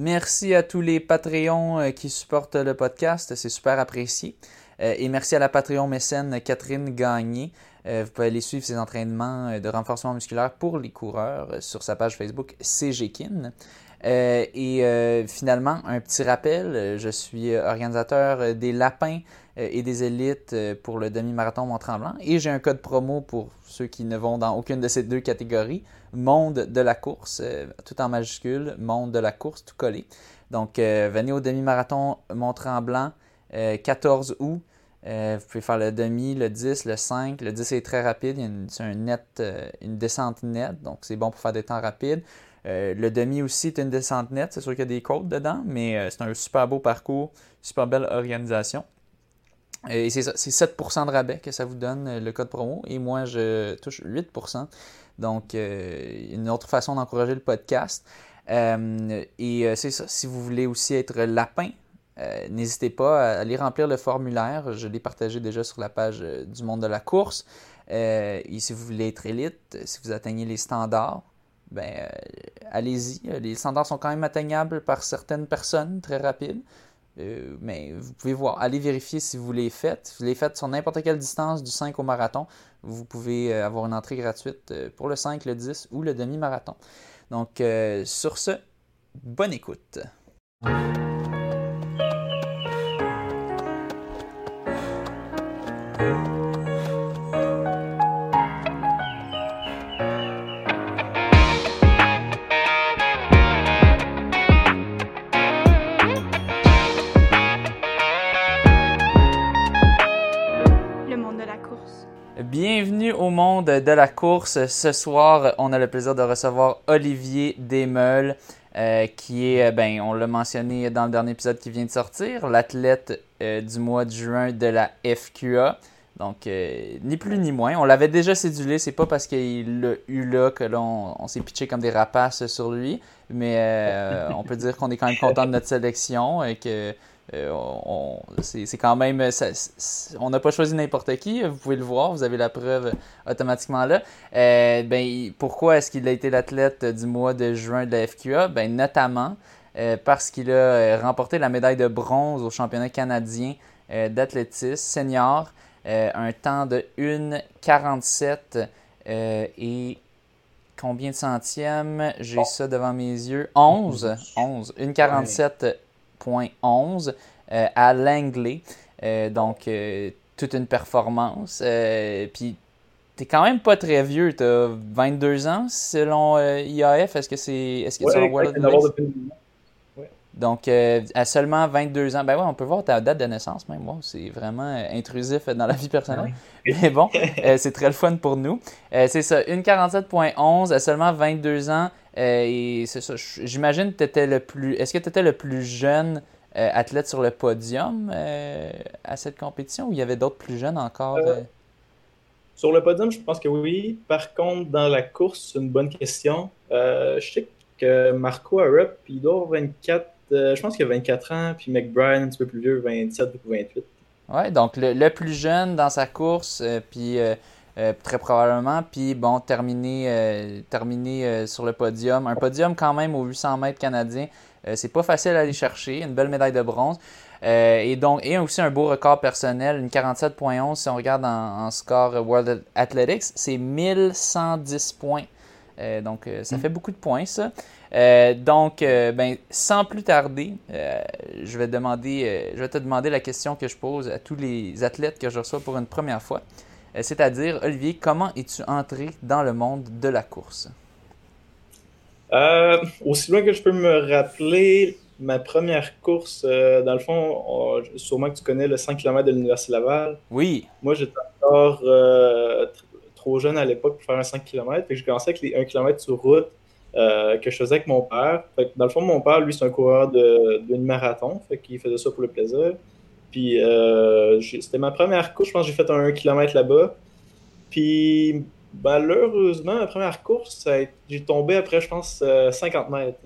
Merci à tous les Patreons euh, qui supportent le podcast, c'est super apprécié. Euh, et merci à la Patreon mécène Catherine Gagné. Euh, vous pouvez aller suivre ses entraînements de renforcement musculaire pour les coureurs sur sa page Facebook CGKIN. et finalement, un petit rappel, je suis organisateur des Lapins et des élites pour le demi-marathon Mont-Tremblant et j'ai un code promo pour ceux qui ne vont dans aucune de ces deux catégories. Monde de la course, euh, tout en majuscule, Monde de la course, tout collé. Donc, euh, venez au demi-marathon Mont-Tremblant, 14 euh, août. vous pouvez faire le demi, le 10, le 5. Le 10 est très rapide, c'est une descente nette, donc c'est bon pour faire des temps rapides. le demi aussi est une descente nette, c'est sûr qu'il y a des côtes dedans, mais c'est un super beau parcours, super belle organisation. Et c'est 7% de rabais que ça vous donne le code promo. Et moi, je touche 8%. Donc, euh, une autre façon d'encourager le podcast. Euh, et euh, c'est ça, si vous voulez aussi être lapin, n'hésitez pas à aller remplir le formulaire. Je l'ai partagé déjà sur la page du monde de la course. et si vous voulez être élite, si vous atteignez les standards, ben allez-y. Les standards sont quand même atteignables par certaines personnes très rapides. Mais vous pouvez voir, allez vérifier si vous les faites. Si vous les faites sur n'importe quelle distance du 5 au marathon, vous pouvez euh, avoir une entrée gratuite euh, pour le 5, le 10 ou le demi-marathon. Donc, sur ce, bonne écoute. Monde de la course. Ce soir, on a le plaisir de recevoir Olivier Desmeules, euh, qui est, euh, ben, on l'a mentionné dans le dernier épisode qui vient de sortir, l'athlète euh, du mois de juin de la FQA. Donc, ni plus ni moins. On l'avait déjà cédulé, c'est pas parce qu'il l'a eu là que l'on on, s'est pitché comme des rapaces sur lui, mais on peut dire qu'on est quand même content de notre sélection et que euh, on, c'est quand même. on n'a pas choisi n'importe qui, vous pouvez le voir, vous avez la preuve automatiquement là. Euh, ben, pourquoi est-ce qu'il a été l'athlète du mois de juin de la FQA ben, Notamment euh, parce qu'il a remporté la médaille de bronze au championnat canadien d'athlétisme senior, un temps de 1,47 et combien de centièmes? J'ai ça devant mes yeux 11. 11. 1,47 11 euh, à Langley. Euh, donc, euh, toute une performance. Puis, t'es quand même pas très vieux. T'as 22 ans selon IAF. Est-ce que c'est est-ce que donc, à seulement 22 ans, ben ouais, on peut voir ta date de naissance même. c'est vraiment intrusif dans la vie personnelle. Mais bon, c'est très le fun pour nous. c'est ça, une 47.11 à seulement 22 ans. et c'est ça, j'imagine que tu étais le plus. Est-ce que tu étais le plus jeune euh, athlète sur le podium euh, à cette compétition ou il y avait d'autres plus jeunes encore? Euh? Sur le podium, je pense que oui. Par contre, dans la course, c'est une bonne question. je sais que Marco Arup, il doit avoir 24, je pense qu'il a 24 ans, puis McBride, un petit peu plus vieux, 27 ou 28. Ouais, donc le, plus jeune dans sa course, puis très probablement, puis bon, terminer, terminer sur le podium. Un podium quand même aux 800 mètres canadiens. Euh, c'est pas facile à aller chercher, une belle médaille de bronze. Euh, et donc, et aussi un beau record personnel, une 47.11 si on regarde en, score World Athletics, c'est 1110 points. Euh, donc, ça mm. fait beaucoup de points, ça. Donc, ben, sans plus tarder, je, vais demander, je vais te demander la question que je pose à tous les athlètes que je reçois pour une première fois. C'est-à-dire, Olivier, comment es-tu entré dans le monde de la course? Euh, aussi loin que je peux me rappeler, ma première course, euh, dans le fond, sûrement que tu connais le 5 km de l'Université Laval. Oui. Moi, j'étais encore euh, trop jeune à l'époque pour faire un 5 km. Que je commençais avec les 1 km sur route que je faisais avec mon père. Fait dans le fond, mon père, lui, c'est un coureur de, de marathon. Fait qu'il faisait ça pour le plaisir. Puis c'était ma première course. Je pense que j'ai fait un 1 km là-bas. Puis malheureusement, la première course, j'ai tombé après, je pense, 50 euh, mètres.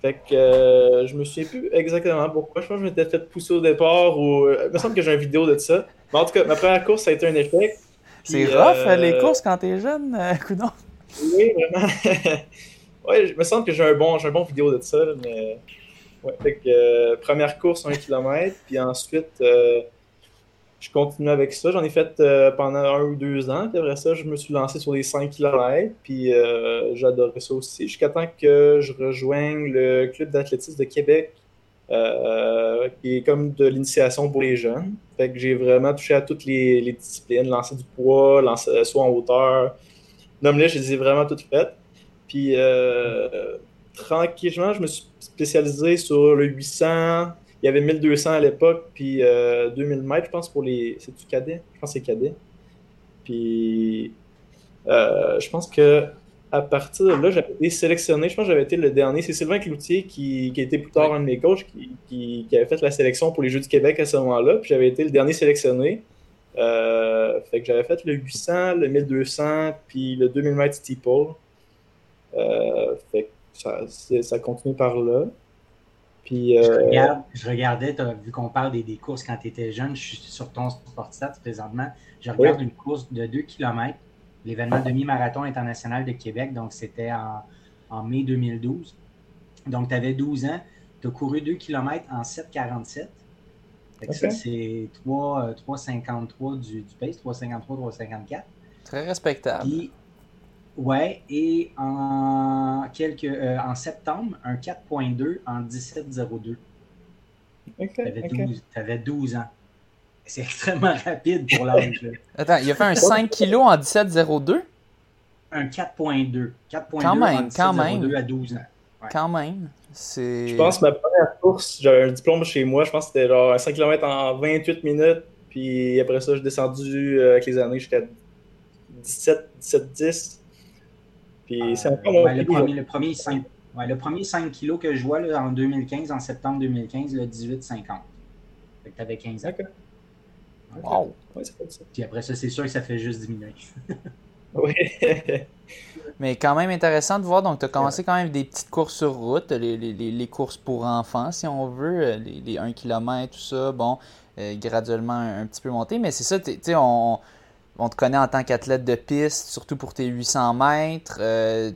Fait que euh, je me souviens plus exactement pourquoi. Je pense que je m'étais fait pousser au départ ou. Euh, il me semble que j'ai une vidéo de ça. Mais en tout cas, ma première course, ça a été un échec. C'est rough, les courses quand t'es jeune, coudon. Oui, vraiment. ouais, il me semble que j'ai un bon, un bon vidéo de ça, mais. Ouais, fait que, première course, 1 km, puis ensuite, je continue avec ça. J'en ai fait pendant un ou deux ans. Puis après ça, je me suis lancé sur les 5 km. Puis j'adorais ça aussi. Jusqu'à temps que je rejoigne le Club d'athlétisme de Québec euh, qui est comme de l'initiation pour les jeunes. Fait que j'ai vraiment touché à toutes les, disciplines, lancer du poids, lancer, soit en hauteur. Nomme-les, je les ai vraiment toutes faites. Puis euh, tranquillement, je me suis spécialisé sur le 800. Il y avait 1200 à l'époque, puis 2000 euh, mètres, je pense, pour les. C'est du cadet? Je pense que c'est cadet. Puis je pense que à partir de là, j'avais été sélectionné. Je pense que j'avais été le dernier. C'est Sylvain Cloutier qui, qui était plus tard un de mes coachs qui, avait fait la sélection pour les Jeux du Québec à ce moment-là. Puis j'avais été le dernier sélectionné. Euh, fait que j'avais fait le 800, le 1200, puis le 2000 mètres steeple. Euh, fait que ça, ça continue par là. Puis, euh, je, regardais, vu qu'on parle des, courses quand tu étais jeune, je suis sur ton Sportstat présentement. Je regarde une course de 2 km l'événement demi-marathon international de Québec. Donc, c'était en, mai 2012. Donc, tu avais 12 ans. Tu as couru 2 km en 7,47. Ça, c'est 3,53 euh, du, du pace, 3,53, 3,54. Très respectable. Ouais, et en, quelques, euh, en septembre, un 4,2 en 17,02. tu avais 12 ans. C'est extrêmement rapide pour l'âge. Attends, il a fait un 5 kg en 17,02 Un 4,2. 4,2 quand même, quand même. à 12 ans. Quand même. C'est... Je pense que ma première course, j'avais un diplôme chez moi, je pense que c'était genre un 5 km en 28 minutes. Puis après ça, je suis descendu euh, avec les années jusqu'à 17, 17, 10. Puis c'est encore mon le, premier, le, premier 5, ouais, le premier 5 kg que je vois là, en 2015, en septembre 2015, le 18,50. Fait que tu avais 15 ans. Wow! Puis après ça, c'est sûr que ça fait juste diminuer. oui. Mais quand même intéressant de voir. Donc, tu as commencé quand même des petites courses sur route, les, les, les courses pour enfants, si on veut, euh, les, les 1 km, tout ça. Bon, euh, graduellement un, petit peu monté. Mais c'est ça, tu sais, on, on, te connaît en tant qu'athlète de piste, surtout pour tes 800 mètres. Euh,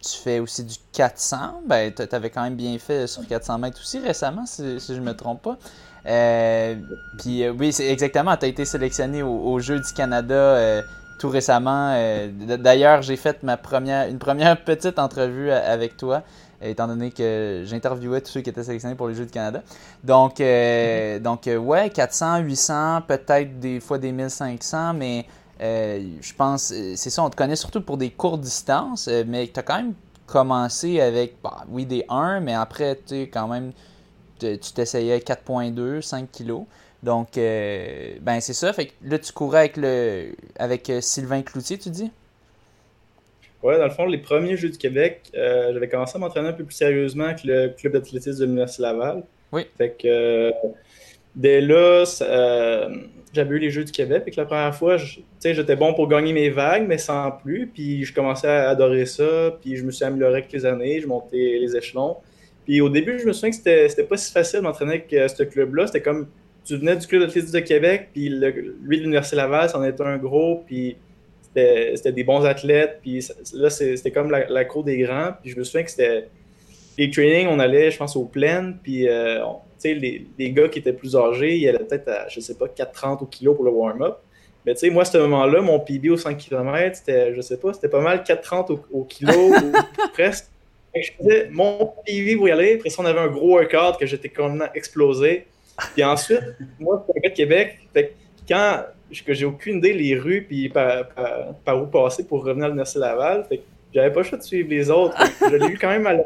tu fais aussi du 400. Ben, tu avais quand même bien fait sur 400 mètres aussi récemment, si, je ne me trompe pas. Euh, puis euh, oui, c'est exactement. Tu as été sélectionné au, Jeux du Canada tout récemment. D'ailleurs, j'ai fait ma première, une première petite entrevue avec toi, étant donné que j'interviewais tous ceux qui étaient sélectionnés pour les Jeux du Canada. Donc, mm-hmm. donc ouais, 400, 800, peut-être des fois des 1500, mais je pense, c'est ça, on te connaît surtout pour des courtes distances, mais tu as quand même commencé avec, bah, oui, des 1, mais après, tu sais, quand même tu t'essayais 4.2, 5 kilos. Donc, euh, ben c'est ça. Fait que là, tu courais avec, le, avec euh, Sylvain Cloutier, tu dis? Ouais, dans le fond, les premiers Jeux du Québec, euh, j'avais commencé à m'entraîner un peu plus sérieusement avec le club d'athlétisme de l'Université Laval. Oui. Fait que dès là, j'avais eu les Jeux du Québec. Puis que la première fois, j'étais bon pour gagner mes vagues, mais sans plus. Puis je commençais à adorer ça. Puis je me suis amélioré avec les années. Je montais les échelons. Puis au début, je me souviens que c'était pas si facile d'entraîner avec euh, ce club-là. C'était comme tu venais du club d'athlétisme de Québec, puis le, lui de l'Université Laval, c'en était un gros, puis c'était des bons athlètes, puis là, c'était comme la, cour des grands. Puis je me souviens que c'était les trainings, on allait, je pense, aux plaines, puis euh, les, les, gars qui étaient plus âgés, ils allaient peut-être à, je sais pas, 4,30 au kilo pour le warm-up. Mais tu sais, moi, à ce moment-là, mon PB au 5 km, c'était, je sais pas, c'était pas mal 4,30 au, au kilo, ou presque. Je faisais mon PV pour y aller. Après ça, on avait un gros workout que j'étais complètement explosé. Puis ensuite, moi, c'est un gars de Québec. Fait quand que j'ai aucune idée les rues puis par, par, où passer pour revenir à l'Université Laval, fait que j'avais pas le choix de suivre les autres. je l'ai eu quand même à la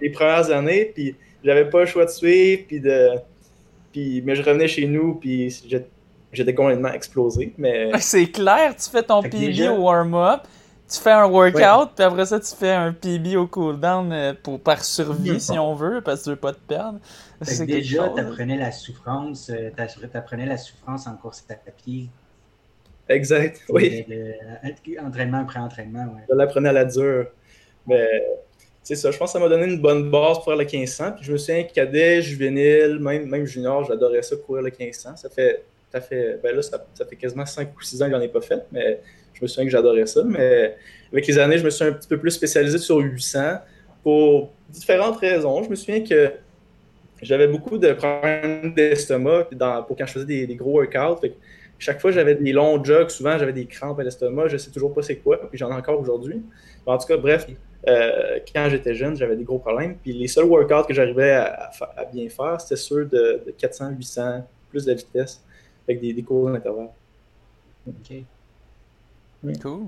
les premières années, puis j'avais pas le choix de suivre, puis de. Puis, mais je revenais chez nous, puis j'étais complètement explosé. Mais... C'est clair, tu fais ton PV au warm-up, tu fais un workout, puis après ça, tu fais un PB au cooldown euh, pour, par survie, si on veut, parce que tu veux pas te perdre. Déjà, tu apprenais la souffrance, euh, tu apprenais la souffrance en course à pied. Exact, oui. entraînement après entraînement, ouais. Je l'apprenais à la dure. Mais c'est ça, je pense que ça m'a donné une bonne base pour faire le 1500. Puis je me souviens cadet, juvénile, même, même junior, j'adorais ça courir le 1500. Ça fait, ça fait, ben là, ça, ça fait quasiment 5 ou 6 ans que j'en ai pas fait, mais je me souviens que j'adorais ça, mais avec les années, je me suis un petit peu plus spécialisé sur 800 pour différentes raisons. Je me souviens que j'avais beaucoup de problèmes d'estomac pour quand je faisais des, gros workouts. Chaque fois, j'avais des longs jogs. Souvent, j'avais des crampes à l'estomac. Je ne sais toujours pas c'est quoi. Puis j'en ai encore aujourd'hui. En tout cas, bref, euh, quand j'étais jeune, j'avais des gros problèmes. Puis les seuls workouts que j'arrivais à, bien faire, c'était ceux de, 400, 800, plus de vitesse, avec des, des cours d'intervalle. OK. Cool.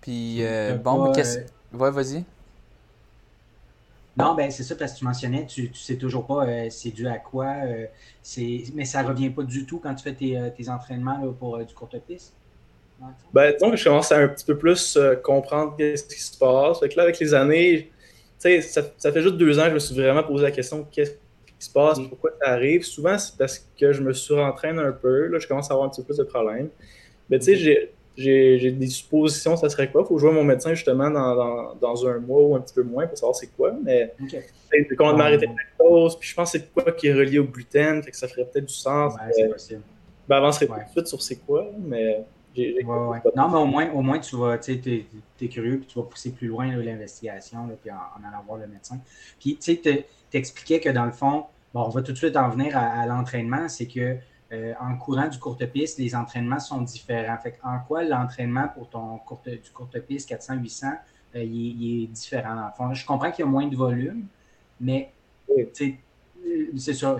Puis, euh, bon, qu'est-ce. Ouais, vas-y. Non, ben c'est ça, parce que tu mentionnais, tu ne sais toujours pas euh, c'est dû à quoi. c'est mais ça revient pas du tout quand tu fais tes, tes entraînements pour du courte piste? Ben, que je commence à un petit peu plus euh, comprendre ce qui se passe. Fait que là, avec les années, ça, ça fait juste deux ans que je me suis vraiment posé la question qu'est-ce qui se passe, pourquoi ça arrive? Souvent, c'est parce que je me surentraîne un peu. Là, je commence à avoir un petit peu plus de problèmes. Mais tu sais, j'ai des suppositions, ça serait quoi? Il faut jouer mon médecin justement dans, dans, un mois ou un petit peu moins pour savoir c'est quoi. Mais okay. quand on m'arrêter la cause, puis je pense que c'est quoi qui est relié au gluten, fait que ça ferait peut-être du sens. Ouais, c'est possible. Ben, avancerait tout de suite sur c'est quoi, mais non, mais au moins, au moins tu vas, tu es, curieux, puis tu vas pousser plus loin l'investigation, puis en, allant voir le médecin. Puis, tu sais, t'expliquais que dans le fond, bon, on va tout de suite en venir à, l'entraînement, c'est que euh, en courant du courte piste, les entraînements sont différents. Fait en quoi l'entraînement pour ton courte, du courte piste 400-800, euh, il, est différent fond? Je comprends qu'il y a moins de volume, mais c'est ça.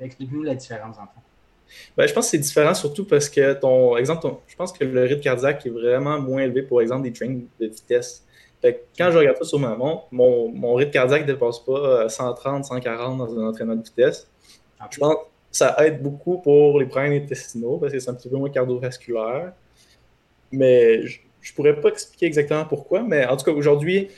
Explique-nous la différence en fait. Ben, je pense que c'est différent surtout parce que ton exemple, je pense que le rythme cardiaque est vraiment moins élevé, pour exemple, des trains de vitesse. quand je regarde ça sur ma montre, mon, mon rythme cardiaque ne dépasse pas 130, euh, 140 dans un entraînement de vitesse. Ah, je pense que ça aide beaucoup pour les problèmes intestinaux parce que c'est un petit peu moins cardiovasculaire. Mais je ne pourrais pas expliquer exactement pourquoi, mais en tout cas, aujourd'hui,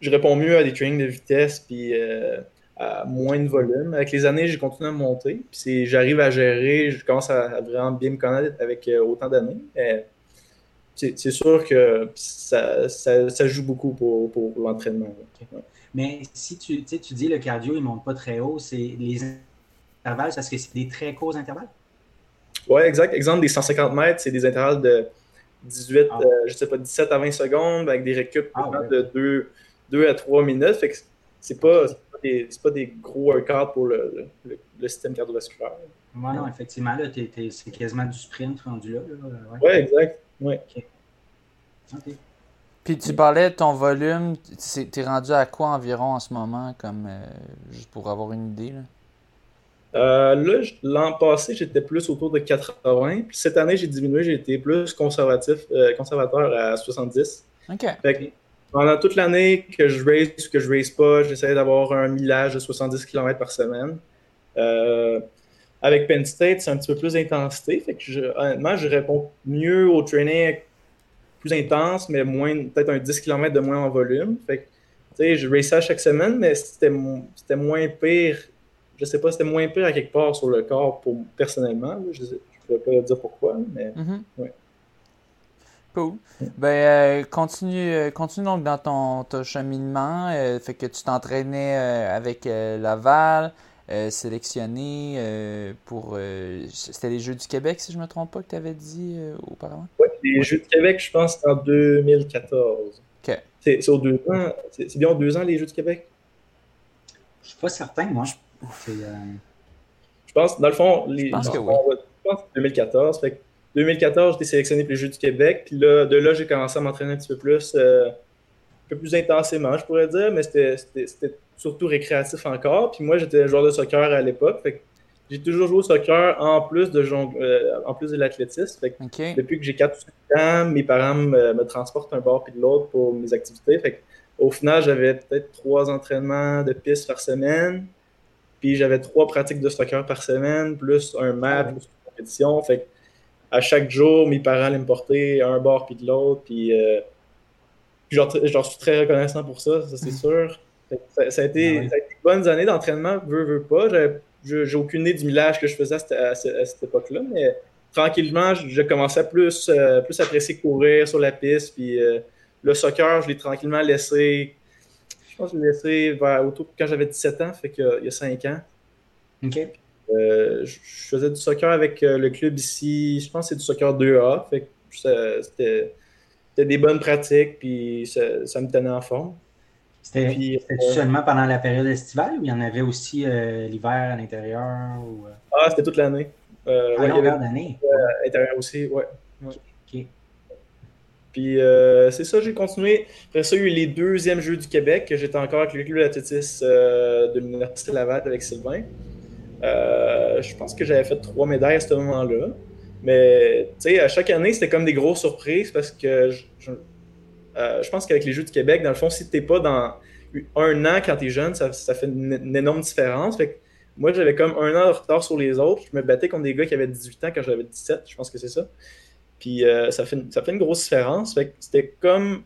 je réponds mieux à des trainings de vitesse, puis euh, à moins de volume. Avec les années, j'ai continué à monter. Puis j'arrive à gérer, je commence à, vraiment bien me connaître avec euh, autant d'années. C'est sûr que ça, ça, joue beaucoup pour, pour l'entraînement. Mais si tu, tu dis le cardio, il ne monte pas très haut, c'est les intervalles, parce que c'est des très courts intervalles? Oui, exact. Exemple, des 150 mètres, c'est des intervalles de 18, ah. euh, je sais pas, 17 à 20 secondes avec des récup ah, de 2, 2, à 3 minutes. Fait que c'est pas, pas des gros workouts pour le, le, système cardiovasculaire. Oui, non, effectivement, là, c'est quasiment du sprint rendu là. Oui, ouais, exact. Ouais. Puis tu parlais de ton volume, tu es rendu à quoi environ en ce moment, comme euh, juste pour avoir une idée? Là, euh, l'an passé, j'étais plus autour de 80. Puis cette année, j'ai diminué, j'ai été plus conservatif, euh, conservateur à 70. OK pendant toute l'année que je race ou que je race pas, j'essaie d'avoir un millage de 70 km par semaine. Euh, avec Penn State, c'est un petit peu plus d'intensité. Fait que je, honnêtement, je réponds mieux au training plus intense, mais moins peut-être un 10 km de moins en volume. Fait que, je race ça chaque semaine, mais c'était moins pire. Je sais pas, c'était moins pire à quelque part sur le corps pour personnellement. Je ne pourrais pas dire pourquoi, mais mm-hmm. Cool. Ben, euh, continue, euh, continue donc dans ton, cheminement. Euh, fait que tu t'entraînais avec Laval, sélectionné pour. C'était les Jeux du Québec, si je ne me trompe pas, que tu avais dit auparavant? Oui, les Jeux du Québec, je pense, en 2014. OK. C'est deux ans. C'est bien en deux ans, les Jeux du Québec? Je suis pas certain, moi. Je pense, dans le fond, les, je pense que oui. Je pense 2014. Fait 2014, j'ai été sélectionné pour les Jeux du Québec. Puis là, de là, j'ai commencé à m'entraîner un petit peu plus, euh, un peu plus intensément, je pourrais dire, mais c'était surtout récréatif encore. Puis moi, j'étais joueur de soccer à l'époque. j'ai toujours joué au soccer en plus de, euh, en plus de l'athlétisme. Depuis que j'ai 4 ou 5 ans, mes parents me, transportent un bord puis de l'autre pour mes activités. Fait au final, j'avais peut-être trois entraînements de piste par semaine. Puis j'avais trois pratiques de soccer par semaine, plus un match, plus une compétition. Fait à chaque jour, mes parents allaient me porter un bord puis de l'autre. Puis, euh, je leur suis très reconnaissant pour ça, ça c'est mm. sûr. Ça, a été, ah été, bonnes années d'entraînement, veux, veux pas. J'ai aucune idée du millage que je faisais à, cette, époque-là, mais tranquillement, je, commençais à plus, euh, plus apprécier courir sur la piste. Puis euh, le soccer, je l'ai tranquillement laissé. Je pense que je l'ai laissé vers, autour quand j'avais 17 ans, fait qu'il y a 5 ans. OK. Euh, je faisais du soccer avec euh, le club ici, je pense que c'est du soccer 2A. Fait c'était des bonnes pratiques, puis ça, me tenait en forme. C'était seulement pendant la période estivale ou il y en avait aussi l'hiver à l'intérieur? Ou... Ah, c'était toute l'année. Euh, à longueur d'année? intérieur aussi, ouais. Puis euh, c'est ça, j'ai continué. Après ça, il y a eu les deuxièmes Jeux du Québec. J'étais encore avec le club d'athlétisme euh, de l'Université Laval avec Sylvain. Euh, je pense que j'avais fait trois médailles à ce moment-là. Mais tu sais, à chaque année, c'était comme des grosses surprises parce que je, pense qu'avec les Jeux du Québec, dans le fond, si tu n'es pas dans un an quand tu es jeune, ça, fait une, énorme différence. Moi, j'avais comme un an de retard sur les autres. Je me battais contre des gars qui avaient 18 ans quand j'avais 17, je pense que c'est ça. Puis euh, ça, fait une, ça fait une grosse différence. c'était comme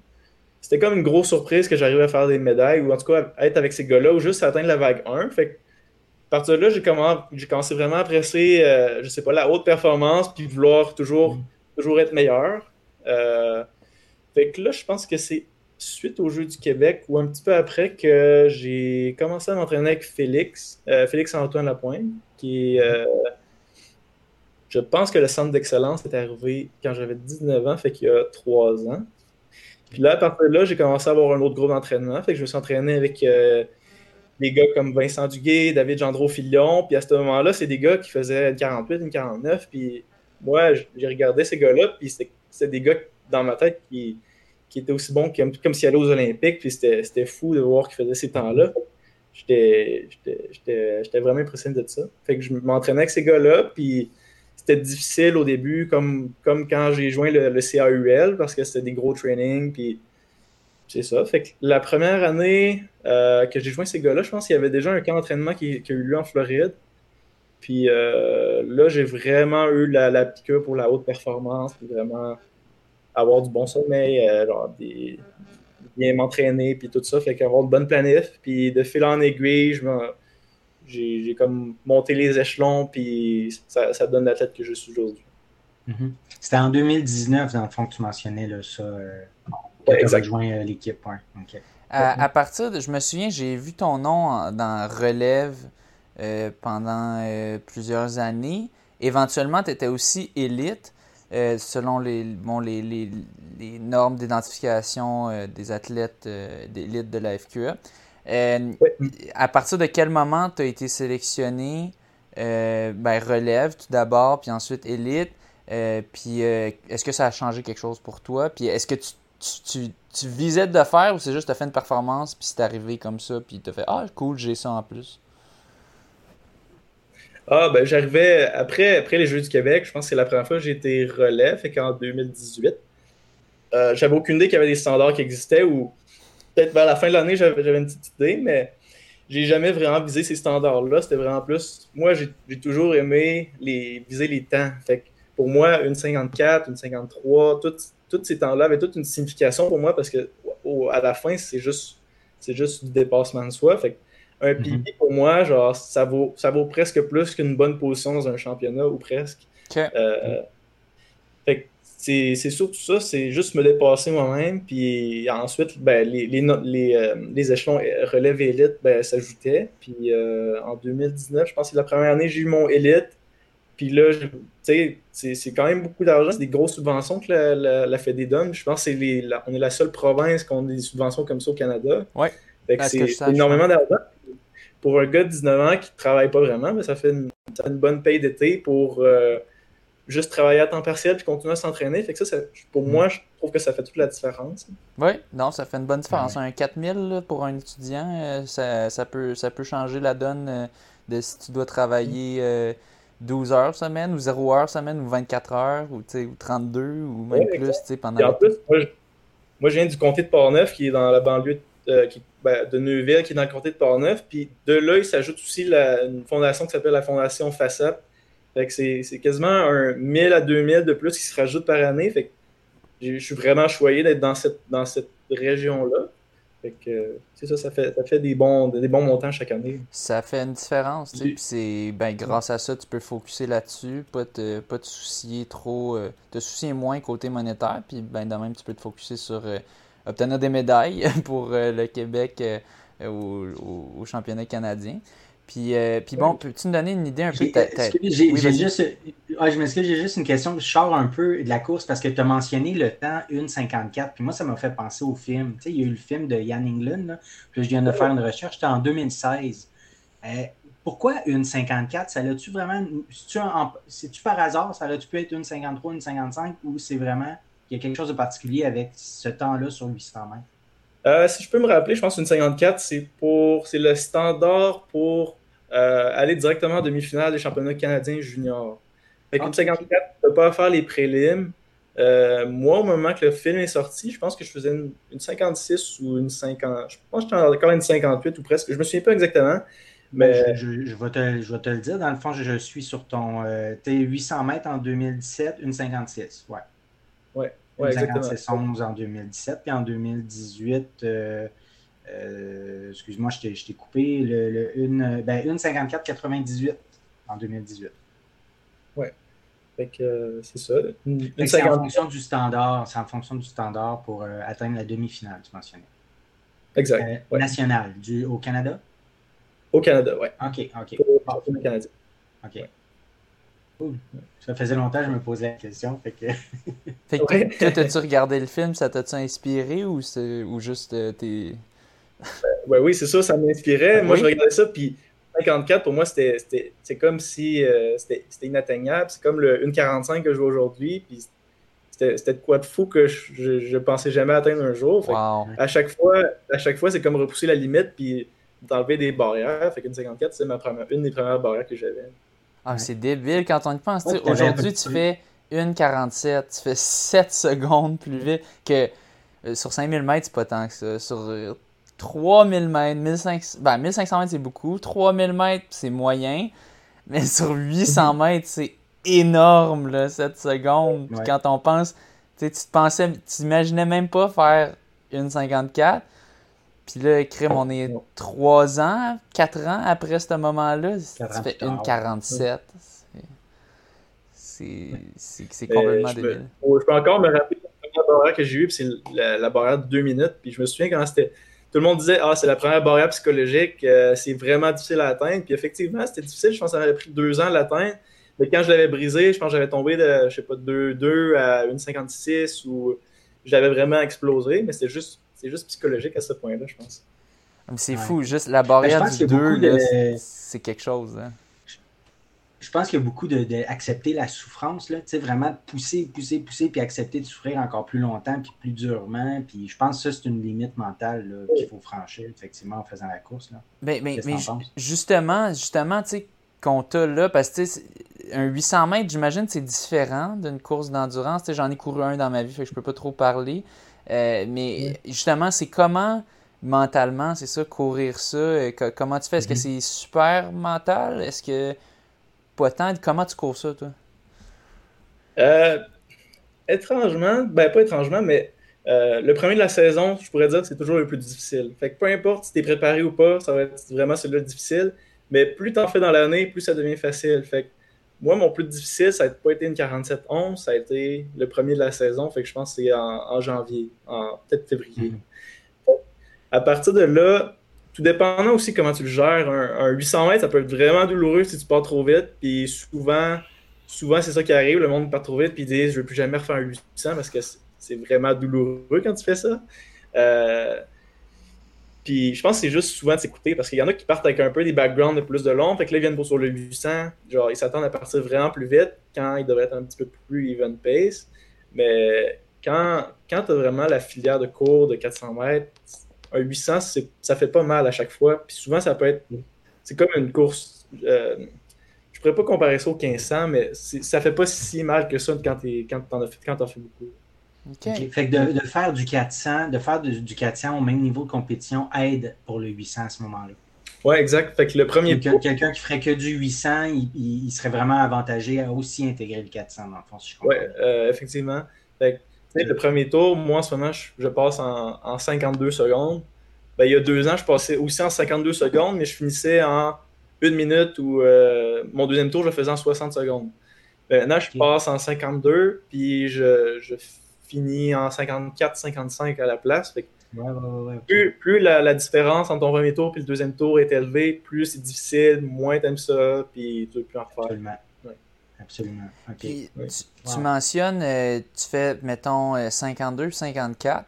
c'était comme une grosse surprise que j'arrivais à faire des médailles ou en tout cas à être avec ces gars-là ou juste à atteindre la vague 1. Fait à partir de là, j'ai commencé, vraiment à apprécier, euh, je sais pas, la haute performance puis vouloir toujours, mm. toujours être meilleur. Euh, fait que là, je pense que c'est suite aux Jeux du Québec ou un petit peu après que j'ai commencé à m'entraîner avec Félix, Félix-Antoine Lapointe, qui est je pense que le centre d'excellence est arrivé quand j'avais 19 ans, fait qu'il y a 3 ans. Puis là, à partir de là, j'ai commencé à avoir un autre groupe d'entraînement. Fait que je me suis entraîné avec euh, des gars comme Vincent Duguay, David Gendreau Filion. Puis à ce moment-là, c'est des gars qui faisaient une 48, une 49. Puis moi, j'ai regardé ces gars-là. Puis c'était des gars dans ma tête qui, étaient aussi bons comme, comme s'ils allaient aux Olympiques. Puis c'était fou de voir qu'ils faisaient ces temps-là. J'étais vraiment impressionné de ça. Fait que je m'entraînais avec ces gars-là. Puis c'était difficile au début, comme, comme quand j'ai joint le, CAUL, parce que c'était des gros trainings, puis c'est ça. Fait que la première année euh, que j'ai joint ces gars-là, je pense qu'il y avait déjà un camp d'entraînement qui, a eu lieu en Floride. Puis euh, là, j'ai vraiment eu la, la pour la haute performance, puis vraiment avoir du bon sommeil, euh, des, bien m'entraîner, puis tout ça. Fait qu'avoir une bonne planif, puis de fil en aiguille, je j'ai comme monté les échelons, puis ça, ça donne la tête que je suis aujourd'hui. Mm-hmm. C'était en 2019, dans le fond, que tu mentionnais là, ça, euh, que tu as rejoint euh, l'équipe. À, partir de, je me souviens, j'ai vu ton nom dans Relève euh, pendant plusieurs années. Éventuellement, tu étais aussi élite. selon les, bon, les, les, les normes d'identification des athlètes d'élite de la FQA. Euh, à partir de quel moment tu as été sélectionné euh, ben, relève tout d'abord, puis ensuite élite. Euh, puis est-ce que ça a changé quelque chose pour toi? Puis est-ce que tu, tu, tu, visais de le faire ou c'est juste que tu as fait une performance, puis c'est arrivé comme ça, puis tu as fait Ah, cool, j'ai ça en plus? Ah, ben j'arrivais après, après les Jeux du Québec, je pense que c'est la première fois que j'ai été relève, fait qu'en 2018. J'avais aucune idée qu'il y avait des standards qui existaient ou peut-être vers la fin de l'année, j'avais une petite idée, mais j'ai jamais vraiment visé ces standards-là. C'était vraiment plus. Moi, j'ai toujours aimé les, viser les temps. Fait pour moi, une 54, une 53, tous ces temps-là avaient toute une signification pour moi parce que à la fin, c'est juste, juste du dépassement de soi. Fait un mm pour moi, genre, ça vaut, ça vaut presque plus qu'une bonne position dans un championnat ou presque. Euh, fait c'est surtout ça, c'est juste me dépasser moi-même. Puis ensuite, ben, les, les, les, euh, les, échelons relève élite ben, s'ajoutaient. Puis euh, en 2019, je pense que c'est la première année j'ai eu mon élite. Puis là, tu sais, c'est quand même beaucoup d'argent. C'est des grosses subventions que la, la, la Fédé donne. Je pense qu'on est la seule province qui a des subventions comme ça au Canada. Ouais. c'est énormément d'argent. Pour un gars de 19 ans qui ne travaille pas vraiment, mais ça, fait une, une bonne paye d'été pour. Euh, juste travailler à temps partiel puis continuer à s'entraîner. Fait que ça, pour mm. moi, je trouve que ça fait toute la différence. Oui, non, ça fait une bonne différence. Un 4000 pour un étudiant, euh, ça, ça, peut, ça peut changer la donne euh, de si tu dois travailler 12 mm. euh, heures semaine ou 0 heures semaine ou 24 heures ou, ou 32 ou même plus pendant. Et en plus, moi je, moi je, viens du comté de Portneuf qui est dans la banlieue qui, ben, de Neuville qui est dans le comté de Portneuf. Puis de là, il s'ajoute aussi la, une fondation qui s'appelle la Fondation FACEP c'est quasiment un 1000 à 2000 de plus qui se rajoutent par année. Fait je suis vraiment choyé d'être dans cette, dans cette région-là. c'est ça, ça fait, ça fait des, bons, des bons montants chaque année. Ça fait une différence, c'est ben, grâce à ça, tu peux focuser là-dessus, pas te, pas te soucier trop, euh, te soucier moins côté monétaire, puis ben, de même, tu peux te focuser sur euh, obtenir des médailles pour euh, le Québec au, au, championnat canadien. Puis, euh, puis bon, peux-tu nous donner une idée un peu J'ai juste, ah, je m'excuse, j'ai juste une question. Je sors un peu de la course parce que tu as mentionné le temps 1,54. Puis moi, ça m'a fait penser au film. Tu sais, il y a eu le film de Yann England. puis je viens de faire une recherche. C'était en 2016. Euh, pourquoi 1,54 Ça l'a-tu vraiment. C'est-tu par hasard Ça aurait-tu pu être 1,53, 1,55 ou c'est vraiment. Il y a quelque chose de particulier avec ce temps-là sur 800 mètres? Euh, si je peux me rappeler, je pense qu'une 54, c'est pour c'est le standard pour euh, aller directement en demi-finale des championnats canadiens juniors. Fait qu'une 54, tu ne peux pas faire les prélims. Euh, moi, au moment que le film est sorti, je pense que je faisais une, 56 ou une 50. Je pense que j'étais encore une 58 ou presque. Je me souviens pas exactement. Mais... Je, vais te, je, vais te, le dire. Dans le fond, je, suis sur ton. tu 800 mètres en 2017, une 56. Ouais. Ouais. Ouais, 56 11 en 2017, puis en 2018, euh, euh, excuse-moi, je t'ai coupé, le, une, ben, une 54 98 en 2018. Ouais. Fait que euh, c'est ça. C'est en fonction du standard, c'est en fonction du standard pour atteindre la demi-finale, tu mentionnais. Exact. National, du, au Canada? Au Canada, oui. OK, OK. Au Canada. OK. Ça faisait longtemps que je me posais la question. Fait que, fait que t'as-tu regardé le film, ça t'a-tu inspiré ou, ou juste euh, t'es. Ouais, oui, c'est ça, ça m'inspirait. Moi, je regardais ça, puis 54, pour moi, c'était c'est comme si euh, c'était inatteignable. C'est comme le 1,45 que je vois aujourd'hui, puis c'était de quoi de fou que je, je, pensais jamais atteindre un jour. À chaque fois, à chaque fois c'est comme repousser la limite, puis d'enlever des barrières. Fait qu'une 54, c'est une des premières barrières que j'avais. Ah, c'est débile quand on y pense. Aujourd'hui, tu fais 1,47, tu fais 7 secondes plus vite que euh, sur 5000 mètres, c'est pas tant que ça. Sur 3000 euh, mètres, 1500, ben, 1500 mètres, c'est beaucoup. 3000 mètres, c'est moyen. Mais sur 800 mhm. mètres, c'est énorme, là, 7 secondes. Puis quand on pense, tu te pensais, tu t'imaginais même pas faire 1,54. Puis là, crime, on est 3 ans, 4 ans après ce moment-là. Ça fait une 47. C'est complètement débile. je peux encore me rappeler la première barrière que j'ai eue, c'est la, barrière de 2 minutes. Puis je me souviens quand c'était. Tout le monde disait Ah, c'est la première barrière psychologique, euh, c'est vraiment difficile à atteindre. Puis effectivement, c'était difficile. Je pense que ça m'avait pris 2 ans à l'atteindre. Mais quand je l'avais brisé, je pense que j'avais tombé de, je sais pas, 2, 2 à 1,56 ou j'avais vraiment explosé. Mais c'était juste c'est juste psychologique à ce point-là, je pense. C'est fou, juste la barrière du 2, c'est quelque chose. Hein. Je pense qu'il y a beaucoup d'accepter de, la souffrance, là, vraiment pousser, pousser, pousser, puis accepter de souffrir encore plus longtemps, puis plus durement. Puis je pense que ça, c'est une limite mentale qu'il faut franchir, effectivement, en faisant la course. Là. Ben, mais, mais justement, justement, tu sais, qu'on t'a là, parce que un 800 mètres, j'imagine, c'est différent d'une course d'endurance. J'en ai couru un dans ma vie, fait que je peux pas trop parler. Euh, mais justement, c'est comment mentalement, c'est ça, courir ça? Euh, comment tu fais? Est-ce que mm-hmm. c'est super mental? Est-ce que pas tant? Comment tu cours ça, toi? Euh, étrangement, ben pas étrangement, mais le premier de la saison, je pourrais dire que c'est toujours le plus difficile. Fait que peu importe si tu es préparé ou pas, ça va être vraiment celui-là difficile. Mais plus tu en fais dans l'année, plus ça devient facile. Fait que moi, mon plus difficile, ça n'a pas été une 47-11, ça a été le premier de la saison. Fait que je pense que c'est en, janvier, en peut-être février. Mhm. À partir de là, tout dépendant aussi comment tu le gères, un, 800 mètres, ça peut être vraiment douloureux si tu pars trop vite. Puis souvent, souvent c'est ça qui arrive, le monde part trop vite, puis ils disent Je ne veux plus jamais refaire un 800 parce que c'est vraiment douloureux quand tu fais ça. Euh, puis je pense que c'est juste souvent de s'écouter parce qu'il y en a qui partent avec un peu des backgrounds de plus de long. Fait que là, ils viennent pour sur le 800. Genre, ils s'attendent à partir vraiment plus vite quand ils devraient être un petit peu plus even pace. Mais quand, quand tu as vraiment la filière de cours de 400 mètres, un 800, ça fait pas mal à chaque fois. Puis souvent, ça peut être. C'est comme une course. Euh, je pourrais pas comparer ça au 1500, mais ça fait pas si mal que ça quand tu en as fait, fais beaucoup. Fait que de, faire du 400, de faire du, 400 au même niveau de compétition aide pour le 800 à ce moment-là. Oui, exact. Fait que le premier Quelqu'un qui ferait que du 800, il, serait vraiment avantagé à aussi intégrer le 400 dans le fond, si je comprends. Oui, euh, effectivement. Fait que, le premier tour, moi en ce moment, je, passe en, 52 secondes. Ben, il y a deux ans, je passais aussi en 52 secondes, mais je finissais en une minute ou euh, mon deuxième tour, je le faisais en 60 secondes. Ben, maintenant, je passe en 52, puis je, je fini en 54-55 à la place. plus, la, différence entre ton premier tour et le deuxième tour est élevée, plus c'est difficile, moins t'aimes ça, puis tu veux plus en refaire. Absolument. Absolument. tu, mentionnes, euh, tu fais, mettons, 52, 54.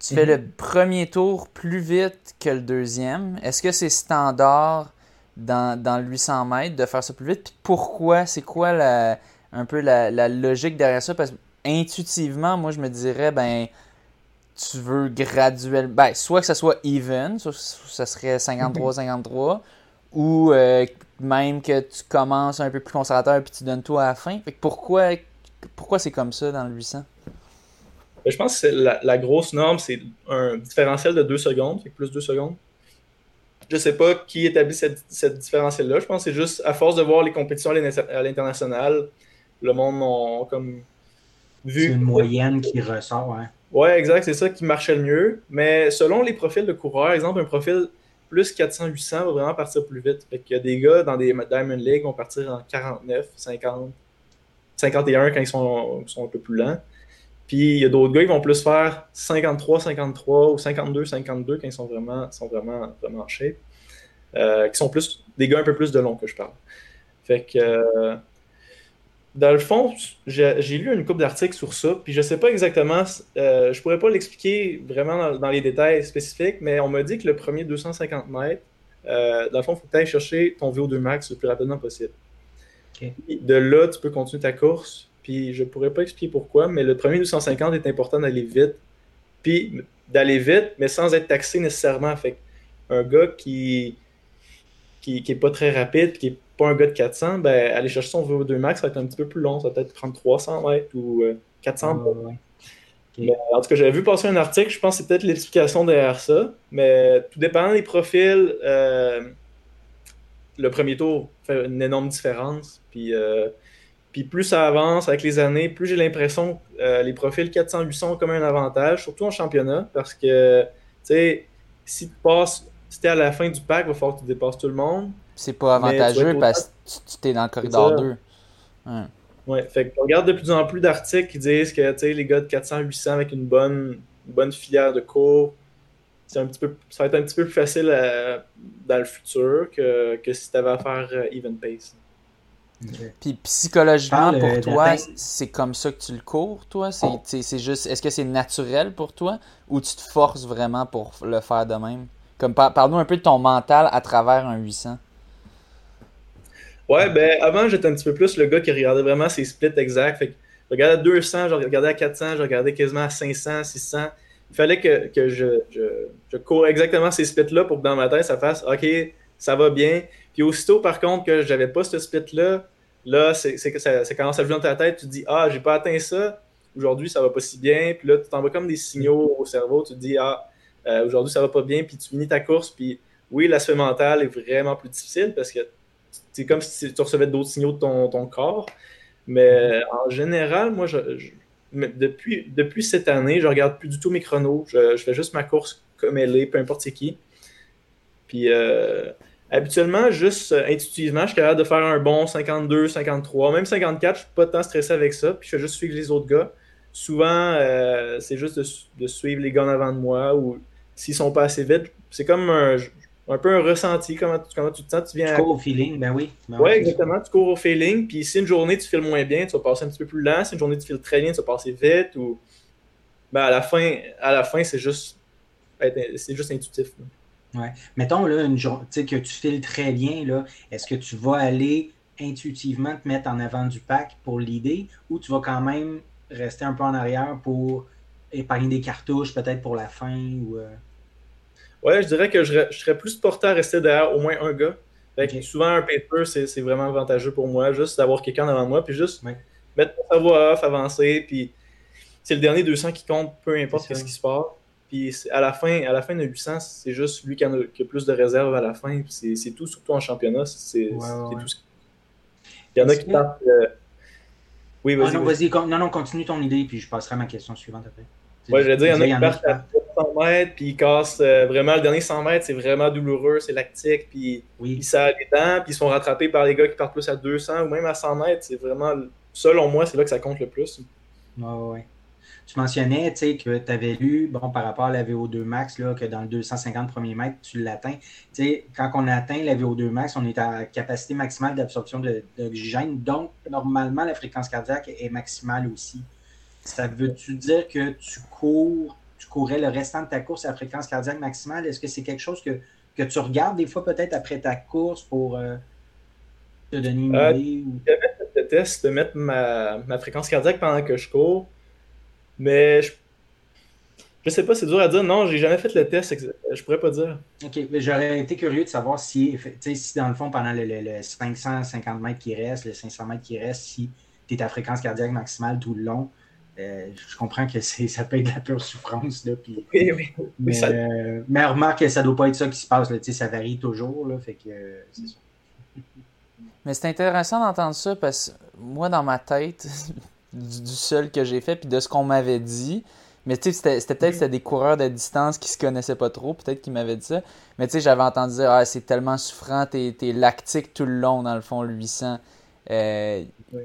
Tu fais mhm. le premier tour plus vite que le deuxième. Est-ce que c'est standard dans, dans, le 800 mètres de faire ça plus vite? Puis pourquoi? C'est quoi la, un peu la, la, logique derrière ça? Parce que intuitivement, moi, je me dirais, ben, tu veux graduellement. Ben, soit que ça soit even, soit ça serait 53-53, ou euh, même que tu commences un peu plus conservateur puis tu donnes tout à la fin. Fait pourquoi, pourquoi c'est comme ça dans le 800? Ben, je pense que la, grosse norme, c'est un différentiel de 2 secondes, plus 2 secondes. Je sais pas qui établit cette, cette différentiel-là. Je pense que c'est juste à force de voir les compétitions à l'international, le monde a comme vu. C'est une moyenne qui ressort, hein. Ouais, exact, c'est ça qui marchait le mieux. Mais selon les profils de coureurs, exemple, un profil plus 400-800 va vraiment partir plus vite. Fait qu'il y a des gars dans des Diamond League vont partir en 49, 50, 51 quand ils sont, sont un peu plus lents. Puis il y a d'autres gars qui vont plus faire 53, 53 ou 52, 52 quand ils sont vraiment, sont vraiment, vraiment shape. Euh, qui sont plus des gars un peu plus de long que je parle. Fait que euh, dans le fond, j'ai lu une couple d'articles sur ça, puis je sais pas exactement, euh, je pourrais pas l'expliquer vraiment dans, les détails spécifiques, mais on m'a dit que le premier 250 mètres, euh, dans le fond, il faut que tu ailles chercher ton VO2 max le plus rapidement possible. De là, tu peux continuer ta course, puis je pourrais pas expliquer pourquoi, mais le premier 250 est important d'aller vite, puis d'aller vite, mais sans être taxé nécessairement. Fait un gars qui, qui, qui est pas très rapide, qui est un gars de 400, ben, aller chercher son VO2 max, ça va être un petit peu plus long. Ça va peut-être prendre 300 mètres ou 400 euh, en tout cas, j'avais vu passer un article, je pense que c'est peut-être l'explication derrière ça. Mais tout dépendant des profils, euh, le premier tour fait une énorme différence. Puis, euh, puis plus ça avance avec les années, plus j'ai l'impression que les profils 400-800 ont comme un avantage, surtout en championnat, parce que, tu sais, si tu passes, si tu es à la fin du pack, il va falloir que tu dépasses tout le monde. C'est pas avantageux parce que tu es dans le corridor 2. Ouais. fait que regarde de plus en plus d'articles qui disent que les gars de 400-800 avec une bonne, bonne filière de cours, un petit peu, ça va être un petit peu plus facile euh, dans le futur que, que si tu avais à faire euh, even pace. Puis psychologiquement, pour toi, c'est comme ça que tu le cours, toi? C'est juste, est-ce que c'est naturel pour toi ou tu te forces vraiment pour le faire de même? Comme parle-nous un peu de ton mental à travers un 800. Ouais, ben avant, j'étais un petit peu plus le gars qui regardait vraiment ses splits exacts. Fait que je regardais à 200, je regardais à 400, je regardais quasiment à 500, 600. Il fallait que, je, je, cours exactement ces splits-là pour que dans ma tête, ça fasse OK, ça va bien. Puis aussitôt, par contre, que j'avais pas ce split-là, là, c'est que ça, ça, commence à jouer dans ta tête. Tu te dis Ah, j'ai pas atteint ça. Aujourd'hui, ça va pas si bien. Puis là, tu t'envoies comme des signaux au cerveau. Tu te dis Ah, euh, aujourd'hui, ça va pas bien. Puis tu finis ta course. Puis oui, l'aspect mental est vraiment plus difficile parce que c'est comme si tu recevais d'autres signaux de ton, corps. Mais mhm. en général, moi, je, depuis, depuis cette année, je regarde plus du tout mes chronos. Je, fais juste ma course comme elle est, peu importe c'est qui. Puis euh, habituellement, juste euh, intuitivement, je suis capable de faire un bon 52, 53, même 54, je suis pas tant stressé avec ça. Puis je fais juste suivre les autres gars. Souvent, euh, c'est juste de, suivre les gars en avant de moi ou s'ils sont pas assez vite. C'est comme un, un peu un ressenti, comment, comment tu te sens. Tu, viens cours au feeling, ben oui. Ben oui, exactement, tu cours au feeling. Puis si une journée tu files moins bien, tu vas passer un petit peu plus lent. Si une journée tu files très bien, tu vas passer vite. Ou... Ben, à la fin, à la fin c'est juste, c'est juste intuitif. Ouais. Mettons là, une journée que tu files très bien, là, est-ce que tu vas aller intuitivement te mettre en avant du pack pour l'idée ou tu vas quand même rester un peu en arrière pour épargner des cartouches peut-être pour la fin ou euh? Ouais, je dirais que je, serais plus porté à rester derrière au moins un gars. Souvent, un paper, c'est vraiment avantageux pour moi, juste d'avoir quelqu'un devant moi, puis juste mettre sa voix off, avancer, puis c'est le dernier 200 qui compte, peu importe ce qui se passe. Puis à la fin, à la fin de 800, c'est juste lui qui a, plus de réserve à la fin. C'est tout, surtout en championnat. C'est tout ce Il y en a qui partent. Euh, oui, vas-y. Ah non, vas-y, non, non, continue ton idée, puis je passerai à ma question suivante après. Ouais, je vais dire, il y en a qui partent 100 mètres, puis il casse euh, vraiment le dernier 100 mètres, c'est vraiment douloureux, c'est lactique, puis oui. ils serrent les dents, puis ils sont rattrapés par les gars qui partent plus à 200 ou même à 100 mètres. C'est vraiment, selon moi, c'est là que ça compte le plus. Ouais, ouais. tu mentionnais que tu avais lu, bon, par rapport à la VO2 max, là, que dans le 250 premiers mètres, tu l'atteins. Quand on atteint la VO2 max, on est à capacité maximale d'absorption d'oxygène. Donc, normalement, la fréquence cardiaque est maximale aussi. Ça veut-tu dire que tu cours, tu courais le restant de ta course à fréquence cardiaque maximale? Est-ce que c'est quelque chose que, que, tu regardes des fois peut-être après ta course pour euh, te donner une euh, idée? Ou... fait le test de mettre ma, ma, fréquence cardiaque pendant que je cours, mais je, je sais pas, c'est dur à dire. Non, j'ai jamais fait le test, je pourrais pas dire. OK, mais j'aurais été curieux de savoir si, si dans le fond, pendant le, le 550 mètres qui reste, le 500 mètres qui reste, si tu es ta fréquence cardiaque maximale tout le long, euh, je comprends que ça peut être de la pure souffrance. Là, puis, oui, oui. Mais, ça... euh, mais, remarque que ça ne doit pas être ça qui se passe. Là, ça varie toujours. Là, fait que, euh, c'est ça. Mais c'est intéressant d'entendre ça parce que moi, dans ma tête, du, seul que j'ai fait, puis de ce qu'on m'avait dit, mais tu sais, c'était peut-être c'était des coureurs de distance qui se connaissaient pas trop, peut-être qu'ils m'avaient dit ça. Mais tu sais, j'avais entendu dire, ah, c'est tellement souffrant, t'es es lactique tout le long, dans le fond, le 800. Euh, oui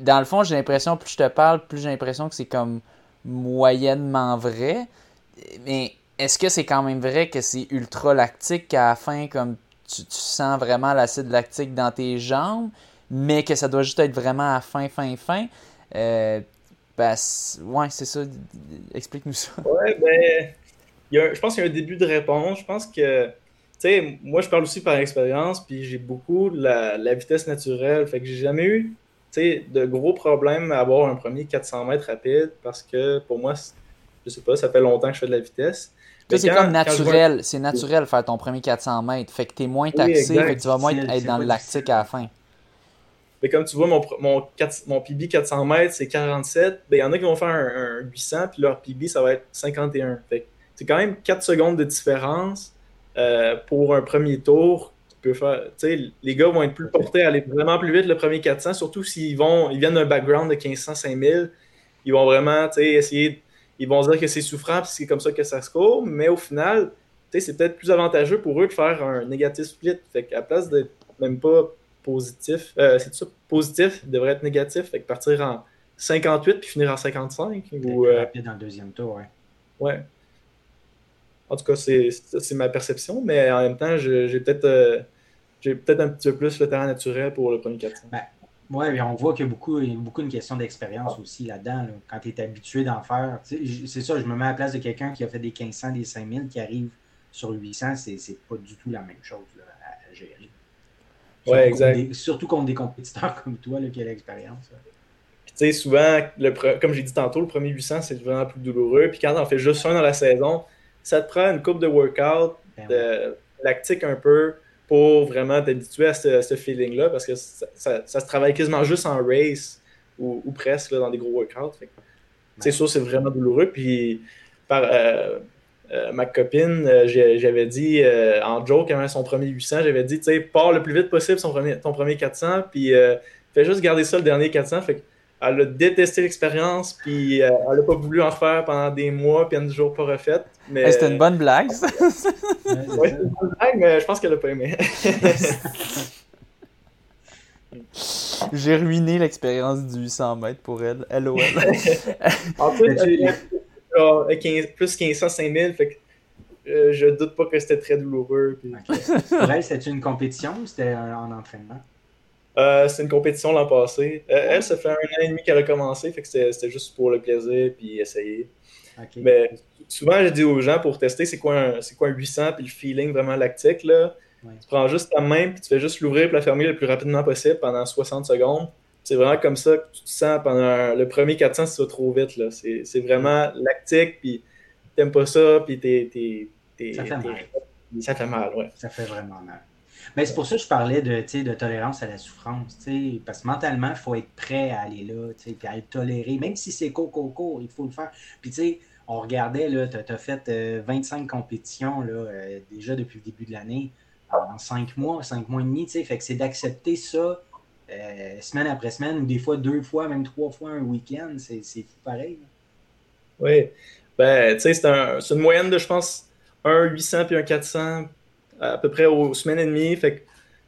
dans le fond, j'ai l'impression, plus je te parle, plus j'ai l'impression que c'est comme moyennement vrai. Mais est-ce que c'est quand même vrai que c'est ultra lactique qu'à la fin, comme tu, sens vraiment l'acide lactique dans tes jambes, mais que ça doit juste être vraiment à fin, fin, fin? Euh, ben, ouais, c'est ça. Explique-nous ça. Ouais, ben, je pense qu'il y a un début de réponse. Je pense que, tu sais, moi, je parle aussi par expérience, puis j'ai beaucoup la, la vitesse naturelle. Fait que j'ai jamais eu de gros problèmes à avoir un premier 400 mètres rapide parce que pour moi, je sais pas, ça fait longtemps que je fais de la vitesse. C'est comme naturel, c'est naturel faire ton premier 400 mètres. Fait que tu es moins taxé, fait que tu vas moins être dans le lactique à la fin. Mais comme tu vois, mon, mon, mon PB 400 mètres, c'est 47. Ben, il y en a qui vont faire un, 800, puis leur PB, ça va être 51. c'est quand même 4 secondes de différence euh, pour un premier tour faire. Les gars vont être plus portés à aller vraiment plus vite le premier 400, surtout s'ils vont ils viennent d'un background de 1500, 5000. Ils vont vraiment essayer. Ils vont dire que c'est souffrant c'est comme ça que ça se court, mais au final, c'est peut-être plus avantageux pour eux de faire un négatif split. Fait qu'à place d'être même pas positif, euh, c'est ça, positif, il devrait être négatif. Fait que partir en 58 puis finir en 55. Ou, euh, rapide dans le deuxième tour, ouais. Ouais. En tout cas, c'est ma perception, mais en même temps, j'ai peut-être euh, j'ai peut-être un petit peu plus le terrain naturel pour le premier 400. Ben, oui, on voit qu'il y a beaucoup, beaucoup une question d'expérience aussi là-dedans. quand tu es habitué d'en faire. C'est ça, je me mets à la place de quelqu'un qui a fait des 1500, des 5000, qui arrive sur 800, c'est pas du tout la même chose à, gérer. Oui, exact. surtout contre des compétiteurs comme toi qui a l'expérience. Tu sais, souvent, le, comme j'ai dit tantôt, le premier 800, c'est vraiment plus douloureux. Puis quand on fait juste un dans la saison, ça te prend une coupe de workout, ben de lactique un peu, pour vraiment t'habituer à ce, feeling-là, parce que ça, se travaille quasiment juste en race ou, presque dans des gros workouts. C'est sûr, c'est vraiment douloureux. Puis, par euh, euh, ma copine, euh, j'avais dit en joke, avant son premier 800, j'avais dit, tu sais, pars le plus vite possible son premier, ton premier 400, puis fais juste garder ça le dernier 400. Fait elle a détesté l'expérience, puis euh, elle n'a pas voulu en faire pendant des mois, puis elle n'a toujours pas refait. Mais... C'était une bonne blague, ça. oui, c'était une bonne blague, mais je pense qu'elle n'a pas aimé. J'ai ruiné l'expérience du 800 mètres pour elle. LOL. en fait, elle 15, plus 1500, 5000, fait que euh, je doute pas que c'était très douloureux. Puis... Pour elle, c'était une compétition ou c'était en entraînement? Euh, c'est une compétition l'an passé. Euh, elle, ça fait un an et demi qu'elle a commencé, fait que c'était juste pour le plaisir puis essayer. Mais souvent, je dis aux gens pour tester c'est quoi, un, quoi un 800 puis le feeling vraiment lactique. Là? Tu prends juste ta main puis tu fais juste l'ouvrir et la fermer le plus rapidement possible pendant 60 secondes. C'est vraiment comme ça que tu te sens pendant le premier 400 si tu vas trop vite. C'est vraiment lactique puis t'aimes pas ça puis t'es. Ça fait mal. Ça fait mal, ouais. Ça fait vraiment mal. Mais c'est pour ça que je parlais de, de tolérance à la souffrance. Parce que mentalement, il faut être prêt à aller là, puis à être toléré. Même si c'est coco, coco, il faut le faire. Puis tu sais, on regardait, tu as, fait 25 euh, compétitions là, euh, déjà depuis le début de l'année, en 5 mois, 5 mois et demi. Fait que c'est d'accepter ça euh, semaine après semaine, ou des fois deux fois, même trois fois un week-end. C'est pareil. Oui. Ben, tu sais, c'est un, une moyenne de, je pense, un 800 puis un 400 à peu près aux semaines et demie. Fait que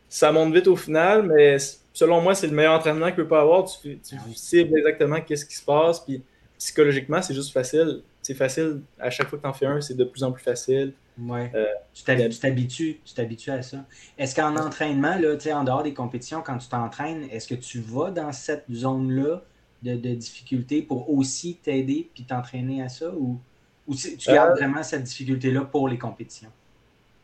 ça monte vite au final, mais selon moi, c'est le meilleur entraînement que peut pas avoir. Tu, tu cibles exactement qu'est-ce qui se passe. Puis psychologiquement, c'est juste facile. C'est facile, à chaque fois que tu en fais un, c'est de plus en plus facile. Ouais. Euh, tu t'habitues, tu t'habitues à ça. Est-ce qu'en entraînement, là, en dehors des compétitions, quand tu t'entraînes, est-ce que tu vas dans cette zone-là de, difficulté pour aussi t'aider puis t'entraîner à ça ou, ou tu gardes euh, vraiment cette difficulté-là pour les compétitions?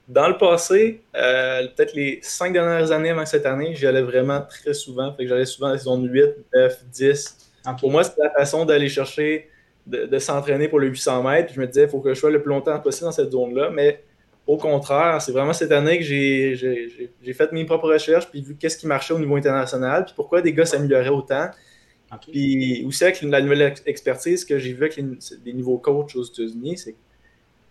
Dans le passé, euh, peut-être les cinq dernières années avant cette année, j'y allais vraiment très souvent. Fait que j'allais souvent dans les zones 8, 9, 10. Pour moi, c'était la façon d'aller chercher de, s'entraîner pour le 800 mètres. Je me disais, il faut que je sois le plus longtemps possible dans cette zone-là. Mais au contraire, c'est vraiment cette année que j'ai fait mes propres recherches, puis vu qu'est-ce qui marchait au niveau international, puis pourquoi des gars s'amélioraient autant. Puis aussi avec la nouvelle expertise que j'ai vu avec les, nouveaux coachs aux États-Unis, c'est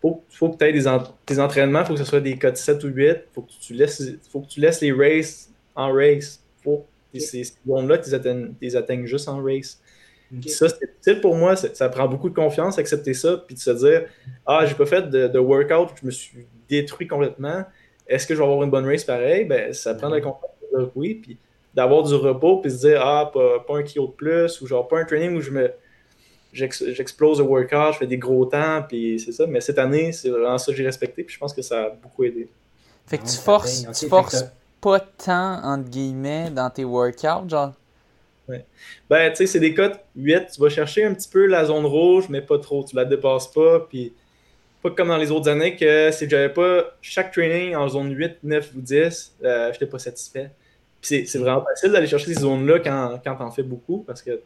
faut, faut, que tu aies des tes entraînements, il faut que ce soit des codes 7 ou 8, il faut, que tu laisses, faut que tu laisses les races en race. Faut, ces zones-là, tu les atteignes juste en race. Ça, c'est difficile pour moi. Ça prend beaucoup de confiance, accepter ça, puis de se dire Ah, j'ai pas fait de, workout, je me suis détruit complètement. Est-ce que je vais avoir une bonne race pareil ben, Ça prend de la confiance. Oui, puis d'avoir du repos, puis se dire Ah, pas, un kilo de plus, ou genre pas un training où je me j'explose le workout, je fais des gros temps, puis c'est ça. Mais cette année, c'est vraiment ça que j'ai respecté, puis je pense que ça a beaucoup aidé. Fait que tu forces, tu forces pas tant, entre guillemets, dans tes workouts, genre? Ben, tu sais, c'est des cotes 8. Tu vas chercher un petit peu la zone rouge, mais pas trop. Tu la dépasses pas. Puis, pas comme dans les autres années que si j'avais pas chaque training en zone 8, 9 ou 10, euh, je n'étais pas satisfait. Puis, c'est vraiment facile d'aller chercher ces zones-là quand, quand tu en fais beaucoup parce que,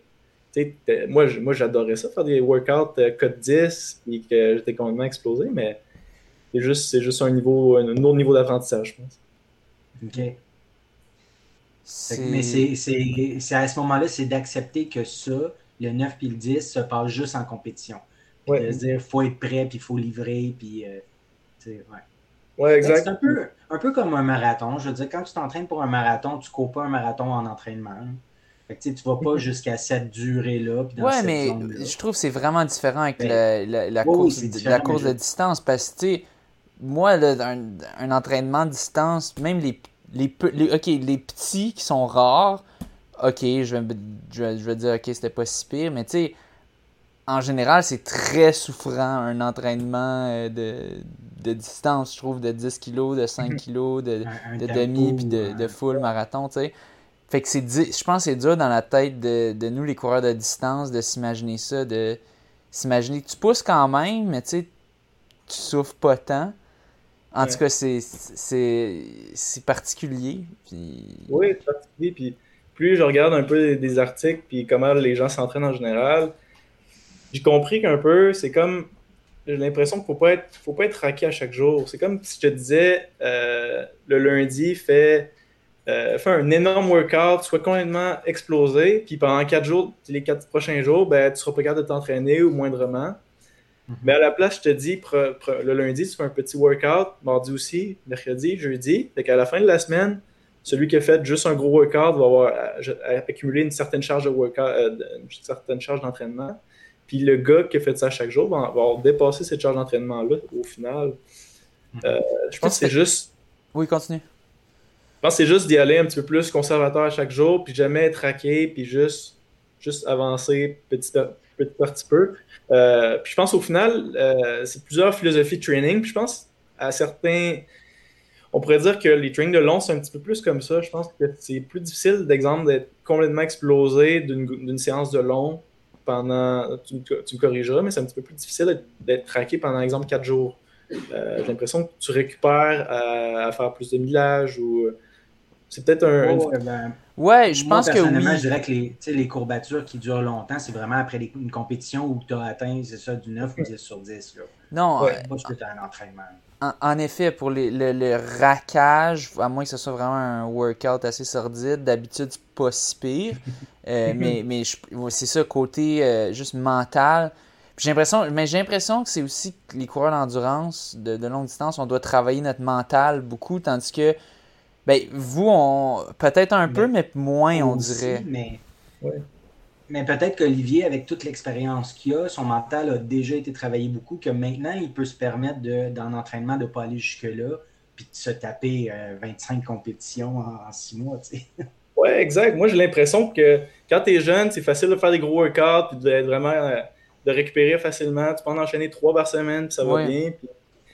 moi, moi j'adorais ça, faire des workouts euh, code 10 puis que j'étais complètement explosé, mais c'est juste, juste un, niveau, un autre niveau d'apprentissage, je pense. OK. Mais c'est à ce moment-là, c'est d'accepter que ça, le 9 puis le 10, se passe juste en compétition. Ouais. De dire, il faut être prêt, puis il faut livrer, puis. Euh, ouais. Ouais, exact. C'est un peu, un peu comme un marathon. Je veux dire, quand tu t'entraînes pour un marathon, tu ne cours pas un marathon en entraînement. Fait que, tu ne vas pas jusqu'à cette durée-là. Ouais, mais je trouve que c'est vraiment différent avec ben, la, la, course, la course de distance parce que, moi, un, un, entraînement de distance, même les les, les petits qui sont rares, ok, je vais, je vais, dire, ok, c'était pas si pire, mais tu sais, en général, c'est très souffrant un entraînement euh, de, distance, je trouve, de 10 kg, de 5 kg, de, demi, puis de, full marathon, tu sais. Fait que c'est, je pense que c'est dur dans la tête de, nous, les coureurs de distance, de s'imaginer ça, de s'imaginer que tu pousses quand même, mais tu sais, tu souffres pas tant. En tout cas, c'est particulier. Puis... Oui, c'est particulier. Puis plus je regarde un peu des, articles, puis comment les gens s'entraînent en général, j'ai compris qu'un peu, c'est comme. J'ai l'impression qu'il ne faut, pas être, faut pas être raqué à chaque jour. C'est comme si je te disais, euh, le lundi, fais, euh, un énorme workout, sois complètement explosé, puis pendant quatre jours, les quatre prochains jours, ben, tu ne seras pas capable de t'entraîner ou moindrement. Mhm. Mais à la place, je te dis, le lundi, tu fais un petit workout, mardi aussi, mercredi, jeudi. Fait qu'à la fin de la semaine, celui qui a fait juste un gros workout va avoir accumulé une certaine charge de workout, euh, une certaine charge d'entraînement. Puis le gars qui a fait ça chaque jour va, avoir dépassé cette charge d'entraînement-là au final. Mhm. Euh, je pense que c'est juste. Oui, continue. Je pense que c'est juste d'y aller un petit peu plus conservateur chaque jour, puis jamais être raqué, puis juste, juste avancer petit à petit peu. Euh, puis je pense au final, euh, c'est plusieurs philosophies de training. Puis je pense à certains. On pourrait dire que les trainings de long, c'est un petit peu plus comme ça. Je pense que c'est plus difficile, d'exemple, d'être complètement explosé d'une séance de long pendant. Tu, me corrigeras, mais c'est un petit peu plus difficile d'être traqué pendant, exemple, quatre jours. Euh, j'ai l'impression que tu récupères à, à, faire plus de millage ou c'est peut-être un. Ben, ouais, je pense que oui. Je dirais que les, les courbatures qui durent longtemps, c'est vraiment après une compétition où tu as atteint, c'est ça, du 9 ou 10 sur 10. Là. Non, ouais. pas que tu as un entraînement. En, effet, pour les, le, raquage, à moins que ce soit vraiment un workout assez sordide, d'habitude, c'est pas si pire. Euh, mais mais c'est ça, côté euh, juste mental. J'ai l'impression, mais j'ai l'impression que c'est aussi que les coureurs d'endurance de, de longue distance, on doit travailler notre mental beaucoup, tandis que ben, vous, on... peut-être un peu, mais moins, on dirait. Mais, mais peut-être qu'Olivier, avec toute l'expérience qu'il a, son mental a déjà été travaillé beaucoup, que maintenant, il peut se permettre de, dans l'entraînement de ne pas aller jusque-là, puis de se taper 25 euh, compétitions en, 6 mois. Oui, exact. Moi, j'ai l'impression que quand tu es jeune, c'est facile de faire des gros workouts, puis d'être vraiment euh, de récupérer facilement. Tu peux en enchaîner trois par semaine, puis ça va bien.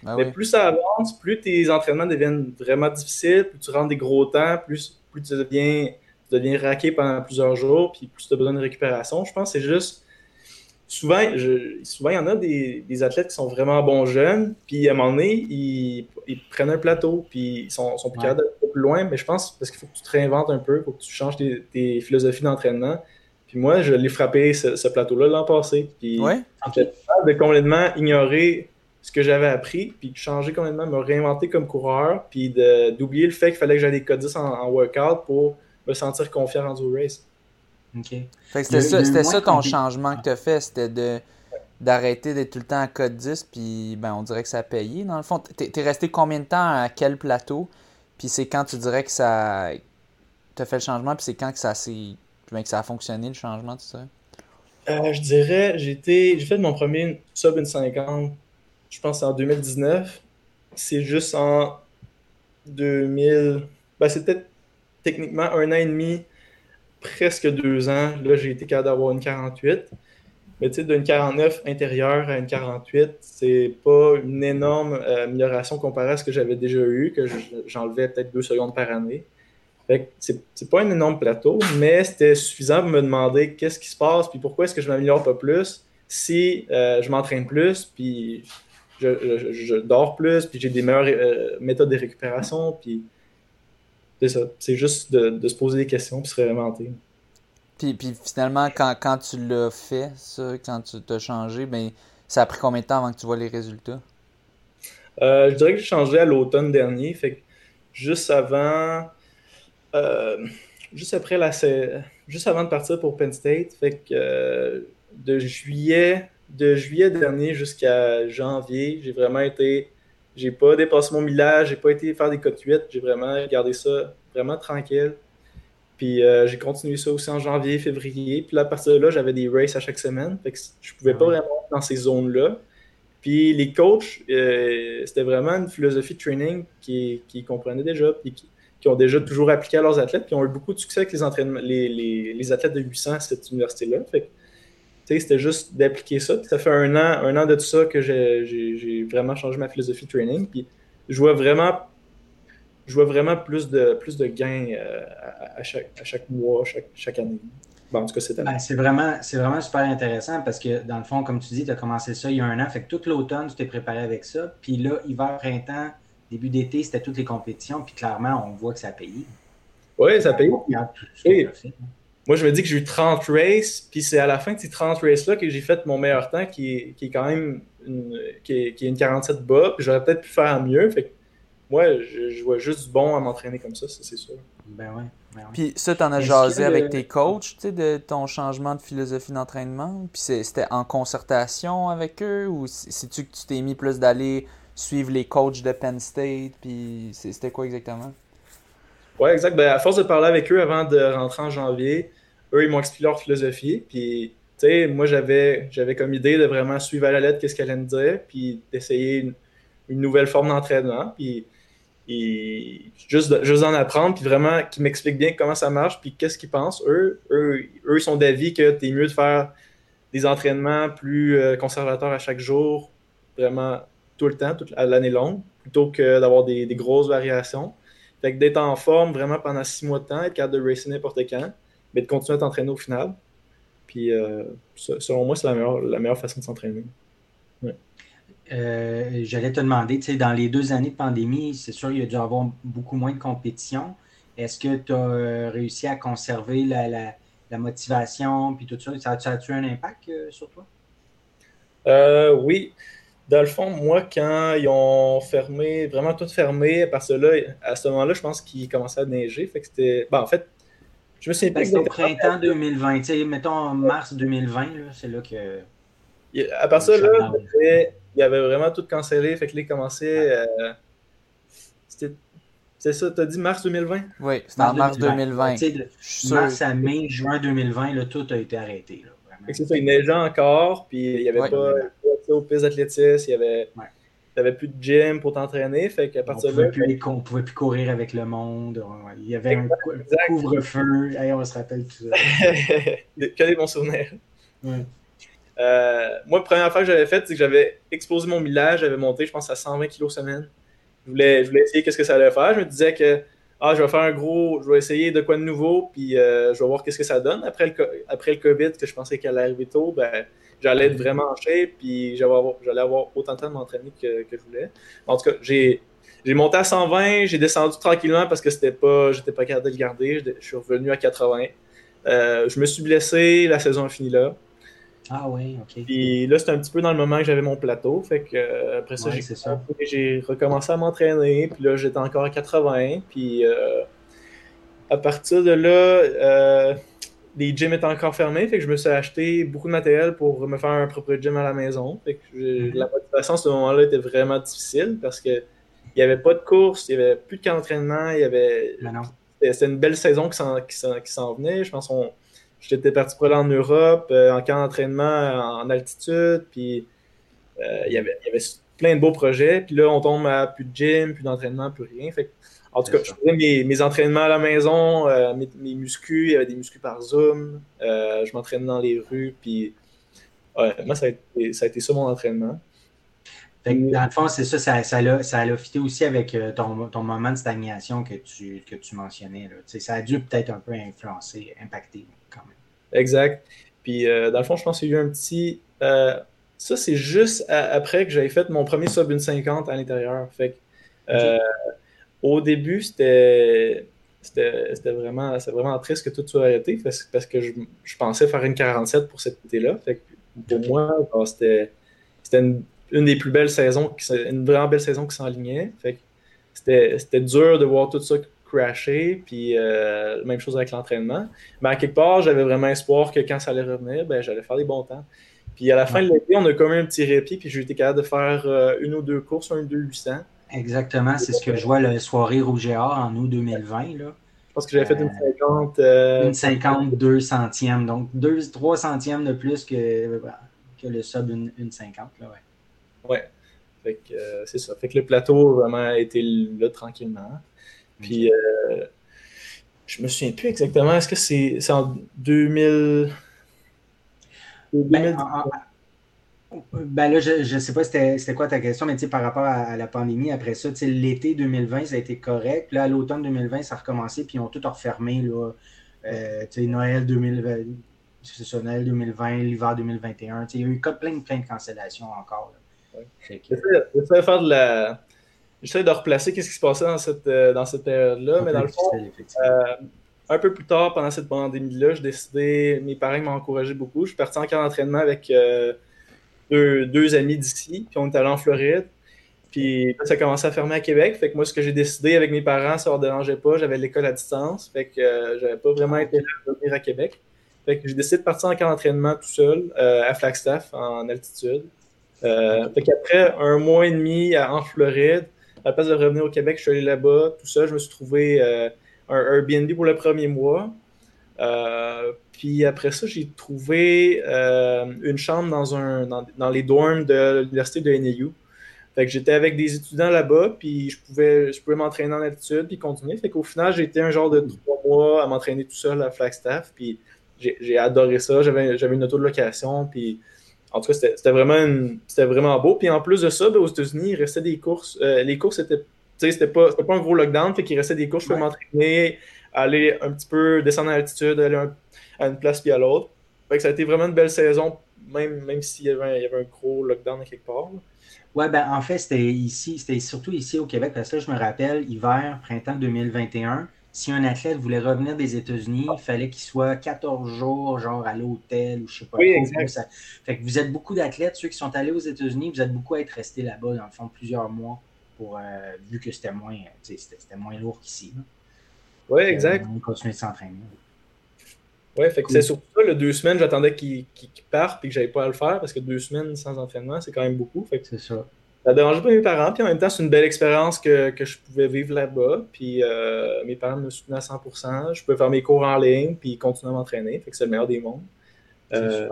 Ah mais plus ça avance, plus tes entraînements deviennent vraiment difficiles, plus tu rentres des gros temps, plus, plus tu deviens, tu deviens raqué pendant plusieurs jours, puis plus tu as besoin de récupération. Je pense que c'est juste. Souvent, souvent, il y en a des, des, athlètes qui sont vraiment bons jeunes, puis à un moment donné, ils, ils prennent un plateau, puis ils sont, sont plus capables d'aller plus loin. Mais je pense parce qu'il faut que tu te réinventes un peu, il faut que tu changes tes, tes philosophies d'entraînement. Puis moi, je l'ai frappé ce, plateau-là l'an passé. Puis ouais? j'ai de complètement ignorer ce que j'avais appris, puis de changer complètement, me réinventer comme coureur, puis d'oublier le fait qu'il fallait que j'aille des code 10 en, workout pour me sentir confiant en du race. OK. c'était ça, ça, ton changement que tu as fait, c'était de d'arrêter d'être tout le temps à code 10, puis ben, on dirait que ça a payé. Dans le fond, t'es es resté combien de temps à quel plateau? Puis c'est quand tu dirais que ça... Tu as fait le changement, puis c'est quand que ça s'est que ça a fonctionné le changement, tu sais? Euh, je dirais, j'ai fait mon premier sub 50, je pense en 2019. C'est juste en 2000. Ben, c'était techniquement un an et demi, presque deux ans. Là, j'ai été capable d'avoir une 48. Mais tu sais, d'une 49 intérieure à une 48, c'est pas une énorme euh, amélioration comparée à ce que j'avais déjà eu, que j'enlevais peut-être deux secondes par année c'est pas un énorme plateau, mais c'était suffisant pour me demander qu'est-ce qui se passe, puis pourquoi est-ce que je m'améliore pas plus si euh, je m'entraîne plus, puis je, dors plus, puis j'ai des meilleures euh, méthodes de récupération, puis c'est ça. C'est juste de, se poser des questions puis se réinventer. Puis, puis finalement, quand, quand tu l'as fait, ça, quand tu t'as changé, ben, ça a pris combien de temps avant que tu vois les résultats? Euh, je dirais que j'ai changé à l'automne dernier. Fait juste avant, euh, juste après la juste avant de partir pour Penn State, fait que de juillet de juillet dernier jusqu'à janvier, j'ai vraiment été j'ai pas dépassé mon millage, j'ai pas été faire des cotes 8, j'ai vraiment gardé ça vraiment tranquille. Puis euh, j'ai continué ça aussi en janvier, février. Puis là, à partir de là, j'avais des races à chaque semaine. Fait que je pouvais pas vraiment être dans ces zones-là. Puis les coachs, c'était vraiment une philosophie de training qui, qui comprenaient déjà. Puis qui, qui ont déjà toujours appliqué à leurs athlètes, qui ont eu beaucoup de succès avec les, entraînements, les, les, athlètes de 800 à cette université-là. C'était juste d'appliquer ça. ça fait un an, un an de tout ça que j'ai vraiment changé ma philosophie de training. Puis je vois vraiment, je vois vraiment plus de, plus de gains euh, à, chaque, à chaque mois, chaque, chaque année. Bon, en tout cas, c'est ben, c'est vraiment, vraiment super intéressant parce que, dans le fond, comme tu dis, tu as commencé ça il y a un an. Fait que tout l'automne, tu t'es préparé avec ça. Puis là, hiver, printemps, Début d'été, c'était toutes les compétitions, puis clairement, on voit que ça a payé. Oui, ça a payé. Moi, je me dis que j'ai eu 30 races, puis c'est à la fin de ces 30 races-là que j'ai fait mon meilleur temps, qui est, qui est quand même une, qui est, une 47 bas, puis j'aurais peut-être pu faire mieux. Fait moi, je, vois juste du bon à m'entraîner comme ça, c'est sûr. Ben ouais. Ben puis ça, tu en as jasé avec tes coachs, tu sais, de ton changement de philosophie d'entraînement? Puis c'était en concertation avec eux, ou c'est-tu que tu t'es mis plus d'aller suivre les coachs de Penn State? Puis c'était quoi exactement? Ouais, exact. Ben, à force de parler avec eux avant de rentrer en janvier, eux, ils m'ont expliqué leur philosophie. Puis, tu sais, moi, j'avais, comme idée de vraiment suivre à la lettre qu'est-ce qu'elle me dire, puis d'essayer une, nouvelle forme d'entraînement. Puis, juste, juste en apprendre, puis vraiment qu'ils m'expliquent bien comment ça marche, puis qu'est-ce qu'ils pensent. Eux, eux, eux sont d'avis que tu es mieux de faire des entraînements plus euh, conservateurs à chaque jour, vraiment tout le temps, toute l'année longue, plutôt que d'avoir des, grosses variations. Fait que d'être en forme vraiment pendant six mois de temps, être capable de racer n'importe quand, mais de continuer à t'entraîner au final. Puis euh, selon moi, c'est la meilleure, la meilleure façon de s'entraîner. Euh, j'allais te demander, tu sais, dans les deux années de pandémie, c'est sûr, il y a dû avoir beaucoup moins de compétition. Est-ce que tu as euh, réussi à conserver la, motivation puis tout ça? Ça, a-tu un impact sur toi? oui. Dans le fond, moi, quand ils ont fermé, vraiment tout fermé, parce que là, à ce moment-là, je pense qu'il commençait à neiger. Fait que c'était. Ben, en fait, je me souviens pas. C'était au printemps 2020. Tu sais, mettons mars 2020, c'est là que. À partir de là, il y avait vraiment tout cancellé. Fait que il commençait. Euh, c'était. C'est ça, tu as dit mars 2020? Oui, c'était en mars 2020. 2020. De mars à mai, juin 2020, là, tout a été arrêté. C'est ça, il neigeait encore, puis il n'y avait pas au pistes d'athlétisme, il y avait, avait plus de gym pour t'entraîner. Fait qu'à partir de là. on ne pouvait plus courir avec le monde. Il y avait un, couvre-feu. on se rappelle tout ça. que des bons souvenirs. moi, la première affaire que j'avais faite, c'est que j'avais explosé mon millage, j'avais monté, je pense, à 120 kg semaine. Je voulais, je voulais essayer qu'est-ce que ça allait faire. Je me disais que ah, je vais faire un gros, je vais essayer de quoi de nouveau, puis je vais voir qu'est-ce que ça donne. Après le, après le COVID, que je pensais qu'elle allait arriver tôt, ben, j'allais être vraiment en shape, puis j'allais avoir, autant de temps de m'entraîner que, que, je voulais. En tout cas, j'ai j'ai monté à 120, j'ai descendu tranquillement parce que c'était pas, j'étais pas capable de le garder. Je, suis revenu à 80. Euh, je me suis blessé, la saison a fini là. Ah oui, ok. Puis là, c'était un petit peu dans le moment que j'avais mon plateau. Fait que euh, après ça, j'ai recommencé à m'entraîner. Puis là, j'étais encore à 80. Puis euh, à partir de là, les gyms étaient encore fermés. Fait que je me suis acheté beaucoup de matériel pour me faire un propre gym à la maison. Fait que mm-hmm. la motivation à ce moment-là était vraiment difficile parce que il n'y avait pas de course, il n'y avait plus de camp d'entraînement, il y avait. C'était une belle saison qui s'en venait. Je pense qu'on j'étais parti pour aller en Europe, euh, en camp d'entraînement en altitude, puis euh, il, y avait, il y avait plein de beaux projets. Puis là, on tombe à plus de gym, plus d'entraînement, plus rien. Fait en tout cas, je faisais mes, mes, entraînements à la maison, euh, mes, mes, il y avait des muscus par Zoom. je m'entraînais dans les rues, puis moi, ça a, été, ça a été ça mon entraînement dans le fond, c'est ça, ça, ça, a, ça a fité aussi avec euh, ton, ton, moment de stagnation que tu, que tu mentionnais. Là. Ça a dû peut-être un peu influencer, impacter quand même. Exact. Puis euh, dans le fond, je pense qu'il y a eu un petit. Euh, ça, c'est juste après que j'avais fait mon premier sub 1,50 à l'intérieur. Fait que, au début, c'était. C'était vraiment, vraiment triste que tout soit arrêté parce, parce que je, je, pensais faire une 47 pour cet été-là. Pour moi, c'était une une des plus belles saisons, une vraiment belle saison qui s'enlignait. C'était dur de voir tout ça crasher, puis euh, même chose avec l'entraînement. Mais à quelque part, j'avais vraiment espoir que quand ça allait revenir, ben, j'allais faire des bons temps. Puis à la fin de l'été, on a quand même un petit répit, puis j'ai été capable de faire euh, une ou deux courses, un 2 800. Exactement, c'est ce que je vois la soirée Rouge en août 2020. Là. Je pense que j'avais fait une 50. Euh, une 52 centièmes, donc 2, 3 centièmes de plus que, que le sub une, une 50. Là, ouais. Ouais. Fait que euh, c'est ça. Fait que le plateau vraiment a été là tranquillement. Puis euh, je me souviens plus exactement. Est-ce que c'est en 2000. Ben, ben, là, je ne sais pas c'était quoi ta question, mais par rapport à, la pandémie, après ça, l'été 2020, ça a été correct. Là, à l'automne 2020, ça a recommencé, puis ils ont tout refermé. Là, euh, Noël 2020, c'est ça, Noël 2020, l'hiver 2021. Il y a eu plein, plein de cancellations encore. J'essaie de faire de la. J'essaie de replacer qu'est-ce qui se passait dans cette, euh, dans cette période-là, mais dans le fond, euh, un peu plus tard, pendant cette pandémie-là, j'ai décidé, mes parents m'ont encouragé beaucoup. Je suis parti en camp d'entraînement avec euh, deux, amis d'ici, puis on est allé en Floride. Puis ça a commencé à fermer à Québec. Fait que moi, ce que j'ai décidé avec mes parents, ça leur dérangeait pas. J'avais l'école à distance. Fait que j'avais pas vraiment intérêt à venir à Québec. Fait que j'ai décidé de partir en camp d'entraînement tout seul à Flagstaff, en altitude. Euh, fait qu'après un mois et demi en Floride, à la place de revenir au Québec, je suis allé là-bas, tout ça. Je me suis trouvé euh, un Airbnb pour le premier mois. Euh, puis après ça, j'ai trouvé une chambre dans, un, dans, les dorms de l'université de NAU. Fait que j'étais avec des étudiants là-bas, puis je pouvais, je pouvais m'entraîner en altitude, puis continuer. Fait qu'au final, j'ai été un genre de trois mois à m'entraîner tout seul à Flagstaff, puis j'ai adoré ça. J'avais une auto de location, puis en tout cas, c'était vraiment, vraiment beau. Puis en plus de ça, ben, aux États-Unis, il restait des courses. Euh, les courses, c'était c'était pas, pas un gros lockdown, fait qu'il restait des courses, je pouvais m'entraîner, aller un petit peu, descendre en altitude, aller à une place puis à l'autre. Fait que ça a été vraiment une belle saison, même, même s'il y, avait un gros lockdown à quelque part. Ouais, ben en fait, c'était ici, c'était surtout ici au Québec, parce que je me rappelle, hiver, printemps 2021, si un athlète voulait revenir des États-Unis, il fallait qu'il soit 14 jours, genre à l'hôtel ou je sais pas. Oui, exact. Fait que vous êtes beaucoup d'athlètes, ceux qui sont allés aux États-Unis, vous êtes beaucoup à être restés là-bas, dans le fond, plusieurs mois, pour, euh, vu que c'était moins, c'était moins lourd qu'ici. Oui, exact. On continuait de s'entraîner. Oui, fait que c'est surtout ça, le deux semaines, j'attendais qu'il parte et que j'avais pas à le faire parce que deux semaines sans entraînement, c'est quand même beaucoup. C'est ça ça dérangeait pas mes parents. Puis en même temps, c'est une belle expérience que, que, je pouvais vivre là-bas. Puis euh, mes parents me soutenaient à 100%. Je pouvais faire mes cours en ligne puis continuer à m'entraîner. Fait que c'est le meilleur des mondes. Euh,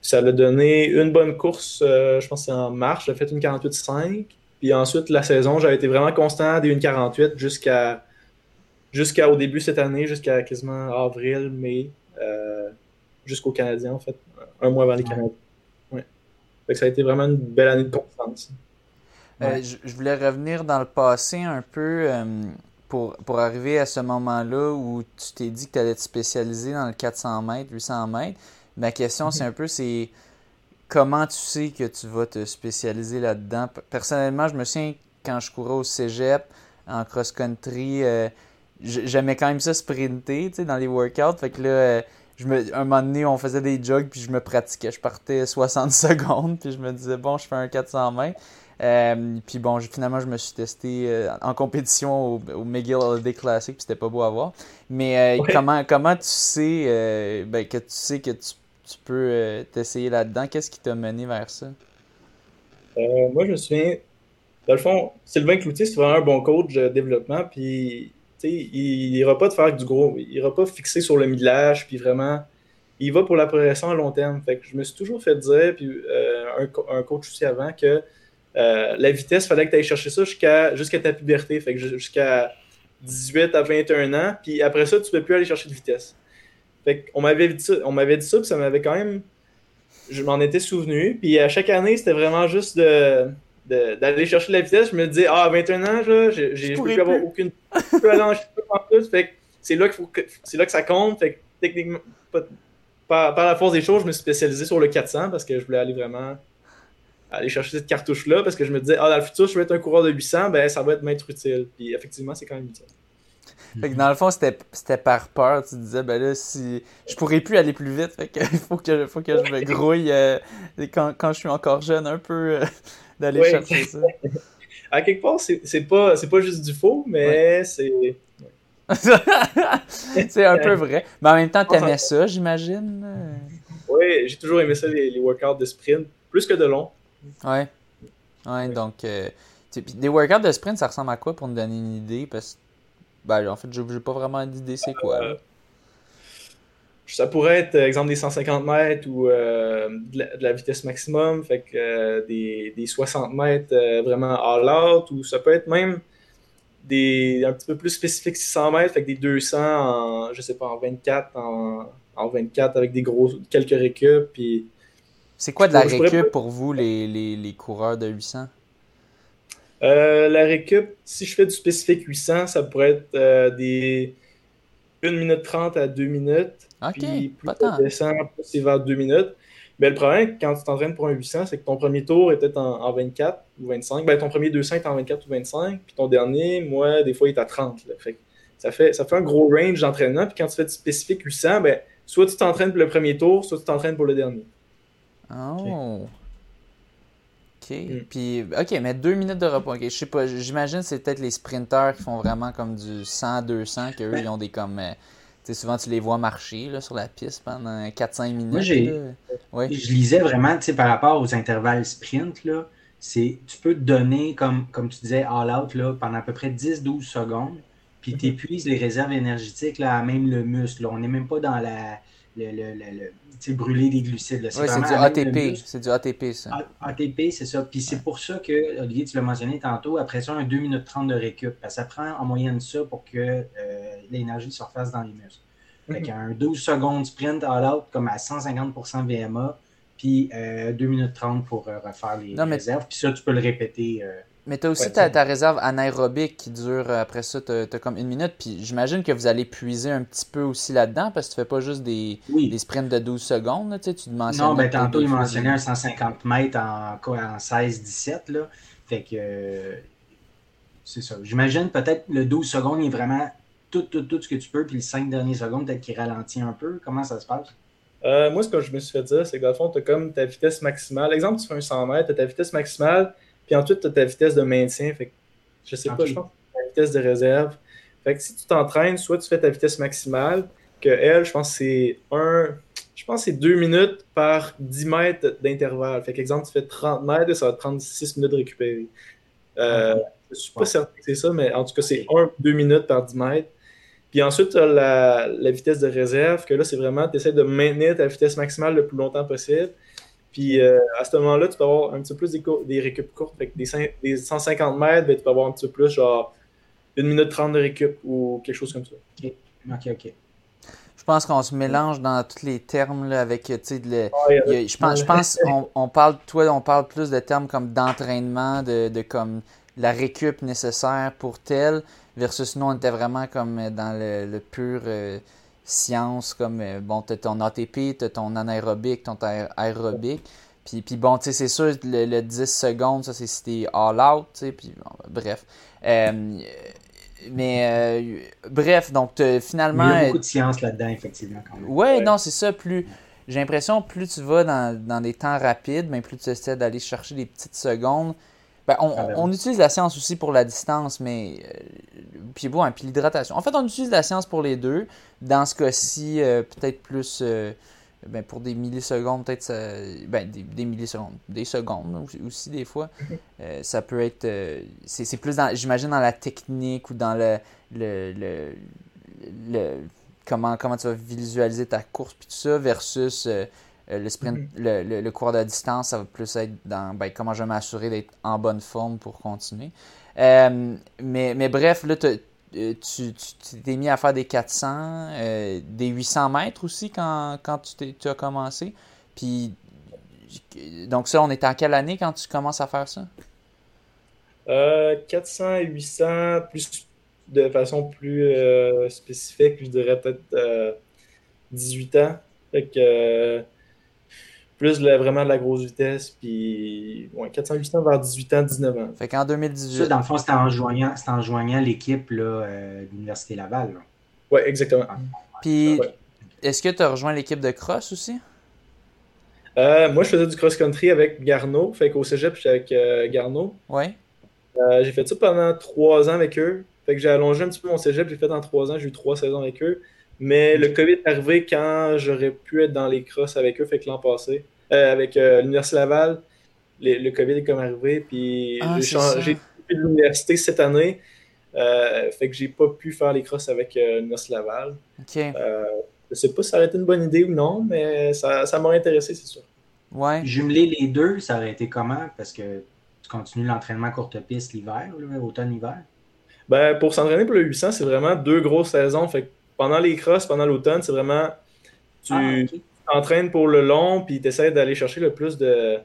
ça a donné une bonne course, euh, je pense que c'est en mars. J'ai fait une 48-5. Puis ensuite, la saison, j'avais été vraiment constant des 1,48 jusqu'à jusqu'au début cette année, jusqu'à quasiment avril, mai. jusqu'au Canadien, en fait, un mois avant les Canadiens. Ouais. ça a été vraiment une belle année de confiance. Euh, je, voulais revenir dans le passé un peu euh, pour, pour arriver à ce moment-là où tu t'es dit que tu allais te spécialiser dans le 400 mètres, 800 mètres. Ma question, c'est mhm. un peu, c'est comment tu sais que tu vas te spécialiser là-dedans? Personnellement, je me souviens quand je courais au cégep en cross-country, euh, j'aimais quand même ça sprinter dans les workouts. Fait que là, je me, un moment donné, on faisait des jogs, puis je me pratiquais. Je partais 60 secondes, puis je me disais, bon, je fais un 400 mètres. Euh, puis bon, finalement, je me suis testé euh, en compétition au, McGill Holiday Classic, puis c'était pas beau à voir. Mais euh, comment, comment tu sais ben, que tu sais que tu, tu peux t'essayer là-dedans? Qu'est-ce qui t'a mené vers ça? moi, je me souviens, dans le fond, Sylvain Cloutier, c'est vraiment un bon coach de développement, puis il n'ira pas te faire du gros, il ira pas fixer sur le millage, puis vraiment, il va pour la progression à long terme. Fait que je me suis toujours fait dire, puis un, un, coach aussi avant, que euh, la vitesse, il fallait que tu ailles chercher ça jusqu'à ta puberté, fait que jusqu'à 18 à 21 ans, puis après ça, tu ne peux plus aller chercher de vitesse. Fait on m'avait dit ça, puis ça m'avait quand même. Je m'en étais souvenu, puis à chaque année, c'était vraiment juste de d'aller chercher la vitesse. Je me disais, ah, à 21 ans, je j'ai plus avoir aucune. Je peux aller en plus. Fait c'est là, qu'il faut que, c'est là que ça compte. Fait que techniquement, par, par, la force des choses, je me suis spécialisé sur le 400 parce que je voulais aller vraiment aller chercher cette cartouche-là parce que je me disais, ah, dans le futur, je vais être un coureur de 800, ben ça va être m'être utile. Puis effectivement, c'est quand même utile. Fait que dans le fond, c'était par peur. Tu disais, ben là, si je pourrais plus aller plus vite, fait qu'il faut que, faut que je me grouille euh, quand, quand, je suis encore jeune un peu euh, d'aller chercher ça. à quelque part, c'est pas, pas juste du faux, mais c'est. c'est un peu vrai. Mais en même temps, t'aimais ça, j'imagine? Oui, j'ai toujours aimé ça, les, les workouts de sprint, plus que de long. Ouais. Ouais, donc. Euh, des workouts de sprint, ça ressemble à quoi pour nous donner une idée? Parce que, ben, en fait, j'ai pas vraiment d'idée c'est quoi. Euh, ça pourrait être, exemple, des 150 mètres ou euh, de, la, vitesse maximum, fait que des, des, 60 mètres vraiment all out, ou ça peut être même des un petit peu plus spécifique 600 mètres, fait que des 200 en, je sais pas, en 24, en, en 24 avec des gros, quelques récup, puis c'est quoi de la récup pour vous, les, les, les, coureurs de 800? Euh, la récup, si je fais du spécifique 800, ça pourrait être euh, des 1 minute 30 à 2 minutes. Ok, puis plus tu descends, c'est vers 2 minutes. Mais le problème, quand tu t'entraînes pour un 800, c'est que ton premier tour est peut-être en, 24 ou 25. Ben, ton premier 200 est en 24 ou 25. Puis ton dernier, moi, des fois, il est à 30. Fait ça, fait, ça fait un gros range d'entraînement. Puis quand tu fais du spécifique 800, ben, soit tu t'entraînes pour le premier tour, soit tu t'entraînes pour le dernier. Oh. OK. Mm. Puis, OK, mais deux minutes de repos. Je sais pas, j'imagine c'est peut-être les sprinteurs qui font vraiment comme du 100-200, qu'eux, ils ont des comme. Euh, souvent, tu les vois marcher là, sur la piste pendant 4-5 minutes. Moi, j'ai, ouais. je lisais vraiment par rapport aux intervalles sprint. Là, c'est, tu peux te donner, comme, comme tu disais, all out là, pendant à peu près 10-12 secondes, puis mm-hmm. tu épuises les réserves énergétiques là, à même le muscle. On n'est même pas dans la, le, le, le, brûler des glucides. C'est du ATP. C'est du ATP, ça. ATP, c'est ça. Puis c'est pour ça que, Olivier, tu l'as mentionné tantôt, après ça, un 2 minutes 30 de récup. ça prend en moyenne ça pour que euh, l'énergie se refasse dans les muscles. Fait mhm. un 12 secondes sprint all out comme à 150% VMA, puis 2 euh, minutes 30 pour euh, refaire les réserves. Puis ça, tu peux le répéter. Mais tu as aussi ta, réserve anaérobique qui dure euh, après ça, tu as, comme une minute. Puis j'imagine que vous allez puiser un petit peu aussi là-dedans parce que tu fais pas juste des, des sprints de 12 secondes. tu, tu Non, ben tantôt, il mentionnait un 150 mètres en, en 16-17. Fait que c'est ça. J'imagine peut-être le 12 secondes, il est vraiment tout, tout, tout ce que tu peux. Puis les 5 dernières secondes, peut-être qu'il ralentit un peu. Comment ça se passe? Euh, moi, ce que je me suis fait dire, c'est que dans le fond, tu as comme ta vitesse maximale. Exemple, tu fais un 100 mètres, tu as ta vitesse maximale puis ensuite, tu as ta vitesse de maintien. Fait que, je sais pas, je pense que ta vitesse de réserve. Fait que si tu t'entraînes, soit tu fais ta vitesse maximale, que elle, je pense que c'est un. Je pense c'est 2 minutes par 10 mètres d'intervalle. Fait exemple, tu fais 30 mètres, ça va te prendre 6 minutes de récupérer. Euh, je suis pas certain que c'est ça, mais en tout cas, c'est 1-2 minutes par 10 mètres. Puis ensuite, tu as la, la, vitesse de réserve, que là, c'est vraiment, tu essaies de maintenir ta vitesse maximale le plus longtemps possible. Puis euh, à ce moment-là, tu peux avoir un petit peu plus des, des récup courtes. Fait des, des 150 mètres, ben, tu peux avoir un petit peu plus, genre 1 minute 30 de récup ou quelque chose comme ça. OK, OK, OK. je pense qu'on se mélange dans tous les termes là, avec, tu sais, je pense, je pense on, on, parle, toi, on parle plus de termes comme d'entraînement, de, de comme la récup nécessaire pour tel, versus nous, on était vraiment comme dans le, pur euh, science, comme, euh, bon, tu as ton ATP, tu as ton anaérobique, ton aérobique. Puis, puis bon, tu sais, c'est sûr, le, 10 secondes, ça, c'est si t'es all out, tu sais, puis bref. Euh, mais bref, donc finalement. Il y a beaucoup de science là-dedans, effectivement. Quand même. Ouais, non, c'est ça. Plus j'ai l'impression, plus tu vas dans, dans des temps rapides, mais plus tu essaies d'aller chercher des petites secondes. Ben, ah, ben on, utilise la science aussi pour la distance, mais. Euh, puis bon, puis l'hydratation. En fait, on utilise la science pour les deux. Dans ce cas-ci, euh, peut-être plus. Euh, ben, pour des millisecondes, peut-être ben, des, millisecondes, des secondes aussi, des fois. Ça peut être. c'est plus, dans, j'imagine, dans la technique ou dans le. le, le, comment, comment tu vas visualiser ta course, puis tout ça, versus le sprint, mhm. le, le, cours de distance, ça va plus être dans ben, comment je vais m'assurer d'être en bonne forme pour continuer. Euh, mais, mais bref, là, euh, tu t'es mis à faire des 400, des 800 mètres aussi quand, quand tu, tu, as commencé. Puis, donc ça, on est en quelle année quand tu commences à faire ça? 400 et 800, plus de façon plus spécifique, je dirais peut-être 18 ans. Fait que plus vraiment de la grosse vitesse, puis ouais, 400-800 vers 18 ans, 19 ans. Fait qu'en 2018. Ça, dans le fond, c'était en joignant, en joignant l'équipe euh, de l'Université Laval. Oui, exactement. Ah. Puis, est-ce que tu as rejoint l'équipe de cross aussi? Euh, moi, je faisais du cross-country avec Garneau. Fait qu'au cégep, j'étais avec euh, Garneau. Oui. j'ai fait ça pendant trois ans avec eux. Fait que j'ai allongé un petit peu mon cégep. J'ai fait dans trois ans. J'ai eu trois saisons avec eux. Mais le COVID est arrivé quand j'aurais pu être dans les crosses avec eux, fait que l'an passé, euh, avec euh, l'Université Laval, le COVID est comme arrivé, puis ah, j'ai changé de l'université cette année, euh, fait que j'ai pas pu faire les crosses avec l'Université Laval. Ok. je sais pas si ça aurait été une bonne idée ou non, mais ça, ça m'aurait intéressé, c'est sûr. Ouais. Jumeler les deux, ça aurait été comment? Parce que tu continues l'entraînement courte piste l'hiver, automne-hiver? Ben, pour s'entraîner pour le 800, c'est vraiment deux grosses saisons. Fait pendant les crosses, pendant l'automne, c'est vraiment. Tu ah, t'entraînes pour le long, puis tu essaies d'aller chercher le plus de.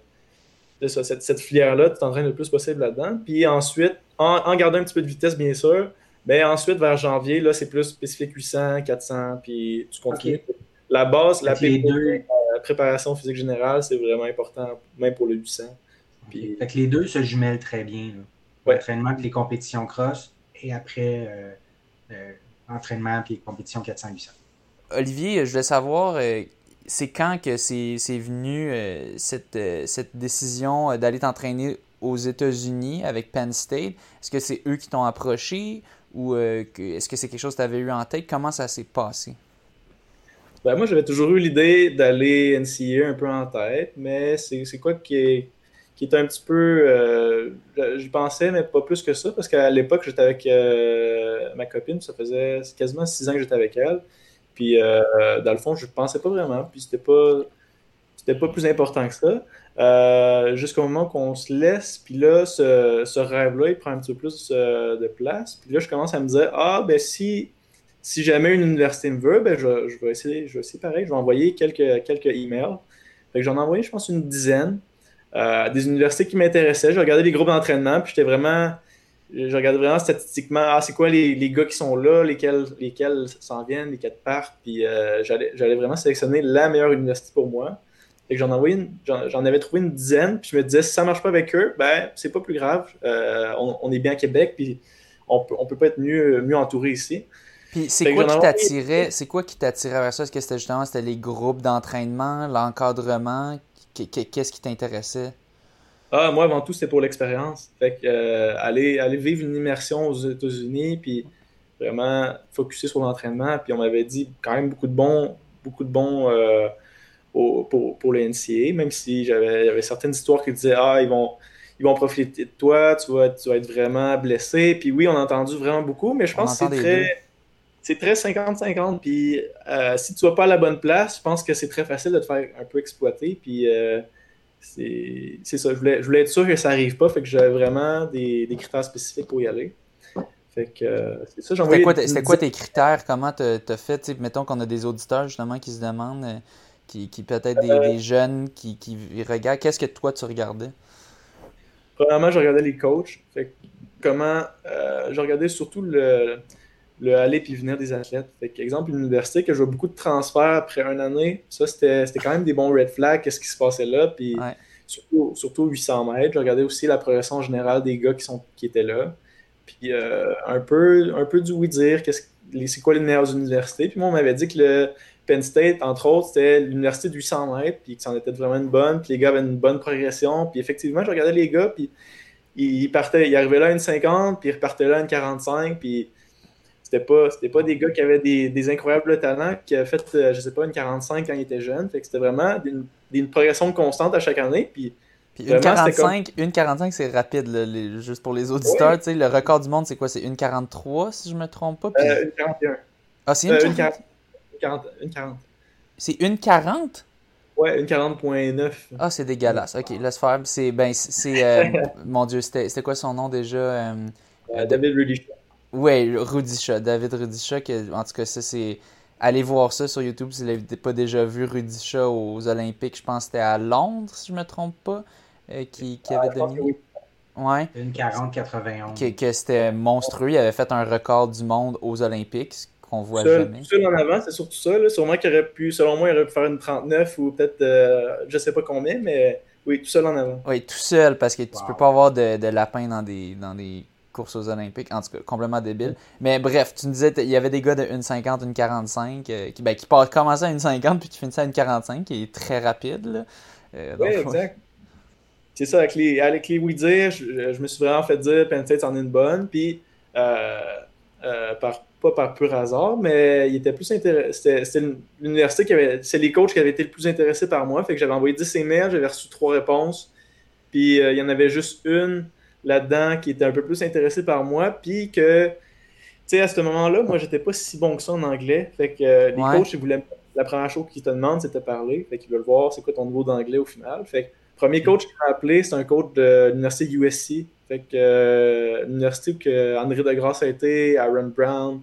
de cette, cette filière-là, tu t'entraînes le plus possible là-dedans. Puis ensuite, en, gardant un petit peu de vitesse, bien sûr, mais ensuite, vers janvier, là, c'est plus spécifique 800, 400, puis tu continues. La base, la, deux... la préparation physique générale, c'est vraiment important, même pour le 800. Puis... Fait que les deux se jumellent très bien. L'entraînement de les compétitions cross et après euh, euh, entraînement et compétition 400-800. Olivier, je voulais savoir, euh, c'est quand que c'est venu euh, cette, euh, cette décision d'aller t'entraîner aux États-Unis avec Penn State? Est-ce que c'est eux qui t'ont approché ou est-ce que c'est quelque chose que tu avais eu en tête? Comment ça s'est passé? Ben, moi, j'avais toujours eu l'idée d'aller NCA un peu en tête, mais c'est quoi qui est qui est un petit peu. Euh, J'y pensais, mais pas plus que ça, parce qu'à l'époque, j'étais avec euh, ma copine, ça faisait quasiment six ans que j'étais avec elle. Puis, euh, dans le fond, je ne pensais pas vraiment, puis c'était pas. Pas plus important que ça. Jusqu'au moment qu'on se laisse, puis là, ce, ce rêve-là, il prend un petit peu plus de place. Puis là, je commence à me dire Ah, ben si, si jamais une université me veut, ben je, je vais essayer, je pareil, je vais envoyer quelques, quelques emails. Fait que j'en ai envoyé, je pense, une dizaine. Euh, des universités qui m'intéressaient. Je regardais les groupes d'entraînement, puis j'étais vraiment. Je regardais vraiment statistiquement, ah, c'est quoi les, les, gars qui sont là, lesquels, lesquels s'en viennent, lesquels partent. Puis euh, j'allais vraiment sélectionner la meilleure université pour moi. Et j'en j'en avais trouvé une dizaine, puis je me disais, si ça marche pas avec eux, ben, c'est pas plus grave. Euh, on, est bien à Québec, puis on peut, on peut pas être mieux, mieux entouré ici. Puis c'est quoi, qui t'attirait, c'est quoi qui t'attirait vers ça? Est-ce que c'était justement c'était les groupes d'entraînement, l'encadrement? Qu'est-ce qui t'intéressait? Ah, moi, avant tout, c'était pour l'expérience. Fait que, euh, aller, aller vivre une immersion aux États-Unis, puis vraiment focuser sur l'entraînement. Puis on m'avait dit quand même beaucoup de bons, beaucoup de bons euh, pour, pour le NCA, même si j'avais, certaines histoires qui disaient Ah, ils vont, ils vont profiter de toi, tu vas, tu vas être vraiment blessé. Puis oui, on a entendu vraiment beaucoup, mais je pense que c'est très c'est très 50-50. Puis euh, si tu vas pas à la bonne place, je pense que c'est très facile de te faire un peu exploiter. Puis euh, c'est ça. Je voulais, je voulais, être sûr que ça arrive pas. Fait que j'avais vraiment des, des, critères spécifiques pour y aller. Fait que c'est ça, C'était quoi, quoi tes critères? Comment tu as fait? mettons qu'on a des auditeurs justement qui se demandent, qui, qui peut-être des, des, jeunes qui, qui regardent. Qu'est-ce que toi tu regardais? Premièrement, je regardais les coachs. Fait comment je regardais surtout le, le aller puis venir des athlètes. Fait exemple, l'université, que je vois beaucoup de transferts après une année, ça, c'était quand même des bons red flags, qu'est-ce qui se passait là. Puis surtout, surtout 800 mètres, je regardais aussi la progression générale des gars qui, sont, qui étaient là. Puis euh, un, peu, un peu du oui dire, c'est quoi les meilleures universités? Puis moi, on m'avait dit que le Penn State, entre autres, c'était l'université de 800 mètres, puis que ça en était vraiment une bonne, puis les gars avaient une bonne progression. Puis effectivement, je regardais les gars, puis ils, partaient, ils arrivaient là à une 50, puis ils repartaient là à une 45, puis c'était pas, pas des gars qui avaient des, incroyables talents, qui avaient fait, euh, je sais pas, une 45 quand ils étaient jeunes. Fait que c'était vraiment une, progression constante à chaque année. Puis, une 45, une 45 c'est rapide, juste pour les auditeurs. Le record du monde, c'est quoi? C'est une 43, si je me trompe pas euh, Une 41. Ah, c'est une, euh, 40. Une 40. C'est une 40 Ouais, une 40.9. Ah, c'est dégueulasse. Ok, laisse faire. C'est, ben, c'est, mon Dieu, c'était quoi son nom déjà David Rudy oui, Rudisha, David Rudisha, en tout cas, ça, c'est. Allez voir ça sur YouTube si vous n'avez pas déjà vu Rudisha aux Olympiques. Je pense que c'était à Londres, si je ne me trompe pas, euh, qui, qui, avait ah, Ouais. Une 40-91. Que, que c'était monstrueux. Il avait fait un record du monde aux Olympiques, qu'on voit seul, jamais. Tout seul en avant, c'est surtout ça. Là. Sûrement qu'il aurait pu, selon moi, il aurait pu faire une 39 ou peut-être, euh, je sais pas combien, mais oui, tout seul en avant. Oui, tout seul, parce que tu ne peux pas avoir de, de lapin dans des, dans des course aux Olympiques. En tout cas, complètement débile. Mais bref, tu me disais, il y avait des gars de 1,50, 1,45 euh, qui, ben, qui commençaient à 1,50 puis qui finissaient à 1,45, qui est très rapide. Euh, oui, exact. C'est ça, avec les, avec les oui dire, je, me suis vraiment fait dire Penn State en est une bonne, puis euh, par, pas par pur hasard, mais il était plus intéressé. C'était l'université qui avait. C'est les coachs qui avaient été le plus intéressés par moi. Fait que j'avais envoyé 10 emails, j'avais reçu trois réponses. Puis il y en avait juste une là-dedans qui était un peu plus intéressé par moi, puis que, tu sais, à ce moment-là, moi, j'étais pas si bon que ça en anglais. Fait que euh, les coachs, ils voulaient, la première chose qu'ils te demandent, c'est de te parler. Fait qu'ils veulent voir c'est quoi ton niveau d'anglais au final. Fait que, premier coach qui m'a appelé, c'est un coach de l'université USC. Fait que, euh, l'université que André Degrasse a été, Aaron Brown,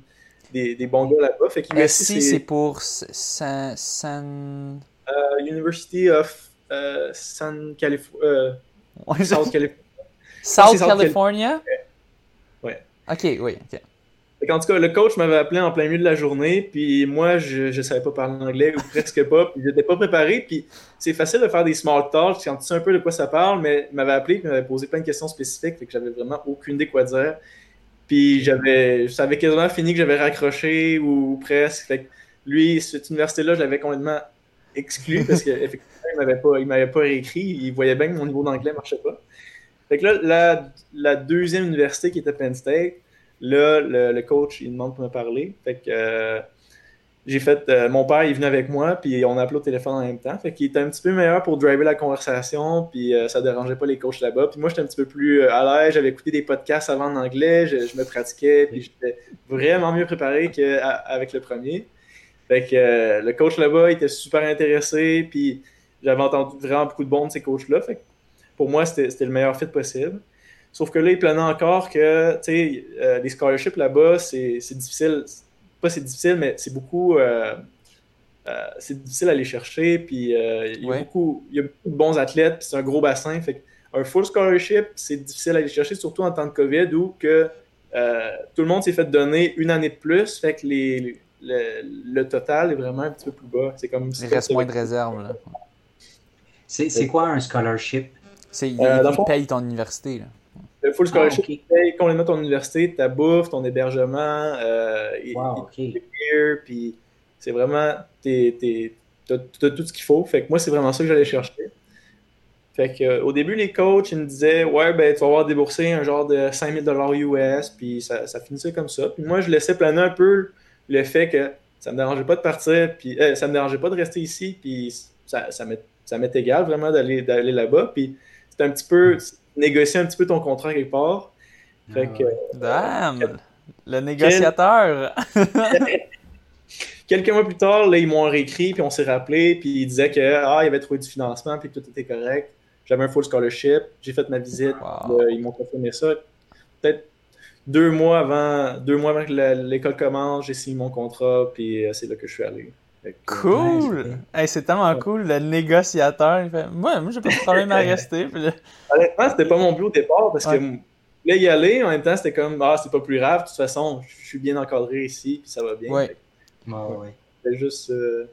des, des bons gars là-bas. Fait que USC, c'est pour San... Euh, University of San California. South California. South California? Ouais. Ok, oui, ok. En tout cas, le coach m'avait appelé en plein milieu de la journée, puis moi, je ne savais pas parler anglais, ou presque pas, puis n'étais pas préparé, puis c'est facile de faire des small talks quand tu sais un peu de quoi ça parle, mais il m'avait appelé, il m'avait posé plein de questions spécifiques, fait que j'avais vraiment aucune idée quoi dire. Puis j'avais, je savais quasiment fini que j'avais raccroché, ou, presque, fait que lui, cette université-là, je l'avais complètement exclu, parce qu'effectivement, il m'avait pas, il m'avait pas réécrit, il voyait bien que mon niveau d'anglais marchait pas. Fait que là, la, deuxième université qui était Penn State, là, le, coach, il demande pour me parler. Fait que euh, j'ai fait. Euh, mon père, il venait avec moi, puis on a appelé au téléphone en même temps. Fait qu'il était un petit peu meilleur pour driver la conversation, puis euh, ça dérangeait pas les coachs là-bas. Puis moi, j'étais un petit peu plus à l'aise. J'avais écouté des podcasts avant en anglais, je, me pratiquais, puis j'étais vraiment mieux préparé qu'avec le premier. Fait que le coach là-bas, il était super intéressé, puis j'avais entendu vraiment beaucoup de bons de ces coachs-là. Fait pour moi, c'était le meilleur fit possible. Sauf que là, il planait encore que, tu sais, euh, les scholarships là-bas, c'est difficile. Pas c'est difficile, mais c'est beaucoup. Euh, euh, c'est difficile à aller chercher. Puis il, y a beaucoup, il y a beaucoup de bons athlètes, puis c'est un gros bassin. Fait un full scholarship, c'est difficile à aller chercher, surtout en temps de COVID où que tout le monde s'est fait donner une année de plus. Fait que les, le, total est vraiment un petit peu plus bas. C'est comme il reste moins de réserves. C'est quoi un scholarship? C'est, il, euh, paye ton université. Là. Le full scholarship, ah, okay. il paye complètement ton université, ta bouffe, ton hébergement, euh, wow, puis c'est vraiment, t'as, tout ce qu'il faut. Fait que moi, c'est vraiment ça que j'allais chercher. Fait que, euh, au début, les coachs, ils me disaient, ouais, ben, tu vas avoir déboursé un genre de 5000 US, puis ça, ça, finissait comme ça. Puis moi, je laissais planer un peu le fait que ça me dérangeait pas de partir, puis ça me dérangeait pas de rester ici, puis ça, ça m'est égal vraiment d'aller, d'aller là-bas. Puis un petit peu négocier un petit peu ton contrat quelque part. Fait que, Damn! Le négociateur! Quelques mois plus tard, là, ils m'ont réécrit, puis on s'est rappelé, puis ils disaient que ah, avait trouvé du financement, puis tout était correct. J'avais un full scholarship, j'ai fait ma visite, ils m'ont confirmé ça. Peut-être deux mois avant, deux mois avant que l'école commence, j'ai signé mon contrat, puis c'est là que je suis allé. Cool! c'est tellement cool, le négociateur. Il fait, moi, moi j'ai pas de problème à rester. Honnêtement, c'était pas mon but au départ parce que là, y aller, en même temps, c'était comme, ah, c'est pas plus grave, de toute façon, je suis bien encadré ici, puis ça va bien. Ouais. ouais. C'était juste. Euh,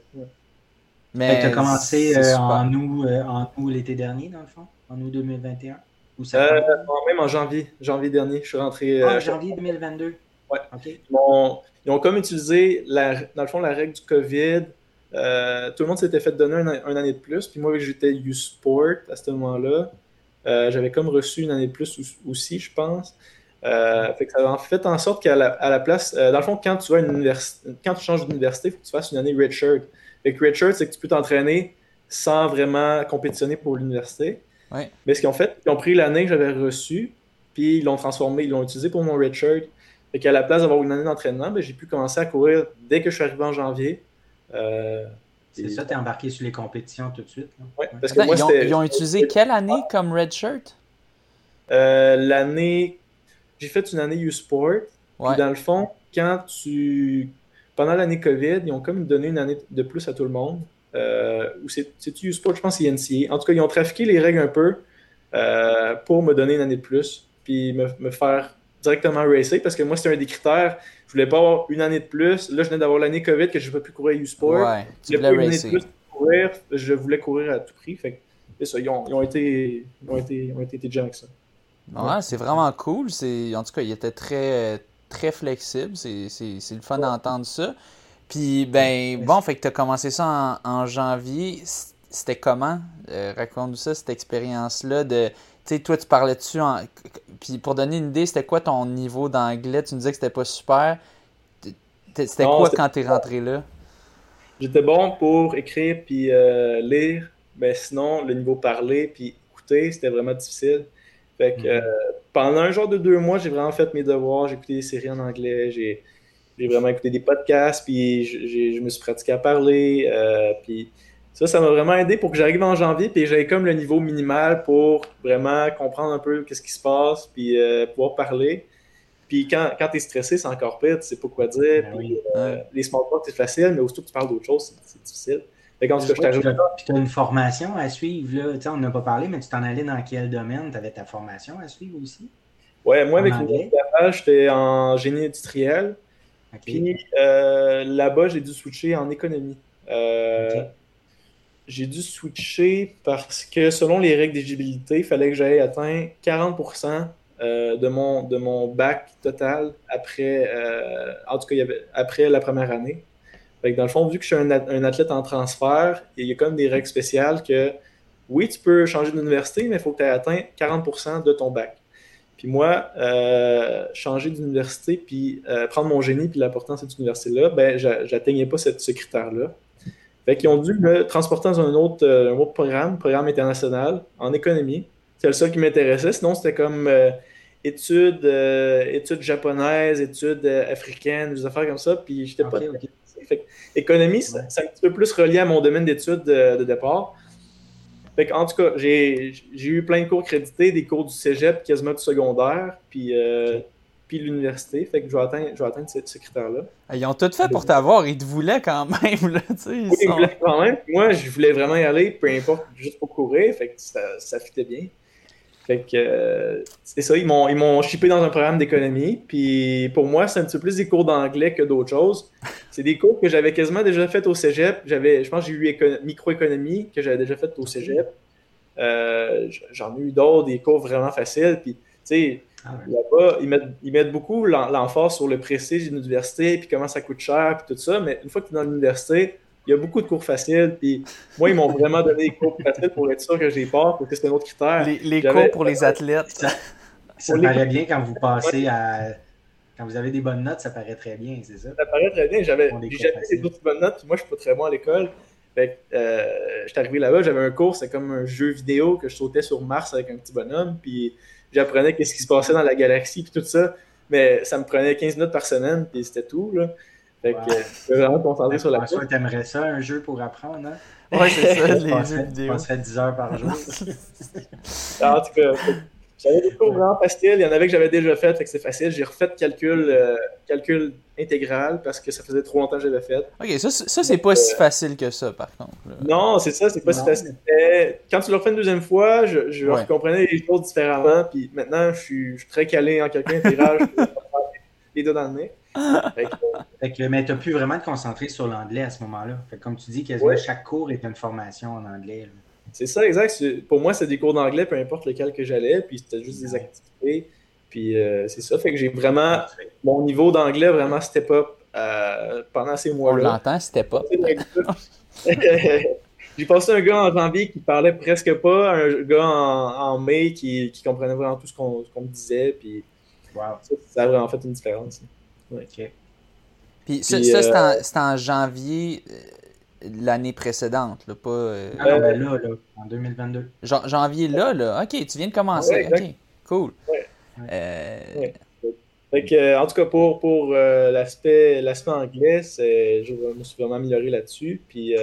Mais tu as commencé euh, en août, euh, en août l'été dernier, dans le fond, en août 2021 Ou ça Même en janvier, janvier dernier, je suis rentré. Ah, janvier 2022. Ouais. Ils ont comme utilisé, la, dans le fond, la règle du COVID. Euh, tout le monde s'était fait donner un, année de plus. Puis moi, vu que j'étais U-Sport à ce moment-là, euh, j'avais comme reçu une année de plus aussi, je pense. Euh, fait que ça a fait en sorte qu'à la, à la place, dans le fond, quand tu, vas une quand tu changes d'université, il faut que tu fasses une année redshirt. Fait que redshirt, c'est que tu peux t'entraîner sans vraiment compétitionner pour l'université. Mais ce qu'ils ont fait, ils ont pris l'année que j'avais reçue, puis ils l'ont transformé, ils l'ont utilisé pour mon redshirt. Fait qu'à la place d'avoir une année d'entraînement, ben, j'ai pu commencer à courir dès que je suis arrivé en janvier. Euh, c'est ça, tu es embarqué sur les compétitions tout de suite. Oui, parce que moi, ils, ont, ils, ont, utilisé quelle année comme red shirt? Euh, L'année. J'ai fait une année U-Sport. Dans le fond, quand tu. Pendant l'année COVID, ils ont comme donné une année de plus à tout le monde. Euh, ou c'est U-Sport, je pense que c'est NCA. En tout cas, ils ont trafiqué les règles un peu euh, pour me donner une année de plus. Puis me, me faire directement racer parce que moi, c'était un des critères. Je voulais pas avoir une année de plus. Là, je venais d'avoir l'année COVID que je n'ai pas pu courir U-Sport. Ouais, tu voulais racer. courir. Je voulais courir à tout prix. Fait c'est ça, ils ont, ils ont, été, ils ont été, ont été avec ça. Ouais, c'est vraiment cool. En tout cas, il était très, très flexible. C'est le fun d'entendre ça. Puis, ben, bon, fait que tu as commencé ça en, janvier. C'était comment? Euh, raconte-nous ça, cette expérience-là de sais, toi, tu parlais dessus. En... Puis pour donner une idée, c'était quoi ton niveau d'anglais? Tu nous disais que c'était pas super. C'était quoi quand tu es rentré là? J'étais bon pour écrire puis euh, lire, mais sinon, le niveau parler puis écouter, c'était vraiment difficile. Fait que mhm. euh, pendant un genre de deux mois, j'ai vraiment fait mes devoirs, j'ai écouté des séries en anglais, j'ai vraiment écouté des podcasts, puis je me suis pratiqué à parler, euh, puis ça, ça m'a vraiment aidé pour que j'arrive en janvier, puis j'avais comme le niveau minimal pour vraiment comprendre un peu qu'est-ce qui se passe, puis euh, pouvoir parler. Puis quand, quand tu es stressé, c'est encore pire, tu sais pas quoi dire. Ben puis, euh, Les small talk, c'est facile, mais aussitôt que tu parles d'autre chose, c'est difficile. quand je t'arrive Puis tu as une formation à suivre, là. on n'a pas parlé, mais tu t'en allais dans quel domaine? Tu avais ta formation à suivre aussi? Ouais, moi, avec le j'étais en génie industriel. Puis euh, là-bas, j'ai dû switcher en économie j'ai dû switcher parce que selon les règles d'éligibilité, il fallait que j'aille atteindre 40% euh, de, mon, de mon bac total après, euh, en tout cas, après la première année. dans le fond, vu que je suis un, athlète en transfert, il y a comme des règles spéciales que oui, tu peux changer d'université, mais il faut que tu aies atteint 40% de ton bac. Puis moi, euh, changer d'université, puis prendre mon génie, puis l'apporter dans cette université-là, ben, j'atteignais pas ce critère-là. Fait qu'ils ont dû me transporter dans un autre, euh, un autre programme, programme international, en économie. C'est le seul qui m'intéressait. Sinon, c'était comme euh, études, euh, études japonaises, études africaines, des affaires comme ça. Puis j'étais pas. Fait économie, c'est un petit peu plus relié à mon domaine d'études de, départ. Fait en tout cas, j'ai eu plein de cours crédités, des cours du cégep, quasiment du secondaire. Puis puis l'université. Fait que je vais atteindre, je vais atteindre ce, critère-là. Ils ont tout fait pour t'avoir. Ils te voulaient quand même. Là, oui, ils voulaient quand même. Moi, je voulais vraiment y aller, peu importe, juste pour courir. Fait que ça, ça fitait bien. Fait que euh, c'est ça, ils m'ont, ils m'ont chippé dans un programme d'économie. Puis pour moi, c'est un petit peu plus des cours d'anglais que d'autres choses. C'est des cours que j'avais quasiment déjà fait au cégep. J'avais, je pense que j'ai eu microéconomie que j'avais déjà fait au cégep. Euh, j'en ai eu d'autres, des cours vraiment faciles. Puis, tu sais, ah Là-bas, ils mettent, beaucoup l'emphase sur le prestige de l'université, puis comment ça coûte cher, puis tout ça. Mais une fois que tu es dans l'université, il y a beaucoup de cours faciles. Puis moi, ils m'ont vraiment donné des cours faciles pour être sûr que j'ai pas, parce que c'est un autre critère. Les, cours pour les athlètes. Ça, ça paraît bien quand vous passez à. Quand vous avez des bonnes notes, ça paraît très bien, c'est ça? Ça paraît très bien. J'avais des bonnes notes, puis moi, je suis pas très bon à l'école. Fait euh, je suis arrivé là-bas, j'avais un cours, c'est comme un jeu vidéo que je sautais sur Mars avec un petit bonhomme, puis j'apprenais qu'est-ce qui se passait dans la galaxie puis tout ça. Mais ça me prenait 15 minutes par semaine, puis c'était tout. Là. Fait que je vraiment concentré sur la tu t'aimerais ça, un jeu pour apprendre, hein? Oui, c'est ça, les jeux vidéo. Je 10 heures par jour. en tout cas, J'avais des cours vraiment faciles. Il y en avait que j'avais déjà fait, fait que c'est facile. J'ai refait calcul, euh, calcul intégral parce que ça faisait trop longtemps que j'avais fait. Ok, ça, ça c'est pas si facile que ça, par contre. Non, c'est ça, c'est pas si facile. quand tu le refais une deuxième fois, je, je comprenais les choses différemment. Puis maintenant, je suis, je suis très calé en calcul intégral. je peux les deux dans le nez. Fait que, mais tu n'as plus vraiment de concentrer sur l'anglais à ce moment-là. Comme tu dis, quasiment chaque cours est une formation en anglais. C'est ça, exact. Pour moi, c'est des cours d'anglais, peu importe lequel que j'allais, puis c'était juste des activités. Puis euh, c'est ça, fait que j'ai vraiment. Mon niveau d'anglais vraiment step up euh, pendant ces mois-là. On l'entend, c'était pas. j'ai passé un gars en janvier qui parlait presque pas, un gars en, mai qui, comprenait vraiment tout ce qu'on me disait. Puis ça, a vraiment fait une différence. OK. Puis, ça, euh, c'était en, janvier l'année précédente, là, pas. Euh, ah non, ben là, là, en 2022. janvier là, là. OK, tu viens de commencer. OK, cool. Ouais. en tout cas, pour, pour l'aspect anglais, je me suis vraiment amélioré là-dessus. Puis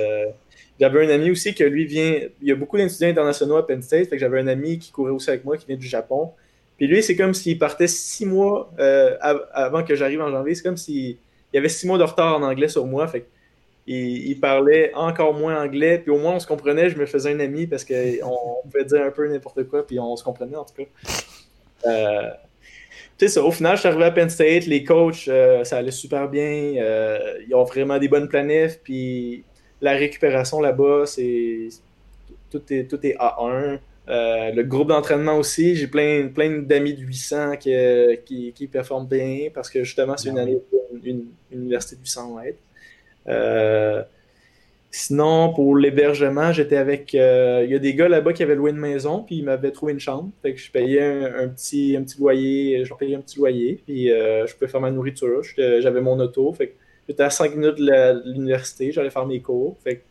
j'avais un ami aussi que lui vient. Il y a beaucoup d'étudiants internationaux à Penn State. Fait que j'avais un ami qui courait aussi avec moi qui vient du Japon. Puis lui, c'est comme s'il partait six mois euh, avant que j'arrive en janvier. C'est comme s'il y avait six mois de retard en anglais sur moi. Fait il, parlait encore moins anglais. Puis au moins, on se comprenait. Je me faisais un ami parce qu'on pouvait dire un peu n'importe quoi. Puis on se comprenait en tout cas. Euh, tu sais, ça, au final, je suis arrivé à Penn State. Les coachs, euh, ça allait super bien. ils ont vraiment des bonnes planètes. Puis la récupération là-bas, c'est tout est, tout est A1. Euh, le groupe d'entraînement aussi, j'ai plein, plein d'amis de 800 qui, qui, performent bien parce que justement, c'est une année une, université de 800 mètres. Euh, sinon, pour l'hébergement, j'étais avec. Euh, il y a des gars là-bas qui avaient loué une maison, puis ils m'avaient trouvé une chambre. Fait que je payais un, petit, un petit loyer, je payais un petit loyer, puis je pouvais faire ma nourriture. J'avais mon auto. Fait que j'étais à 5 minutes de l'université, j'allais faire mes cours. Fait que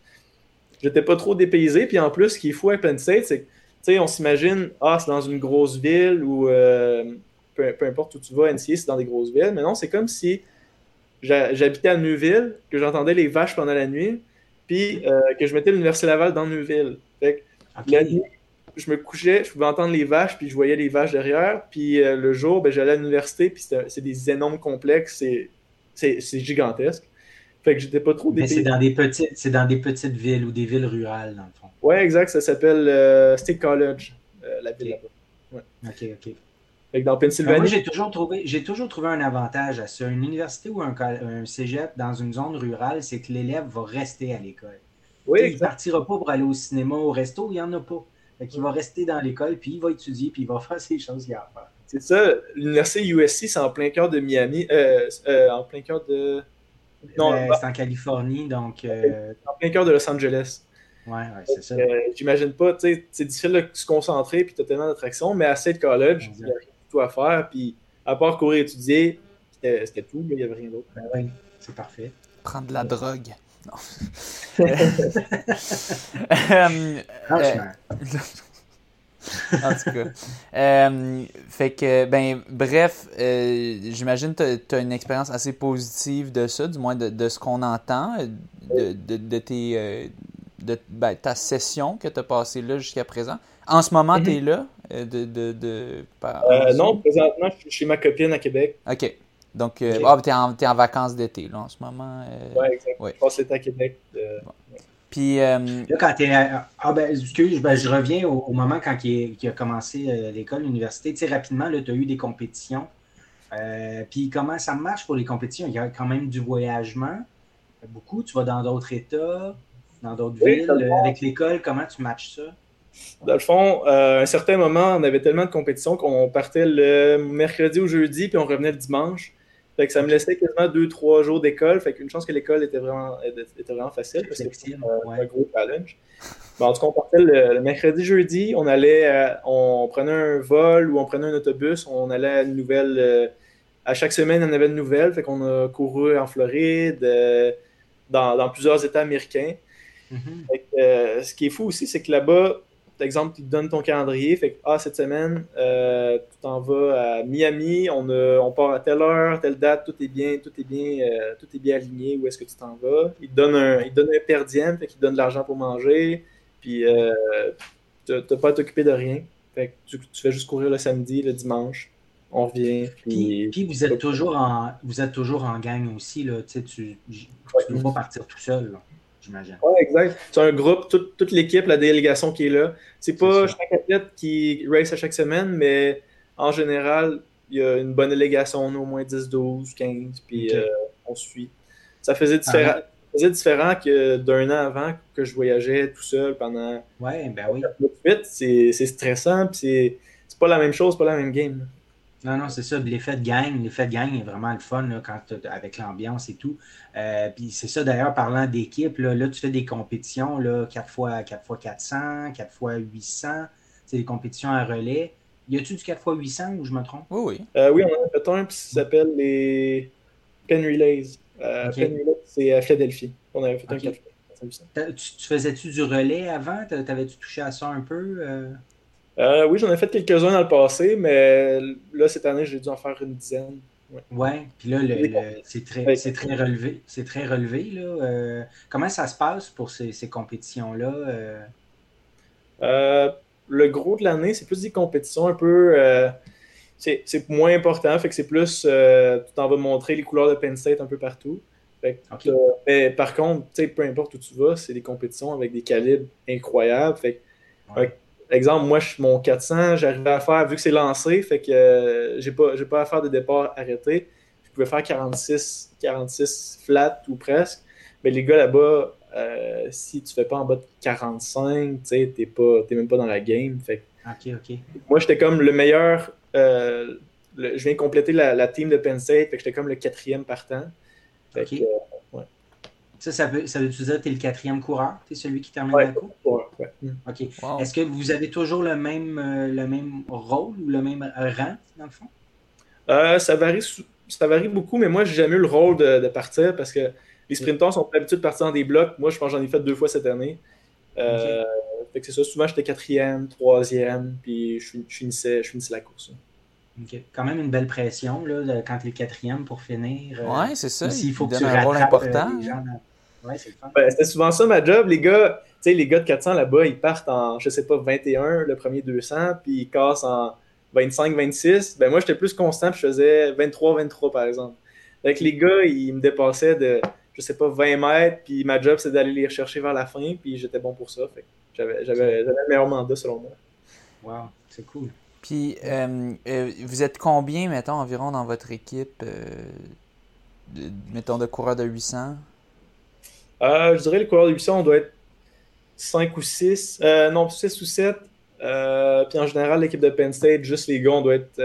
j'étais pas trop dépaysé. Puis en plus, ce qui est fou à Penn State, c'est que sais, on s'imagine, ah, c'est dans une grosse ville ou euh, peu, importe où tu vas, NCA, c'est dans des grosses villes. Mais non, c'est comme si j'habitais à Neuville, que j'entendais les vaches pendant la nuit, puis euh, que je mettais l'Université Laval dans Neuville. Fait que la nuit, je me couchais, je pouvais entendre les vaches, puis je voyais les vaches derrière. Puis euh, le jour, ben, j'allais à l'université, puis c'est des énormes complexes, c'est gigantesque. Fait que j'étais pas trop Mais c'est dans des petites, c'est dans des petites villes ou des villes rurales, dans le fond. Ouais, exact. Ça s'appelle euh, State College, euh, la ville là-bas. Ouais. Ok, ok. Fait que dans Pennsylvanie. moi, j'ai toujours trouvé, j'ai toujours trouvé un avantage à ça. Une université ou un, un cégep dans une zone rurale, c'est que l'élève va rester à l'école. Oui, il ne partira pas pour aller au cinéma, au resto, il n'y en a pas. Fait qu'il va rester dans l'école, puis il va étudier, puis il va faire ses choses qu'il a à faire. C'est ça. L'université USC, c'est en plein cœur de Miami, euh, en plein cœur de non, euh, c'est en Californie, donc. Euh, en plein cœur de Los Angeles. Ouais, ouais c'est ça. Euh, j'imagine pas, tu sais, c'est difficile de se concentrer, puis tu as tellement d'attractions, mais à State College, il tout à faire, puis à part courir étudier, c'était tout, il n'y avait rien d'autre. Ben oui, c'est parfait. Prendre de la drogue. Non. en tout cas. Euh, fait que, ben, bref, euh, j'imagine que tu as, une expérience assez positive de ça, du moins de, ce qu'on entend, de, de, tes, euh, de ben, ta session que tu as passée là jusqu'à présent. En ce moment, tu es là? De, de, non, présentement, je suis chez ma copine à Québec. OK. Donc, ah, tu es, es, en vacances d'été, là, en ce moment. oui, exactement. Je passe l'été à Québec. Puis, euh, là, quand tu Ah, ben, excuse, ben, je reviens au, moment quand il, a commencé euh, l'école, l'université. Tu sais, rapidement, tu as eu des compétitions. Euh, puis, comment ça marche pour les compétitions? Il y a quand même du voyagement. Beaucoup. Tu vas dans d'autres États, dans d'autres villes. Avec l'école, comment tu matches ça? Dans le fond, à un certain moment, on avait tellement de compétitions qu'on partait le mercredi ou jeudi, puis on revenait le dimanche. Fait que ça me laissait quasiment deux, trois jours d'école. Fait qu'une chance que l'école était vraiment, était vraiment facile parce que c'était un gros challenge. en tout cas, on partait le, mercredi, jeudi. On allait, euh, on prenait un vol ou on prenait un autobus. On allait à une nouvelle. Euh, à chaque semaine, on avait une nouvelle. Fait qu'on a couru en Floride, euh, dans, plusieurs États américains. Mm-hmm. ce qui est fou aussi, c'est que là-bas, exemple, tu te donnes ton calendrier, fait que ah, cette semaine, euh, tu t'en vas à Miami, on, on part à telle heure, telle date, tout est bien, tout est bien, euh, tout est bien aligné, où est-ce que tu t'en vas? Il te donne un, il donne un per diem, fait qu'il te donne de l'argent pour manger, puis euh, tu n'as pas à t'occuper de rien. Fait que tu, tu fais juste courir le samedi, le dimanche on revient. Puis, puis, vous, êtes toujours en, vous êtes toujours en gang aussi. Là. Tu ne peux pas partir tout seul, j'imagine. Oui, exact. C'est un groupe, toute, l'équipe, la délégation qui est là. C'est pas chaque athlète qui race à chaque semaine, mais en général, il y a une bonne délégation, on a au moins 10, 12, 15, puis euh, on suit. Ça faisait différent. Ah faisait différent que d'un an avant que je voyageais tout seul pendant. Ouais, ben oui. C'est stressant, puis c'est pas la même chose, pas la même game. Non, non, c'est ça. L'effet de gang, l'effet de gang est vraiment le fun quand avec l'ambiance et tout. Euh, puis c'est ça, d'ailleurs, parlant d'équipe, là, là, tu fais des compétitions, là, 4 fois 4 x 400, 4 x 800. C'est des compétitions à relais. Y a-tu du 4 x 800 ou je me trompe? Oui, oui. Euh, oui, on en a fait un qui s'appelle les Pen Relays. Euh, Pen Relays, c'est à Philadelphie. On avait fait un 4 x 800. Tu, faisais-tu du relais avant? T'avais-tu touché à ça un peu? Euh, oui, j'en ai fait quelques-uns dans le passé, mais là, cette année, j'ai dû en faire une dizaine. Oui, ouais, puis là, c'est très, très, relevé. C'est très relevé. Là. Euh, comment ça se passe pour ces, compétitions-là? Euh? le gros de l'année, c'est plus des compétitions un peu. c'est moins important, fait que c'est plus. tu t'en vas montrer les couleurs de Penn State un peu partout. mais par contre, peu importe où tu vas, c'est des compétitions avec des calibres incroyables. Fait exemple, moi, je, mon 400, j'arrivais à faire, vu que c'est lancé, fait que euh, j'ai pas, pas à faire de départ arrêté. Je pouvais faire 46, 46 flat ou presque. Mais les gars là-bas, euh, si tu fais pas en bas de 45, tu sais, t'es même pas dans la game. Fait ok, ok. Moi, j'étais comme le meilleur. Euh, je viens compléter la, team de Penn State, fait que j'étais comme le quatrième partant. Fait que. Ça, ça veut, ça veut dire que tu es le quatrième coureur? Tu es celui qui termine la course? Ouais. OK. Est-ce que vous avez toujours le même, euh, le même rôle ou le même rang, dans le fond? Euh, ça, varie, ça varie beaucoup, mais moi, j'ai jamais eu le rôle de, partir parce que les sprinters sont habitués de partir dans des blocs. Moi, je pense que j'en ai fait deux fois cette année. Euh, c'est ça. Souvent, j'étais quatrième, troisième, puis je, finissais, je finissais la course. Quand même une belle pression là, quand tu es quatrième pour finir. Oui, c'est ça. il faut que tu un rôle important. Ouais, c'est ben, C'était souvent ça ma job. Les gars, tu sais, les gars de 400 là-bas, ils partent en, je sais pas, 21 le premier 200, puis ils cassent en 25, 26. Ben moi, j'étais plus constant, puis je faisais 23, 23 par exemple. Avec les gars, ils me dépassaient de, je sais pas, 20 mètres, puis ma job, c'est d'aller les rechercher vers la fin, puis j'étais bon pour ça. j'avais, le meilleur mandat selon moi. Wow, c'est cool. Puis, euh, euh, vous êtes combien, mettons, environ dans votre équipe, euh, mettons, de coureurs de 800? Je dirais les coureurs de 800, on doit être 5 ou 6, euh, non, 6 ou 7. Euh, puis en général, l'équipe de Penn State, juste les gars, on doit être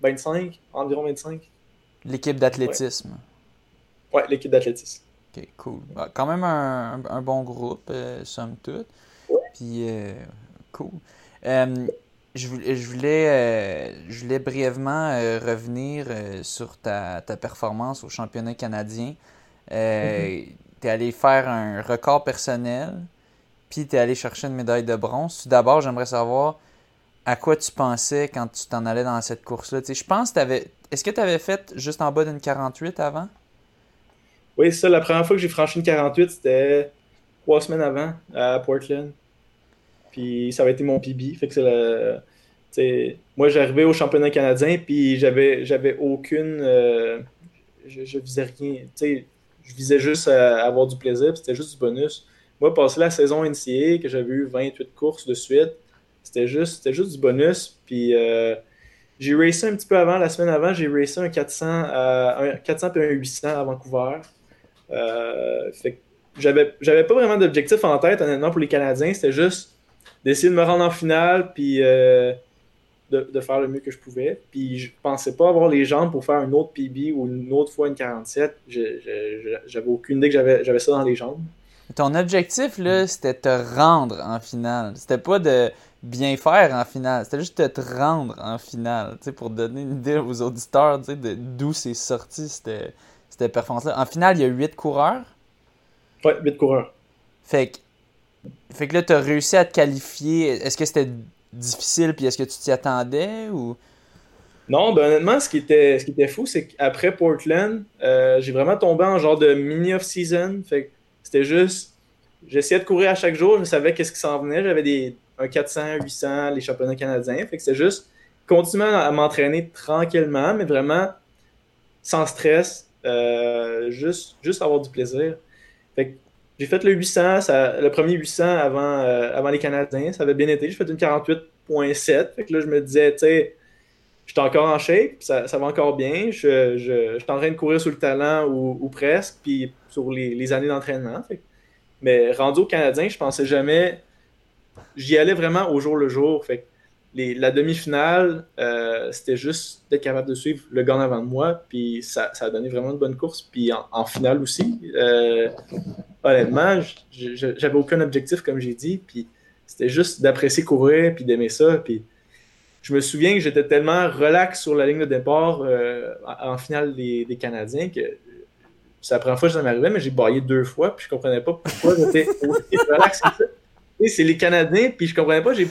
25, euh, environ 25. L'équipe d'athlétisme. Ouais, l'équipe d'athlétisme. Ok, cool. Bah, quand même un, un, bon groupe, somme toute. Puis, cool. Je voulais, je, voulais, je voulais brièvement revenir sur ta, ta, performance au championnat canadien. Mm-hmm. Tu es allé faire un record personnel puis tu es allé chercher une médaille de bronze. D'abord, j'aimerais savoir à quoi tu pensais quand tu t'en allais dans cette course-là. je pense que tu Est-ce que tu avais fait juste en bas d'une 48 avant? Oui, ça. La première fois que j'ai franchi une 48, c'était trois semaines avant à Portland. Puis ça avait été mon PB. Fait que c'est le. moi, j'arrivais au championnat canadien, puis j'avais, j'avais aucune. Euh, je, je, visais rien. Je visais juste à avoir du plaisir, c'était juste du bonus. Moi, passer la saison NCA, que j'avais eu 28 courses de suite, c'était juste, juste du bonus. Puis euh, j'ai racé un petit peu avant, la semaine avant, j'ai racé un 400, un 400 et un 800 à Vancouver. Euh, j'avais, j'avais pas vraiment d'objectif en tête, honnêtement, pour les Canadiens. C'était juste d'essayer de me rendre en finale, puis euh, de, faire le mieux que je pouvais. Puis je pensais pas avoir les jambes pour faire un autre PB ou une autre fois une 47. j'avais aucune idée que j'avais, ça dans les jambes. Ton objectif, là, c'était de te rendre en finale. C'était pas de bien faire en finale. C'était juste de te rendre en finale. Pour donner une idée aux auditeurs d'où c'est sorti cette, cette performance-là. En finale, il y a huit coureurs. Ouais, huit coureurs. Fait que, fait que là, tu as réussi à te qualifier. Est-ce que c'était difficile puis est-ce que tu t'y attendais ou? Non, ben honnêtement, ce qui était, ce qui était fou, c'est qu'après Portland, euh, j'ai vraiment tombé en genre de mini off-season. Fait c'était juste, j'essayais de courir à chaque jour, je savais qu'est-ce qui s'en venait, j'avais des, un 400, 800, les championnats canadiens. Fait que c'est juste continuer à m'entraîner tranquillement, mais vraiment sans stress, euh, juste, juste avoir du plaisir. J'ai fait le 800, ça, le premier 800 avant, euh, avant les Canadiens, ça avait bien été. J'ai fait une 48.7. Fait que là, je me disais, tu sais, je suis encore en shape, ça, va encore bien. Je, je, suis en train de courir sur le talent ou, presque, puis sur les, années d'entraînement. Mais rendu au Canadien, je pensais jamais. J'y allais vraiment au jour le jour. Fait la demi-finale, euh, c'était juste d'être capable de suivre le gars avant de moi, puis ça, a donné vraiment une bonne course. Puis en, finale aussi, euh, honnêtement, j'avais aucun objectif, comme j'ai dit, puis c'était juste d'apprécier courir, puis d'aimer ça. Puis je me souviens que j'étais tellement relax sur la ligne de départ euh, en finale des, Canadiens que c'est la première fois que ça m'arrivait, mais j'ai baillé deux fois, puis je comprenais pas pourquoi j'étais aussi relax que ça. Et c'est les Canadiens, puis je comprenais pas, j'ai.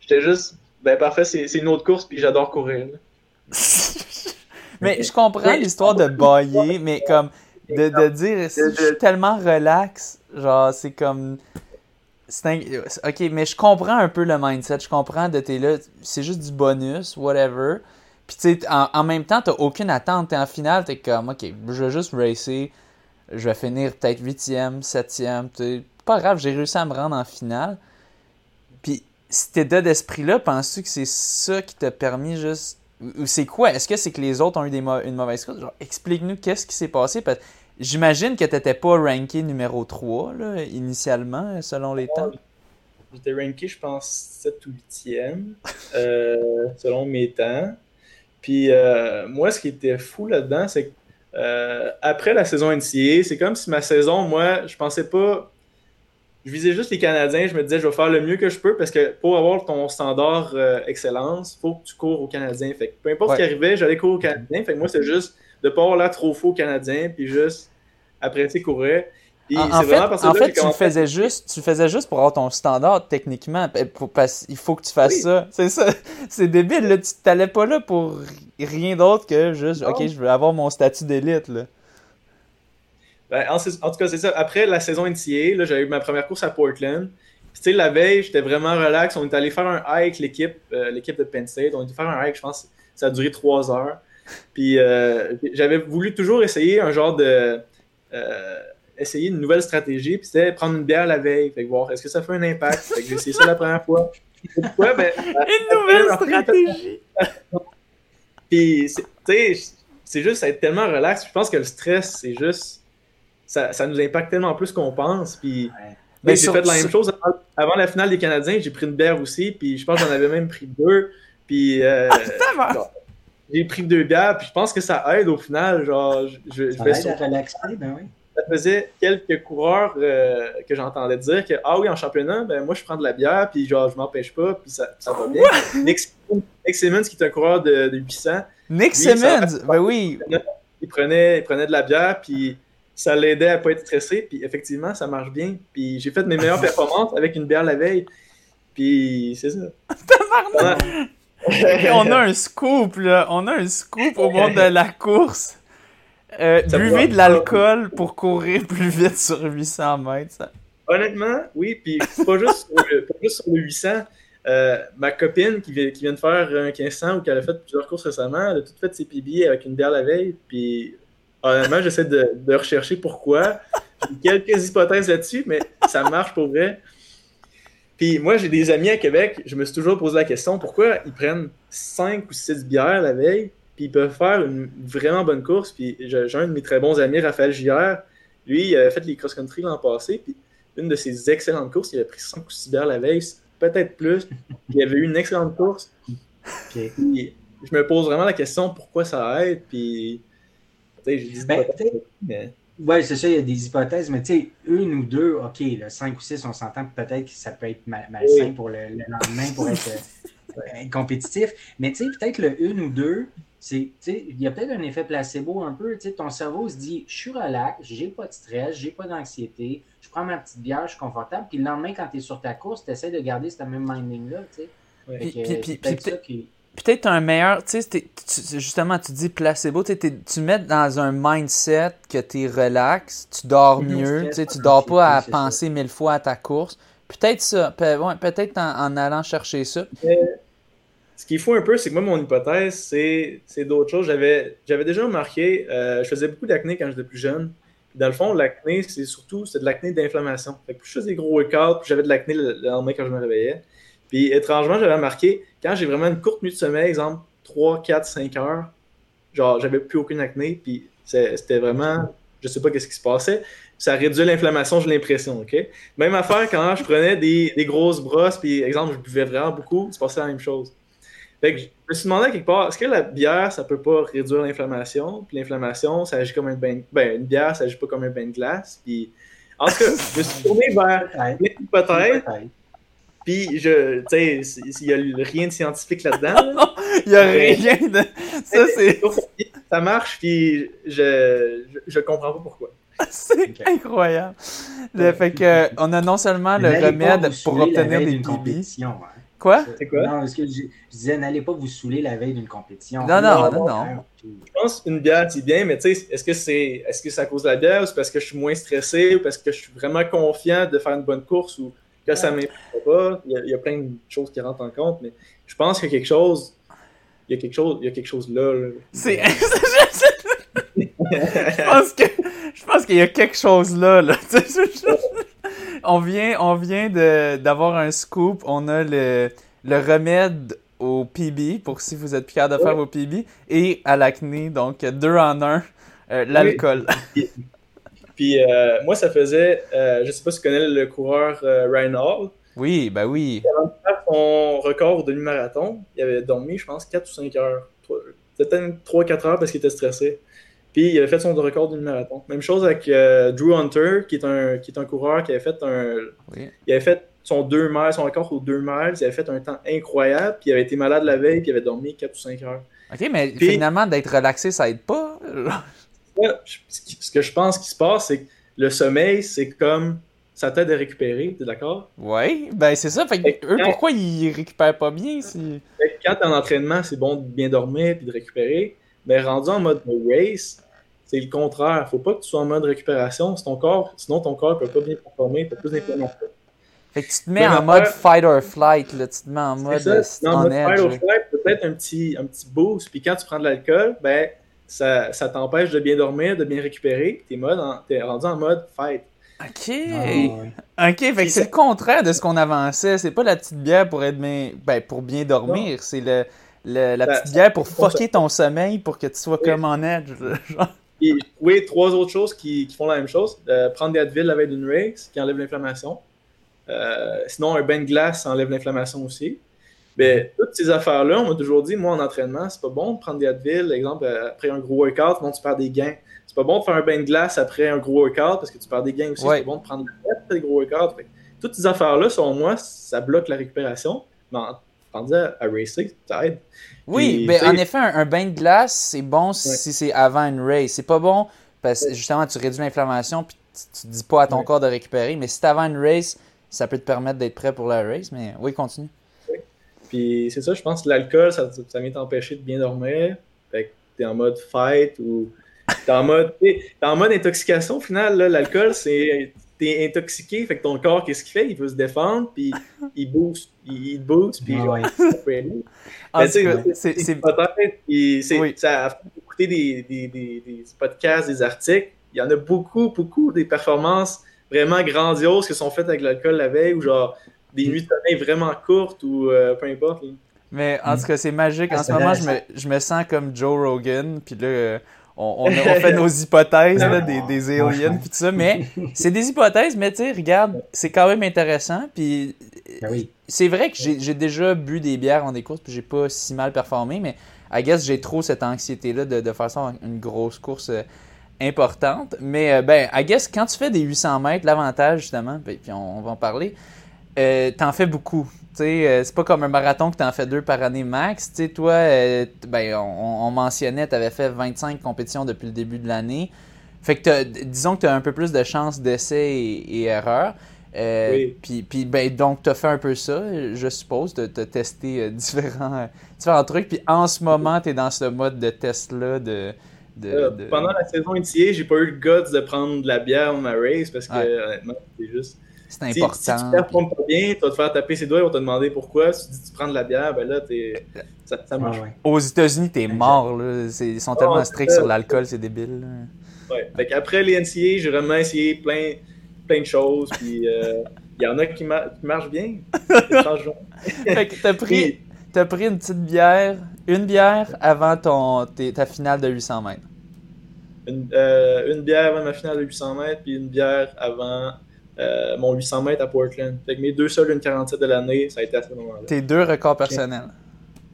J'étais juste, ben parfait, c'est une autre course, puis j'adore courir. mais je comprends l'histoire de bailler, mais comme de, de dire, je suis tellement relax, genre, c'est comme Ok, mais je comprends un peu le mindset. Je comprends de t'es là, c'est juste du bonus, whatever. Puis tu sais, en, même temps, t'as aucune attente. T'es en finale, t'es comme, ok, je vais juste racer. Je vais finir peut-être 8e, 7e. Pas grave, j'ai réussi à me rendre en finale. Puis, cet état d'esprit-là, penses-tu que c'est ça qui t'a permis juste. Ou c'est quoi? Est-ce que c'est que les autres ont eu des une mauvaise course? Genre, explique-nous qu'est-ce qui s'est passé. Parce J'imagine que tu n'étais pas ranké numéro 3 là, initialement, selon les temps. J'étais ranké, je pense, 7 ou 8e, euh, selon mes temps. Puis euh, moi, ce qui était fou là-dedans, c'est que euh, après la saison NCA, c'est comme si ma saison, moi, je pensais pas. Je visais juste les Canadiens, je me disais, je vais faire le mieux que je peux parce que pour avoir ton standard excellence, il faut que tu cours aux Canadiens. Fait que peu importe ce qui arrivait, j'allais courir aux Canadiens. Fait que moi, c'est juste de pas avoir là trop faux canadien, puis juste courir. en, fait, en fait tu, le faisais juste, tu faisais juste pour avoir ton standard techniquement. Pour, il faut que tu fasses ça. C'est ça. C'est débile. Là. Tu n'allais pas là pour rien d'autre que juste, OK, je veux avoir mon statut d'élite. Ben, en, tout cas, c'est ça. Après la saison NCA, j'avais eu ma première course à Portland. Tu sais, la veille, j'étais vraiment relax. On est allé faire un hike, l'équipe, euh, l'équipe de Penn State. On est allé faire un hike, je pense, ça a duré trois heures. Puis euh, j'avais voulu toujours essayer un genre de. Euh, essayer une nouvelle stratégie, puis c'était prendre une bière la veille, fait voir est-ce que ça fait un impact? Fait que j'ai essayé ça la première fois. Ben, une nouvelle stratégie! puis, tu sais, c'est juste être tellement relax. Je pense que le stress, c'est juste. Ça, ça, nous impacte tellement plus qu'on pense. Puis, ben, j'ai fait la même chose avant, la finale des Canadiens. J'ai pris une bière aussi, puis je pense que j'en avais même pris deux. Puis, euh, ah, j'ai pris deux bières, puis je pense que ça aide au final. Genre, je, ça aide à relaxer, ben oui. Ça faisait quelques coureurs euh, que j'entendais dire que, ah oui, en championnat, ben moi je prends de la bière, puis genre, je m'empêche pas, puis ça, ça va bien. Nick, Simmons, qui est un coureur de, de 800. Nick Simmons, ben oui. Il prenait, il prenait de la bière, puis ça l'aidait à pas être stressé, puis effectivement, ça marche bien. Puis j'ai fait mes meilleures performances avec une bière la veille, puis c'est ça. on a un scoop, là. On a un scoop au monde de la course. Euh, buvez de l'alcool pour courir plus vite sur 800 mètres. Honnêtement, oui. Puis pas juste, sur le, pas juste sur le 800. Euh, ma copine qui, qui, vient de faire un 1500 ou qui a fait plusieurs courses récemment, elle a tout fait ses PB avec une bière la veille. Puis honnêtement, j'essaie de, de, rechercher pourquoi. J'ai quelques hypothèses là-dessus, mais ça marche pour vrai. Puis moi, j'ai des amis à Québec, je me suis toujours posé la question pourquoi ils prennent 5 ou 6 bières la veille, puis ils peuvent faire une vraiment bonne course. Puis j'ai un de mes très bons amis, Raphaël Gillard, lui, il a fait les cross-country l'an passé, puis une de ses excellentes courses, il avait pris 5 ou 6 bières la veille, peut-être plus, puis il avait eu une excellente course. Puis, je me pose vraiment la question pourquoi ça aide, puis. Ben, oui, c'est ça, il y a des hypothèses, mais tu sais, une ou deux, OK, le 5 ou 6, on s'entend peut-être que ça peut être malsain pour le, lendemain pour être, euh, compétitif. Mais tu sais, peut-être le une ou deux, c'est, il y a peut-être un effet placebo un peu. Tu sais, ton cerveau se dit, je suis relax, j'ai pas de stress, j'ai pas d'anxiété, je prends ma petite bière, je suis confortable. Puis le lendemain, quand tu es sur ta course, tu essaies de garder ce même minding-là, tu sais. Puis, puis, ça qui peut-être un meilleur, tu sais, justement, tu dis placebo, tu mets dans un mindset que tu es relax, tu dors mieux, tu dors pas à penser mille fois à ta course, peut-être ça. peut-être en, allant chercher ça. ce qu'il faut un peu, c'est que moi, mon hypothèse, c'est d'autres choses. J'avais déjà remarqué, euh, je faisais beaucoup d'acné quand j'étais plus jeune. Dans le fond, l'acné, c'est surtout c'est de l'acné d'inflammation. Fait plus je faisais des gros workouts, plus j'avais de l'acné le, lendemain quand je me réveillais. Puis étrangement, j'avais remarqué, quand j'ai vraiment une courte nuit de sommeil, exemple 3, 4, 5 heures, genre j'avais plus aucune acné, puis c'était vraiment, je sais pas qu'est-ce qui se passait. Ça réduit l'inflammation, j'ai l'impression, OK? Même affaire quand je prenais des, des grosses brosses, puis exemple, je buvais vraiment beaucoup, c'est passait la même chose. Fait que je me suis demandé quelque part, est-ce que la bière, ça peut pas réduire l'inflammation? Puis l'inflammation, ça agit comme un bain... Ben, une bière, ça agit pas comme un bain de glace. Puis, en tout cas, je me suis tourné vers peut-être. Puis, je, tu sais, il n'y a rien de scientifique là-dedans. Il n'y a rien de. Ça, c'est. Ça marche, puis je, je, je comprends pas pourquoi. C'est incroyable. Le fait que, on a non seulement le remède pour obtenir des compétitions. Hein. Quoi? C'est quoi? Non, parce que je, disais, n'allez pas vous saouler la veille d'une compétition. Non, non, non, non. Je pense qu'une bière, c'est bien, mais tu sais, est-ce que c'est est-ce que c'est à cause de la bière ou c'est parce que je suis moins stressé ou parce que je suis vraiment confiant de faire une bonne course ou que ça m'importe pas? Il y, a, il y, a, plein de choses qui rentrent en compte, mais je pense qu'il y a quelque chose. Il y a quelque chose, il y a quelque chose là. là. C'est. je pense que je pense qu'il y a quelque chose là. là. on vient, on vient d'avoir un scoop. On a le, le remède au PB pour si vous êtes capable de faire vos PB et à l'acné. Donc deux en un, euh, l'alcool. Puis euh, moi, ça faisait, euh, je sais pas si tu connais le coureur Ryan Hall. Oui, ben oui. Son record au demi-marathon, il avait dormi, je pense, 4 ou 5 heures. Peut-être 3-4 heures parce qu'il était stressé. Puis il avait fait son record d'une marathon. Même chose avec euh, Drew Hunter, qui est, un, qui est un coureur qui avait fait un. Il avait fait son 2 miles, son record aux 2 miles, il avait fait un temps incroyable, puis il avait été malade la veille, puis il avait dormi 4 ou 5 heures. Ok, mais finalement, d'être relaxé, ça aide pas. Ce que je pense qui se passe, c'est que le sommeil, c'est comme ça t'aide à récupérer, t'es d'accord? Oui, ben c'est ça. Fait, eux, pourquoi ils récupèrent pas bien? Si... Quand t'es en entraînement, c'est bon de bien dormir puis de récupérer. Mais rendu en mode race, c'est le contraire. Faut pas que tu sois en mode récupération, ton corps, sinon ton corps peut pas bien performer, t'as plus d'inflammation. Fait que tu te mets en mode fight or flight, là, tu te mets en mode, ça, en mode fight or flight, peut-être un petit, un petit boost, puis quand tu prends de l'alcool, ben, ça, ça t'empêche de bien dormir, de bien récupérer, t'es, mode es rendu en mode fight. Ok. Ah, ok, fait que c'est le contraire de ce qu'on avançait. C'est pas la petite bière pour être bien, ben, pour bien dormir, c'est le, le, la petite bière pour fucker ton sommeil pour que tu sois comme en edge. oui, trois autres choses qui, font la même chose. Euh, prendre des Advil la veille d'une race, qui enlève l'inflammation. Euh, sinon, un bain de glace enlève l'inflammation aussi. Mais toutes ces affaires-là, on m'a toujours dit, moi, en entraînement, c'est pas bon de prendre des Advil, exemple, après un gros workout, sinon tu perds des gains. C'est pas bon de faire un bain de glace après un gros workout parce que tu perds des gains aussi. C'est pas bon de prendre des gros workouts. toutes ces affaires-là, selon moi, ça bloque la récupération. Mais rendu à, à racer, ça aide. Oui, mais en effet, un, bain de glace, c'est bon si c'est avant une race. C'est pas bon parce que justement, tu réduis l'inflammation puis tu, dis pas à ton corps de récupérer. Mais si c'est avant une race, ça peut te permettre d'être prêt pour la race. Mais oui, continue. Puis c'est ça, je pense que l'alcool, ça, ça vient t'empêcher de bien dormir. Fait que t'es en mode fight ou t'es en mode, es en mode intoxication au final. L'alcool, c'est t'es intoxiqué, fait que ton corps, qu'est-ce qu'il fait? Il veut se défendre, puis il booste, il, booste, puis ouais. c'est peut-être, ça a écouter des, des, des, des, podcasts, des articles, il y en a beaucoup, beaucoup des performances vraiment grandioses qui sont faites avec l'alcool la veille, ou genre des nuits de sommeil vraiment courtes, ou euh, peu importe. Mais en tout cas, c'est magique. En ce moment, je me, je me sens comme Joe Rogan, puis là on, fait nos hypothèses des, des, aliens puis tout ça, mais c'est des hypothèses, mais tu sais, regarde, c'est quand même intéressant. Puis ben c'est vrai que j'ai déjà bu des bières en des courses puis j'ai pas si mal performé, mais I guess j'ai trop cette anxiété-là de, de faire ça une grosse course euh, importante. Mais euh, ben, I guess quand tu fais des 800 mètres, l'avantage justement, ben, puis on, va en parler, euh, t'en fais beaucoup. Euh, c'est pas comme un marathon que tu en fais deux par année max. toi, euh, ben, on, mentionnait, tu avais fait 25 compétitions depuis le début de l'année. Fait que disons que tu as un peu plus de chances d'essais et, erreurs. Euh, puis, puis ben, donc, tu as fait un peu ça, je suppose, de, de tester différents, différents trucs. Puis en ce moment, tu es dans ce mode de test-là. De, Pendant la saison entière, j'ai pas eu le guts de prendre de la bière dans ma race parce que honnêtement, c'était juste c'est important. Si, tu performes pas bien, tu vas te faire taper ses doigts, ils vont te demander pourquoi. Si tu dis tu prends de la bière, ben là, es... ça, ça marche. Aux États-Unis, t'es mort. Là. Ils sont tellement ah, stricts sur l'alcool, c'est débile. Ouais. Fait après les NCA, j'ai vraiment essayé plein, plein de choses. Puis euh, il y en a qui, marchent bien. fait que t'as pris, as pris une petite bière, une bière avant ton, ta finale de 800 mètres. Une, euh, une, bière avant ma finale de 800 mètres, puis une bière avant euh, mon 800 mètres à Portland. Fait que mes deux seuls une 47 de l'année, ça a été à ce moment-là. Tes deux records personnels.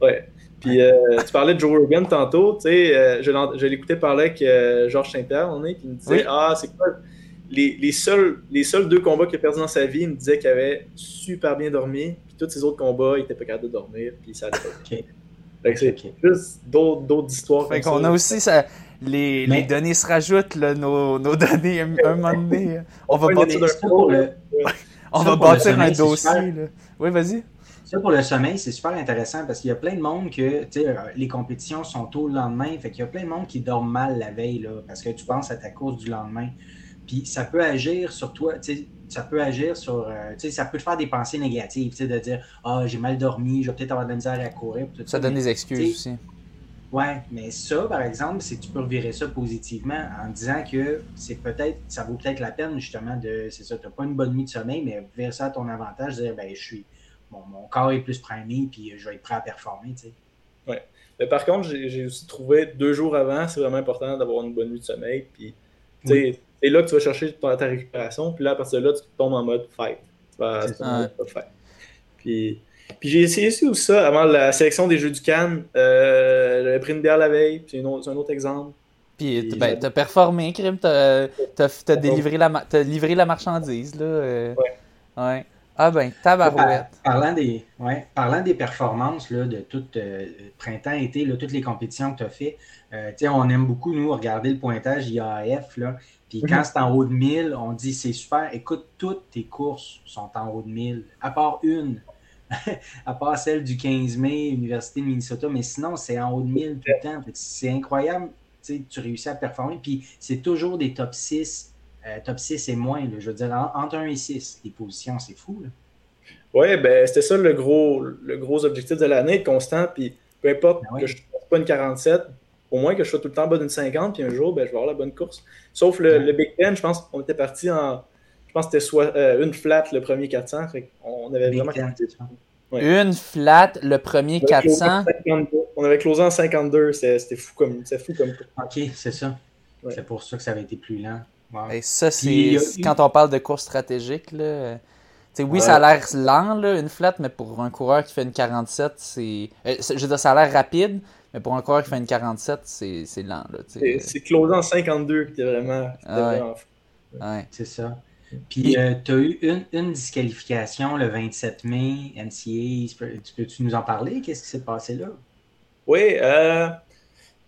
Ouais. Puis euh, tu parlais de Joe Rogan tantôt, tu sais, euh, je, l'écoutais parler avec euh, Georges Saint-Pierre, on est, qui me disait Ah, c'est quoi les, les, seuls, les seuls deux combats qu'il a perdus dans sa vie, il me disait qu'il avait super bien dormi, puis tous ses autres combats, il était pas capable de dormir, puis ça allait pas. c'est juste d'autres histoires. Fait qu'on a aussi ça, les, les, données se rajoutent, là, nos, nos données, un, un moment donné. On va bâtir, on va bâtir un dossier. Là. Oui, vas-y. Ça, pour le sommeil, c'est super intéressant parce qu'il y a plein de monde que, tu sais, euh, les compétitions sont tôt le lendemain. Fait qu'il y a plein de monde qui dort mal la veille, là, parce que tu penses à ta course du lendemain. Puis ça peut agir sur toi, tu sais, ça peut agir sur, euh, tu sais, ça peut te faire des pensées négatives, tu sais, de dire, ah, j'ai mal dormi, je vais peut-être avoir de la misère à courir. ça, donne des excuses aussi. Ouais, mais ça, par exemple, c'est tu peux revirer ça positivement en disant que c'est peut-être, ça vaut peut-être la peine justement de, c'est ça, tu n'as pas une bonne nuit de sommeil, mais virer ça à ton avantage, dire, ben, je suis, mon, corps est plus primé, puis je vais être prêt à performer. Tu sais. Ouais. Mais par contre, j'ai aussi trouvé deux jours avant, c'est vraiment important d'avoir une bonne nuit de sommeil. Puis, c'est là que tu vas chercher ta, récupération. Puis là, à partir de là, tu tombes en mode fight. Tu vas, en mode fight. Puis, puis j'ai essayé aussi ça avant la sélection des Jeux du Cannes. Euh, J'avais pris une bière la veille, c'est un, autre exemple. Puis, ben, t'as performé, Krim. T'as as, délivré la, as livré la marchandise. Là. Euh. Ouais. ouais. Ah ben, tabarouette. Parlant des, ouais, parlant des performances là, de tout euh, printemps, été, là, toutes les compétitions que tu as fait, euh, on aime beaucoup, nous, regarder le pointage IAF. Là, puis quand mhm. c'est en haut de 1000, on dit c'est super. Écoute, toutes tes courses sont en haut de 1000, à part une. à part celle du 15 mai, Université de Minnesota, mais sinon, c'est en haut de 1000 tout le temps. C'est incroyable, tu réussis à performer. Puis c'est toujours des top 6 euh, top 6 et moins. je veux dire, entre 1 et 6, les positions, c'est fou. Oui, ben, c'était ça le gros, le gros objectif de l'année, constant. Puis peu importe ben que je ne fasse pas une 47, au moins que je sois tout le temps en bas d'une 50, puis un jour, ben, je vais avoir la bonne course. Sauf le, Big Ten, je pense qu'on était parti en. Je pense que c'était soit euh, une flat le premier 400. on avait vraiment. Une flat le premier 400. On avait closé en 52. C'était fou comme, fou comme Ok, c'est ça. C'est pour ça que ça avait été plus lent. Et ça, c'est quand on parle de course stratégique. Là, oui, ça a l'air lent, une flat, mais pour un coureur qui fait une 47, c'est. Euh, je veux dire, ça a l'air rapide, mais pour un coureur qui fait une 47, c'est lent. C'est closé en 52 qui vraiment. Ah ouais. C'est ça. Puis, euh, tu as eu une, une, disqualification le 27 mai, NCA. Peux-tu nous en parler? Qu'est-ce qui s'est passé là? Oui, euh,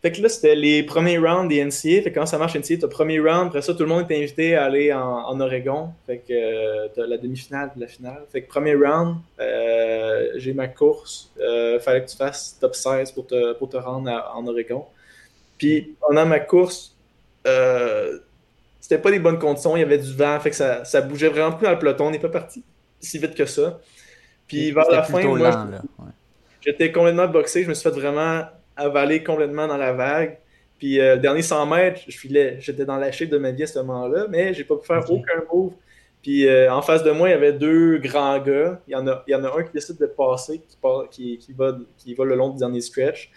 fait que là, c'était les premiers rounds des NCA. Fait que quand ça marche NCA, tu as premier round. Après ça, tout le monde est invité à aller en, Oregon. Fait que euh, tu as la demi-finale la finale. Fait que premier round, euh, j'ai ma course. Euh, fallait que tu fasses top 16 pour te, pour te rendre en Oregon. Puis pendant ma course, euh, c'était pas des bonnes conditions. Il y avait du vent. Fait que ça, ça bougeait vraiment plus dans le peloton. On n'est pas parti si vite que ça. Puis vers la fin, moi, j'étais complètement boxé. Je me suis fait vraiment avalé complètement dans la vague. Puis euh, dernier 100 mètres, je filais, j'étais dans la chute de ma vie à ce moment-là, mais j'ai pas pu faire aucun move. Puis euh, en face de moi, il y avait deux grands gars. Il y en a, il y en a un qui décide de passer, qui, qui, va, qui va le long du dernier stretch.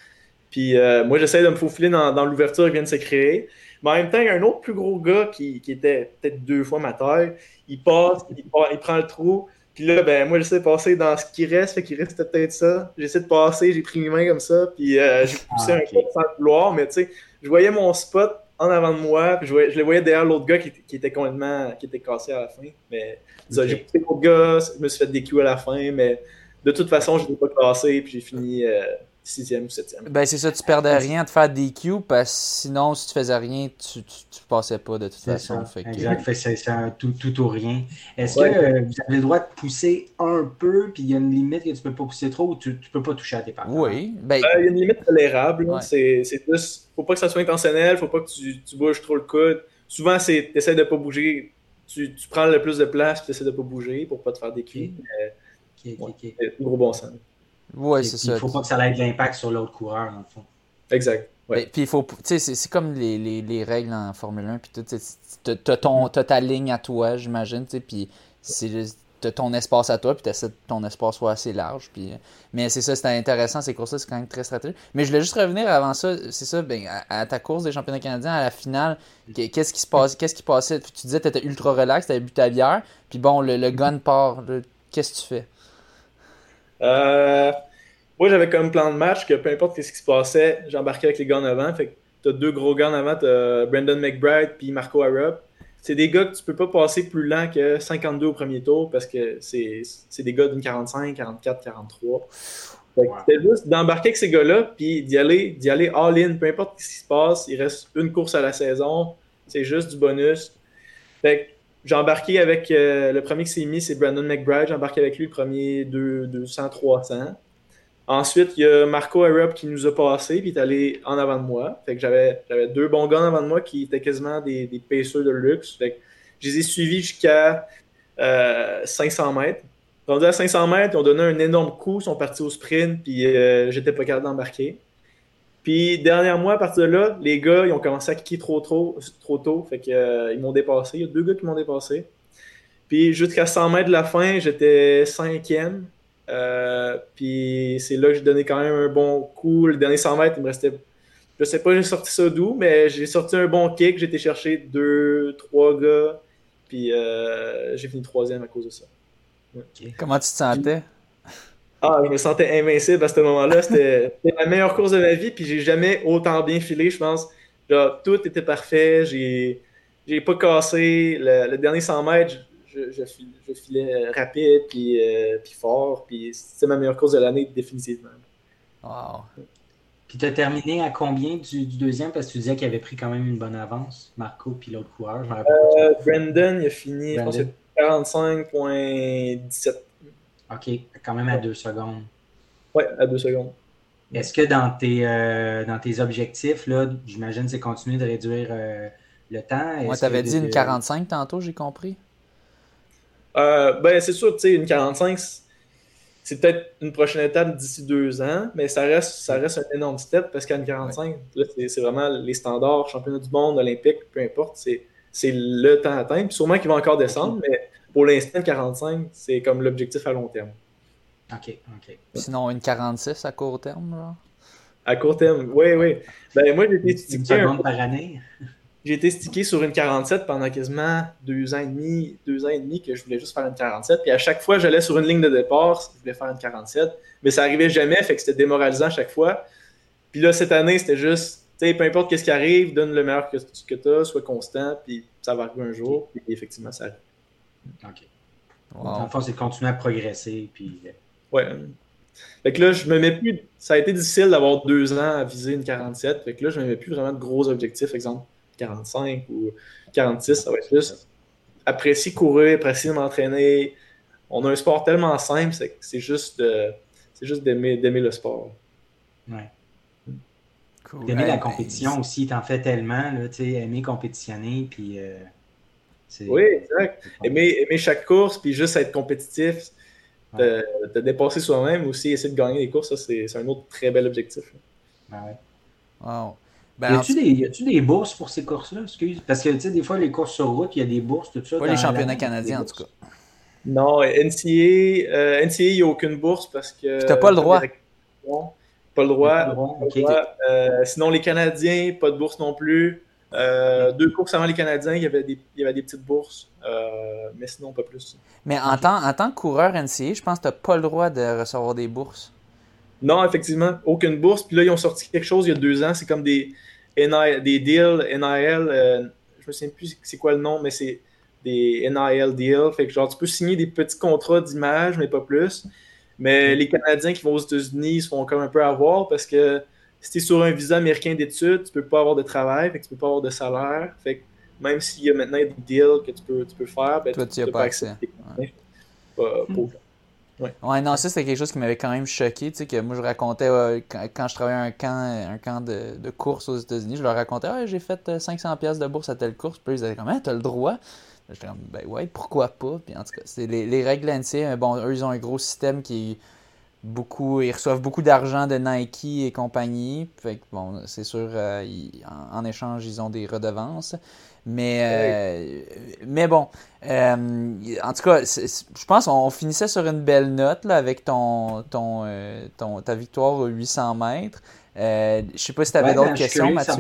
Puis euh, moi, j'essaie de me faufiler dans, dans l'ouverture qui vient de se créer. Mais en même temps, il y a un autre plus gros gars qui, qui était peut-être deux fois ma taille. Il passe, il, il prend le trou. Puis là, ben, moi, j'essaie de passer dans ce qui reste, fait qu'il reste peut-être ça. J'essaie de passer, j'ai pris mes mains comme ça, puis euh, j'ai poussé ah, un peu sans couloir, mais tu sais, je voyais mon spot en avant de moi, puis je, voyais, je le voyais derrière l'autre gars qui, qui, était complètement, qui était cassé à la fin. Mais j'ai poussé l'autre gars, je me suis fait des coups à la fin, mais de toute façon, je n'étais pas cassé, puis j'ai fini euh, sixième ou septième. Ben c'est ça, tu perdais rien de faire des Q parce que sinon, si tu faisais rien, tu, tu, passais pas de toute façon. exact, c'est un tout, tout ou rien. Est-ce que euh, vous avez le droit de pousser un peu, puis il y a une limite que tu peux pas pousser trop ou tu, ne peux pas toucher à tes parents? Oui. Ben... Euh, il y a une limite tolérable. C'est plus, faut pas que ça soit intentionnel, faut pas que tu, tu bouges trop le coude. Souvent, c'est essaies de pas bouger tu, tu, prends le plus de place et tu essaies de ne pas bouger pour ne pas te faire décrire. Okay. Okay, gros bon sens. Ouais, c'est ça. Il ne faut pas que ça ait de l'impact sur l'autre coureur, dans le fond. Exact. Ouais. Puis il faut, tu sais, c'est comme les, les, les, règles en Formule 1, puis tout, t'as ta ligne à toi, j'imagine, tu sais, puis c'est ton espace à toi, puis tu que ton espace soit assez large. Puis... Mais c'est ça, c'était intéressant, ces courses-là, c'est quand même très stratégique. Mais je voulais juste revenir avant ça, c'est ça, ben, à, ta course des championnats canadiens, à la finale, qu'est-ce qui se passait? Qu'est-ce qui passait? Tu disais que tu étais ultra relax, tu avais bu ta bière, puis bon, le, le gun part. Qu'est-ce que tu fais? Euh, moi, j'avais comme plan de match que peu importe ce qui se passait, j'embarquais avec les gars en avant. Fait que tu as deux gros gars en avant, tu as Brandon McBride puis Marco Arup c'est des gars que tu peux pas passer plus lent que 52 au premier tour parce que c'est des gars d'une 45, 44, 43. C'était juste d'embarquer avec ces gars-là, puis d'y aller, d'y aller all-in, peu importe ce qui se passe. Il reste une course à la saison, c'est juste du bonus. Fait j'ai embarqué avec euh, le premier qui s'est mis, c'est Brandon McBride. J'ai embarqué avec lui le premier 200, 300. Ensuite, il y a Marco Arup qui nous a passé, puis est allé en avant de moi. J'avais, deux bons gars en avant de moi qui étaient quasiment des, des de luxe. Je les ai suivis jusqu'à 500 euh, mètres. Rendu à 500 mètres, ils ont donné un énorme coup, ils sont partis au sprint, puis euh, j'étais pas capable d'embarquer. Puis, dernière mois, à partir de là, les gars, ils ont commencé à kicker trop, trop, trop tôt. Fait qu'ils euh, m'ont dépassé. Il y a deux gars qui m'ont dépassé. Puis, jusqu'à 100 mètres de la fin, j'étais cinquième. Euh, puis c'est là que j'ai donné quand même un bon coup. Le dernier 100 mètres, il me restait. Je sais pas, j'ai sorti ça d'où, mais j'ai sorti un bon kick. J'ai été chercher deux, trois gars. Puis euh, j'ai fini troisième à cause de ça. Comment tu te sentais? Ah, je me sentais invincible à ce moment-là. C'était la meilleure course de ma vie. Puis j'ai jamais autant bien filé, je pense. Genre, tout était parfait. J'ai pas cassé. Le, le dernier 100 mètres, je, filais rapide puis, euh, puis fort. Puis c'est ma meilleure course de l'année, définitivement. Wow. Puis tu as terminé à combien du, deuxième? Parce que tu disais qu'il avait pris quand même une bonne avance, Marco, puis l'autre coureur. Euh, Brandon, il a fini, je pense 45,17. OK, quand même à deux secondes. Oui, à deux secondes. Est-ce que dans tes, euh, dans tes objectifs, là, j'imagine c'est continuer de réduire le temps? Moi, tu avais dit une 45 tantôt, j'ai compris. Euh, ben, c'est sûr, tu sais, une 45, c'est peut-être une prochaine étape d'ici deux ans, mais ça reste, ça reste un énorme step parce qu'à une 45, c'est vraiment les standards, championnat du monde, olympique, peu importe, c'est le temps à atteindre. Puis sûrement qu'il va encore descendre, mais pour l'instant, 45, c'est comme l'objectif à long terme. OK, OK. Sinon, une 46 à court terme, là? À court terme, oui, oui. Ben, moi, j'ai été Une par année. J'ai été stické sur une 47 pendant quasiment deux ans et demi, deux ans et demi que je voulais juste faire une 47. Puis à chaque fois, j'allais sur une ligne de départ, je voulais faire une 47, mais ça arrivait jamais, fait que c'était démoralisant à chaque fois. Puis là, cette année, c'était juste, tu sais, peu importe ce qui arrive, donne le meilleur que, que tu as, sois constant, puis ça va arriver un jour. Puis effectivement, ça arrive. OK. En fait, c'est de continuer à progresser. Puis... Euh, ouais. Fait que là, je me mets plus. Ça a été difficile d'avoir deux ans à viser une 47. Fait que là, je me mets plus vraiment de gros objectifs. Exemple, 45 ou 46, ça va être juste apprécier courir, apprécier m'entraîner. On a un sport tellement simple, c'est juste c'est juste d'aimer le sport. Ouais. D'aimer la compétition aussi, t'en fais tellement, là, aimer compétitionner, puis... Euh, oui, exact. Aimer, aimer, chaque course, puis juste être compétitif, te, dépasser soi-même aussi, essayer de gagner des courses, ça, c'est un autre très bel objectif. Ouais. Wow. Ben, y a-tu des, bourses pour ces courses-là? Parce que, tu sais, des fois, les courses sur route, il y a des bourses, tout ça. Pas les championnats canadiens, en tout cas. Non, NCA, euh, NCA, il n'y a aucune bourse parce que. Tu n'as pas le droit. Pas le droit. Euh, sinon, les Canadiens, pas de bourse non plus. Euh, deux courses avant les Canadiens, il y avait des, il y avait des petites bourses, mais sinon, pas plus. Mais en, tant, en tant que coureur NCA, je pense que tu n'as pas le droit de recevoir des bourses. Non, effectivement, aucune bourse. Puis là, ils ont sorti quelque chose il y a deux ans. C'est comme des, des deals NIL. Euh, je me souviens plus c'est quoi le nom, mais c'est des NIL deals. Fait que genre, tu peux signer des petits contrats d'image, mais pas plus. Mais les Canadiens qui vont aux États-Unis, ils se font comme un peu avoir parce que si tu es sur un visa américain d'études, tu peux pas avoir de travail, fait que tu peux pas avoir de salaire. Fait que même s'il y a maintenant des deals que tu peux, tu peux faire, ben, Toi, tu n'as pas accès. Ouais. non, ça, c'était quelque chose qui m'avait quand même choqué. Tu sais, que moi, je racontais, quand, je travaillais un camp, un camp de, de course aux États-Unis, je leur racontais, ah, j'ai fait 500 euh, pièces de bourse à telle course. Puis ils disaient, comment, t'as le droit? J'étais comme, ben ouais, pourquoi pas? Puis en tout cas, c'est les, les règles NCA, bon, eux, ils ont un gros système qui est beaucoup, ils reçoivent beaucoup d'argent de Nike et compagnie. Fait que, bon, c'est sûr, euh, en, échange, ils ont des redevances. Mais, euh, mais bon, euh, en tout cas, je pense qu'on finissait sur une belle note là, avec ton, ton, ton, ta victoire aux 800 mètres. Je sais pas si tu avais d'autres ben, questions, Mathieu.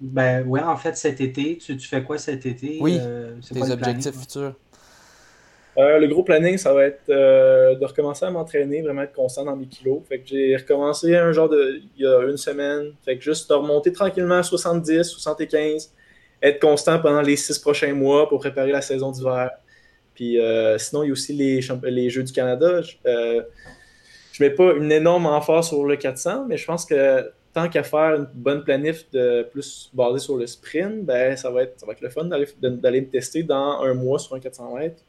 ben, ouais, en fait, cet été, tu, tu fais quoi cet été? Oui, tes objectifs futurs. Euh, le gros planning, ça va être euh, de recommencer à m'entraîner, vraiment être constant dans mes kilos. Fait que j'ai recommencé un genre de. il y a une semaine. Fait que juste de remonter tranquillement à 70, 75, être constant pendant les six prochains mois pour préparer la saison d'hiver. Puis euh, sinon, il y a aussi les, les Jeux du Canada. Je, je mets pas une énorme emphase sur le 400, mais je pense que tant qu'à faire une bonne planif de plus basée sur le sprint, ben, ça, va être, ça va être le fun d'aller me tester dans un mois sur un 400 mètres.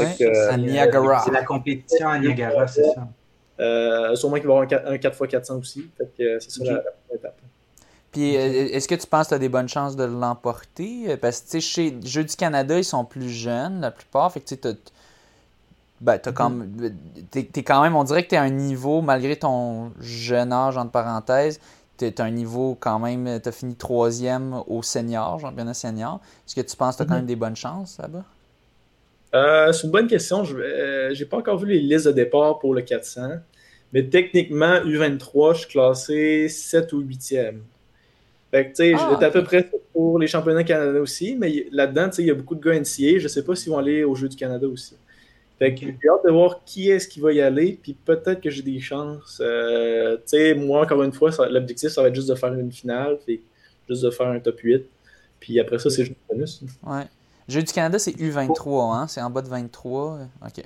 Euh, Niagara. C'est la compétition à Niagara, c'est ça. Euh, sûrement qu'il va y avoir un 4x400 aussi. Euh, c'est ça la, étape. Puis, est-ce que tu penses que tu as des bonnes chances de l'emporter? Parce que, chez Jeux du Canada, ils sont plus jeunes, la plupart. Fait que, tu ben, quand, mm-hmm. es, quand même, on dirait que tu es à un niveau, malgré ton jeune âge, entre parenthèses, tu as un niveau quand même, tu as fini troisième au senior, championnat senior. Est-ce que tu penses que tu as quand mm-hmm. même des bonnes chances là-bas? Euh, c'est une bonne question. Je n'ai euh, pas encore vu les listes de départ pour le 400. Mais techniquement, U23, je suis classé 7 ou 8e. Fait que, tu sais, ah, à peu près pour les championnats Canada aussi. Mais là-dedans, tu sais, il y a beaucoup de gars NCA. Je ne sais pas s'ils vont aller aux Jeux du Canada aussi. Fait que j'ai hâte de voir qui est-ce qui va y aller. Puis peut-être que j'ai des chances. Euh, tu sais, moi, encore une fois, l'objectif, ça va être juste de faire une finale. Fait, juste de faire un top 8. Puis après ça, c'est juste bonus. Ouais. Jeu du Canada, c'est U23, hein? C'est en bas de 23. OK, ouais.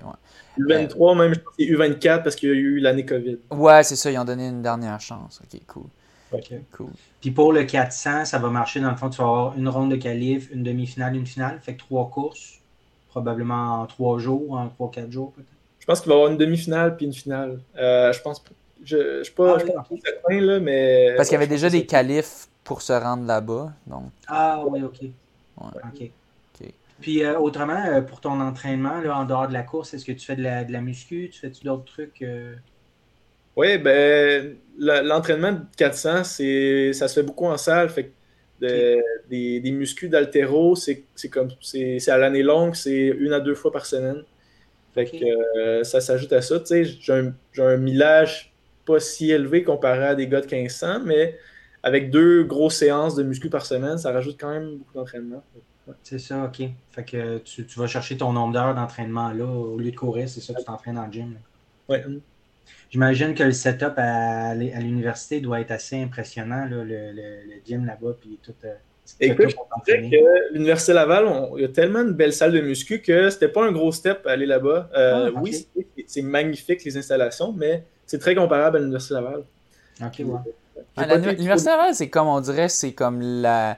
U23, même, je pense que c'est U24 parce qu'il y a eu l'année COVID. Ouais, c'est ça, ils ont donné une dernière chance. OK, cool. OK. Cool. Puis pour le 400, ça va marcher dans le fond, tu vas avoir une ronde de qualif, une demi-finale, une finale. Fait que trois courses, probablement en trois jours, en trois, quatre jours peut-être. Je pense qu'il va y avoir une demi-finale puis une finale. Euh, je pense je ne suis pas, ah, certain, là, mais. Parce qu'il y avait déjà des qualifs pour se rendre là-bas. Donc... Ah oui, ok. Ouais. OK. Puis euh, autrement, euh, pour ton entraînement, là, en dehors de la course, est-ce que tu fais de la, de la muscu? Tu fais-tu d'autres trucs? Euh? Oui, ben l'entraînement de 400, c'est, ça se fait beaucoup en salle. Fait des, des muscles d'altéro, c'est, comme c'est, à l'année longue, c'est une à deux fois par semaine. Fait que ça s'ajoute à ça. J'ai un, j'ai un millage pas si élevé comparé à des gars de 1500, mais avec deux grosses séances de muscu par semaine, ça rajoute quand même beaucoup d'entraînement. C'est ça, ok. Fait que tu, vas chercher ton nombre d'heures d'entraînement là, au lieu de courir, c'est ça que tu t'entraînes dans le gym. Oui. J'imagine que le setup à, l'université doit être assez impressionnant, le, gym là-bas, puis tout. Euh, Écoute, je que l'Université Laval, il y a tellement de belles salles de muscu que c'était pas un gros step à aller là-bas. Euh, ah, oui, c'est magnifique les installations, mais c'est très comparable à l'Université Laval. Ok, ouais. Ah, L'Université Laval, c'est comme on dirait, c'est comme la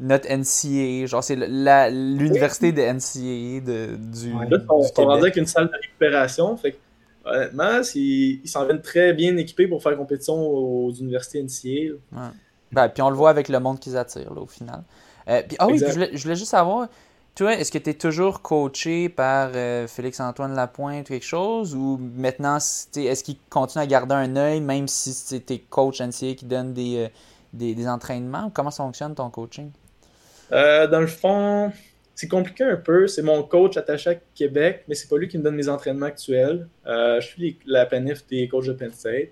notre NCA, genre c'est l'université de NCA de, du, ouais, là, on, on avec une salle de récupération, fait honnêtement, ils s'en viennent très bien équipés pour faire compétition aux universités NCA. Ouais. Ben, puis on le voit avec le monde qu'ils attirent, là, au final. Euh, puis, ah oui, je voulais, je voulais, juste savoir, toi, est-ce que tu es toujours coaché par euh, Félix-Antoine Lapointe ou quelque chose, ou maintenant, est-ce qu'il continue à garder un œil, même si c'est coach NCA qui donne des, euh, des, des entraînements? Comment ça fonctionne ton coaching? Euh, dans le fond, c'est compliqué un peu. C'est mon coach attaché à Québec, mais c'est pas lui qui me donne mes entraînements actuels. Euh, je suis la planif des coachs de Penn State.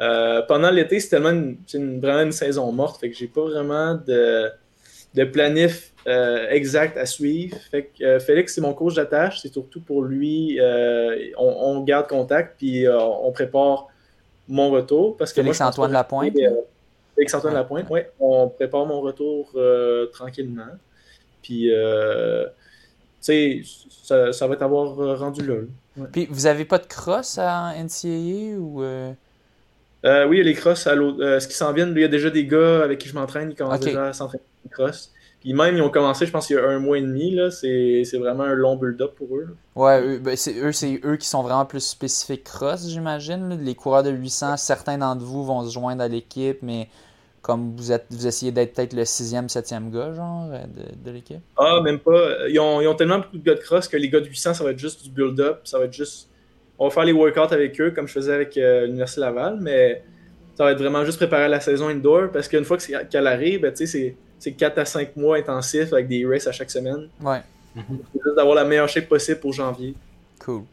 Euh, pendant l'été, c'est tellement une, vraiment une saison morte, fait que j'ai pas vraiment de, de planif exact à suivre. Fait que Félix, c'est mon coach d'attache, c'est surtout pour lui, on, garde contact puis on prépare mon retour. Parce que Félix Antoine Lapointe. Antoine Lapointe, oui. On prépare mon retour euh, tranquillement. Puis, euh, tu sais, ça, ça, va être avoir euh, rendu là. Puis, vous avez pas de cross à NCAA ou. oui, il y a les crosses à l'autre. ce qui s'en vient, il y a déjà des gars avec qui je m'entraîne, qui commencent déjà à s'entraîner les crosses. Puis même, ils ont commencé, je pense, il y a un mois et demi. Là. C'est, vraiment un long build-up pour eux. Ouais, eux, ben, c'est, eux, c'est eux qui sont vraiment plus spécifiques cross, j'imagine. Les coureurs de 800, certains d'entre vous vont se joindre à l'équipe, mais comme vous êtes vous essayez d'être peut-être le sixième, septième gars, genre, de, de l'équipe? Ah, même pas. Ils ont, ils ont, tellement beaucoup de gars de cross que les gars de 800, ça va être juste du build-up. Ça va être juste. On va faire les workouts avec eux, comme je faisais avec euh, l'Université Laval, mais ça va être vraiment juste préparer la saison indoor parce qu'une fois qu'elle arrive, ben, c'est 4 à 5 mois intensifs avec des races à chaque semaine. Ouais. juste d'avoir la meilleure shape possible pour janvier. Cool.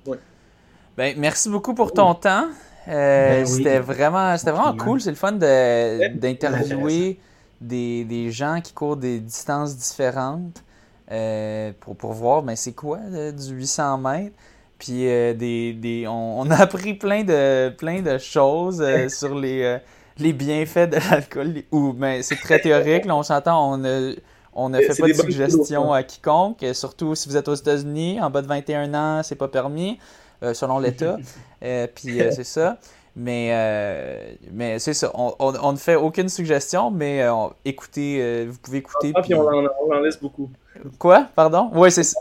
Ben, merci beaucoup pour ton temps. Euh, ben c'était vraiment, vraiment cool. C'est le fun d'interviewer des, des, gens qui courent des distances différentes euh, pour, pour voir ben, c'est quoi du 800 mètres? Puis euh, des, des, on, a appris plein de, plein de choses sur les, les bienfaits de l'alcool. Ou ben, c'est très théorique. Là, on s'entend, on a, on ne fait pas de suggestions à quiconque. Surtout si vous êtes aux États-Unis, en bas de 21 ans, c'est pas permis. Euh, selon l'État. Euh, puis euh, c'est ça. Mais, mais c'est ça. On, ne fait aucune suggestion, mais écoutez, vous pouvez écouter. Ah, puis, on, en, laisse beaucoup. Quoi? Pardon? Oui, c'est ça.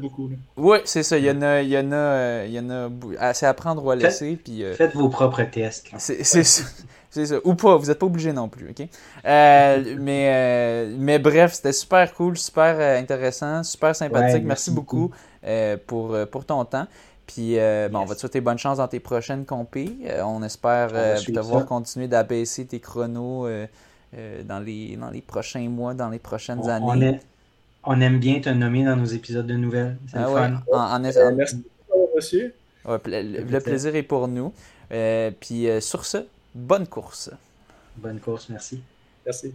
Beaucoup. Oui, c'est ça. Il y en a, il y en a, il y en a assez à prendre ou à laisser. Puis, Faites vos propres tests. C'est ça. C'est ça. Ou pas, vous n'êtes pas obligé non plus, OK? mais, mais bref, c'était super cool, super intéressant, super sympathique. merci, beaucoup, pour, pour ton temps. Puis, euh, bon, on va te souhaiter bonne chance dans tes prochaines compés? Euh, on espère euh, te voir continuer d'abaisser tes chronos dans, les, dans les prochains mois, dans les prochaines années. On, aime bien te nommer dans nos épisodes de nouvelles. C'est ah, fun. En, merci beaucoup, le, plaisir est pour nous. puis, sur ce, bonne course. Bonne course, merci. Merci.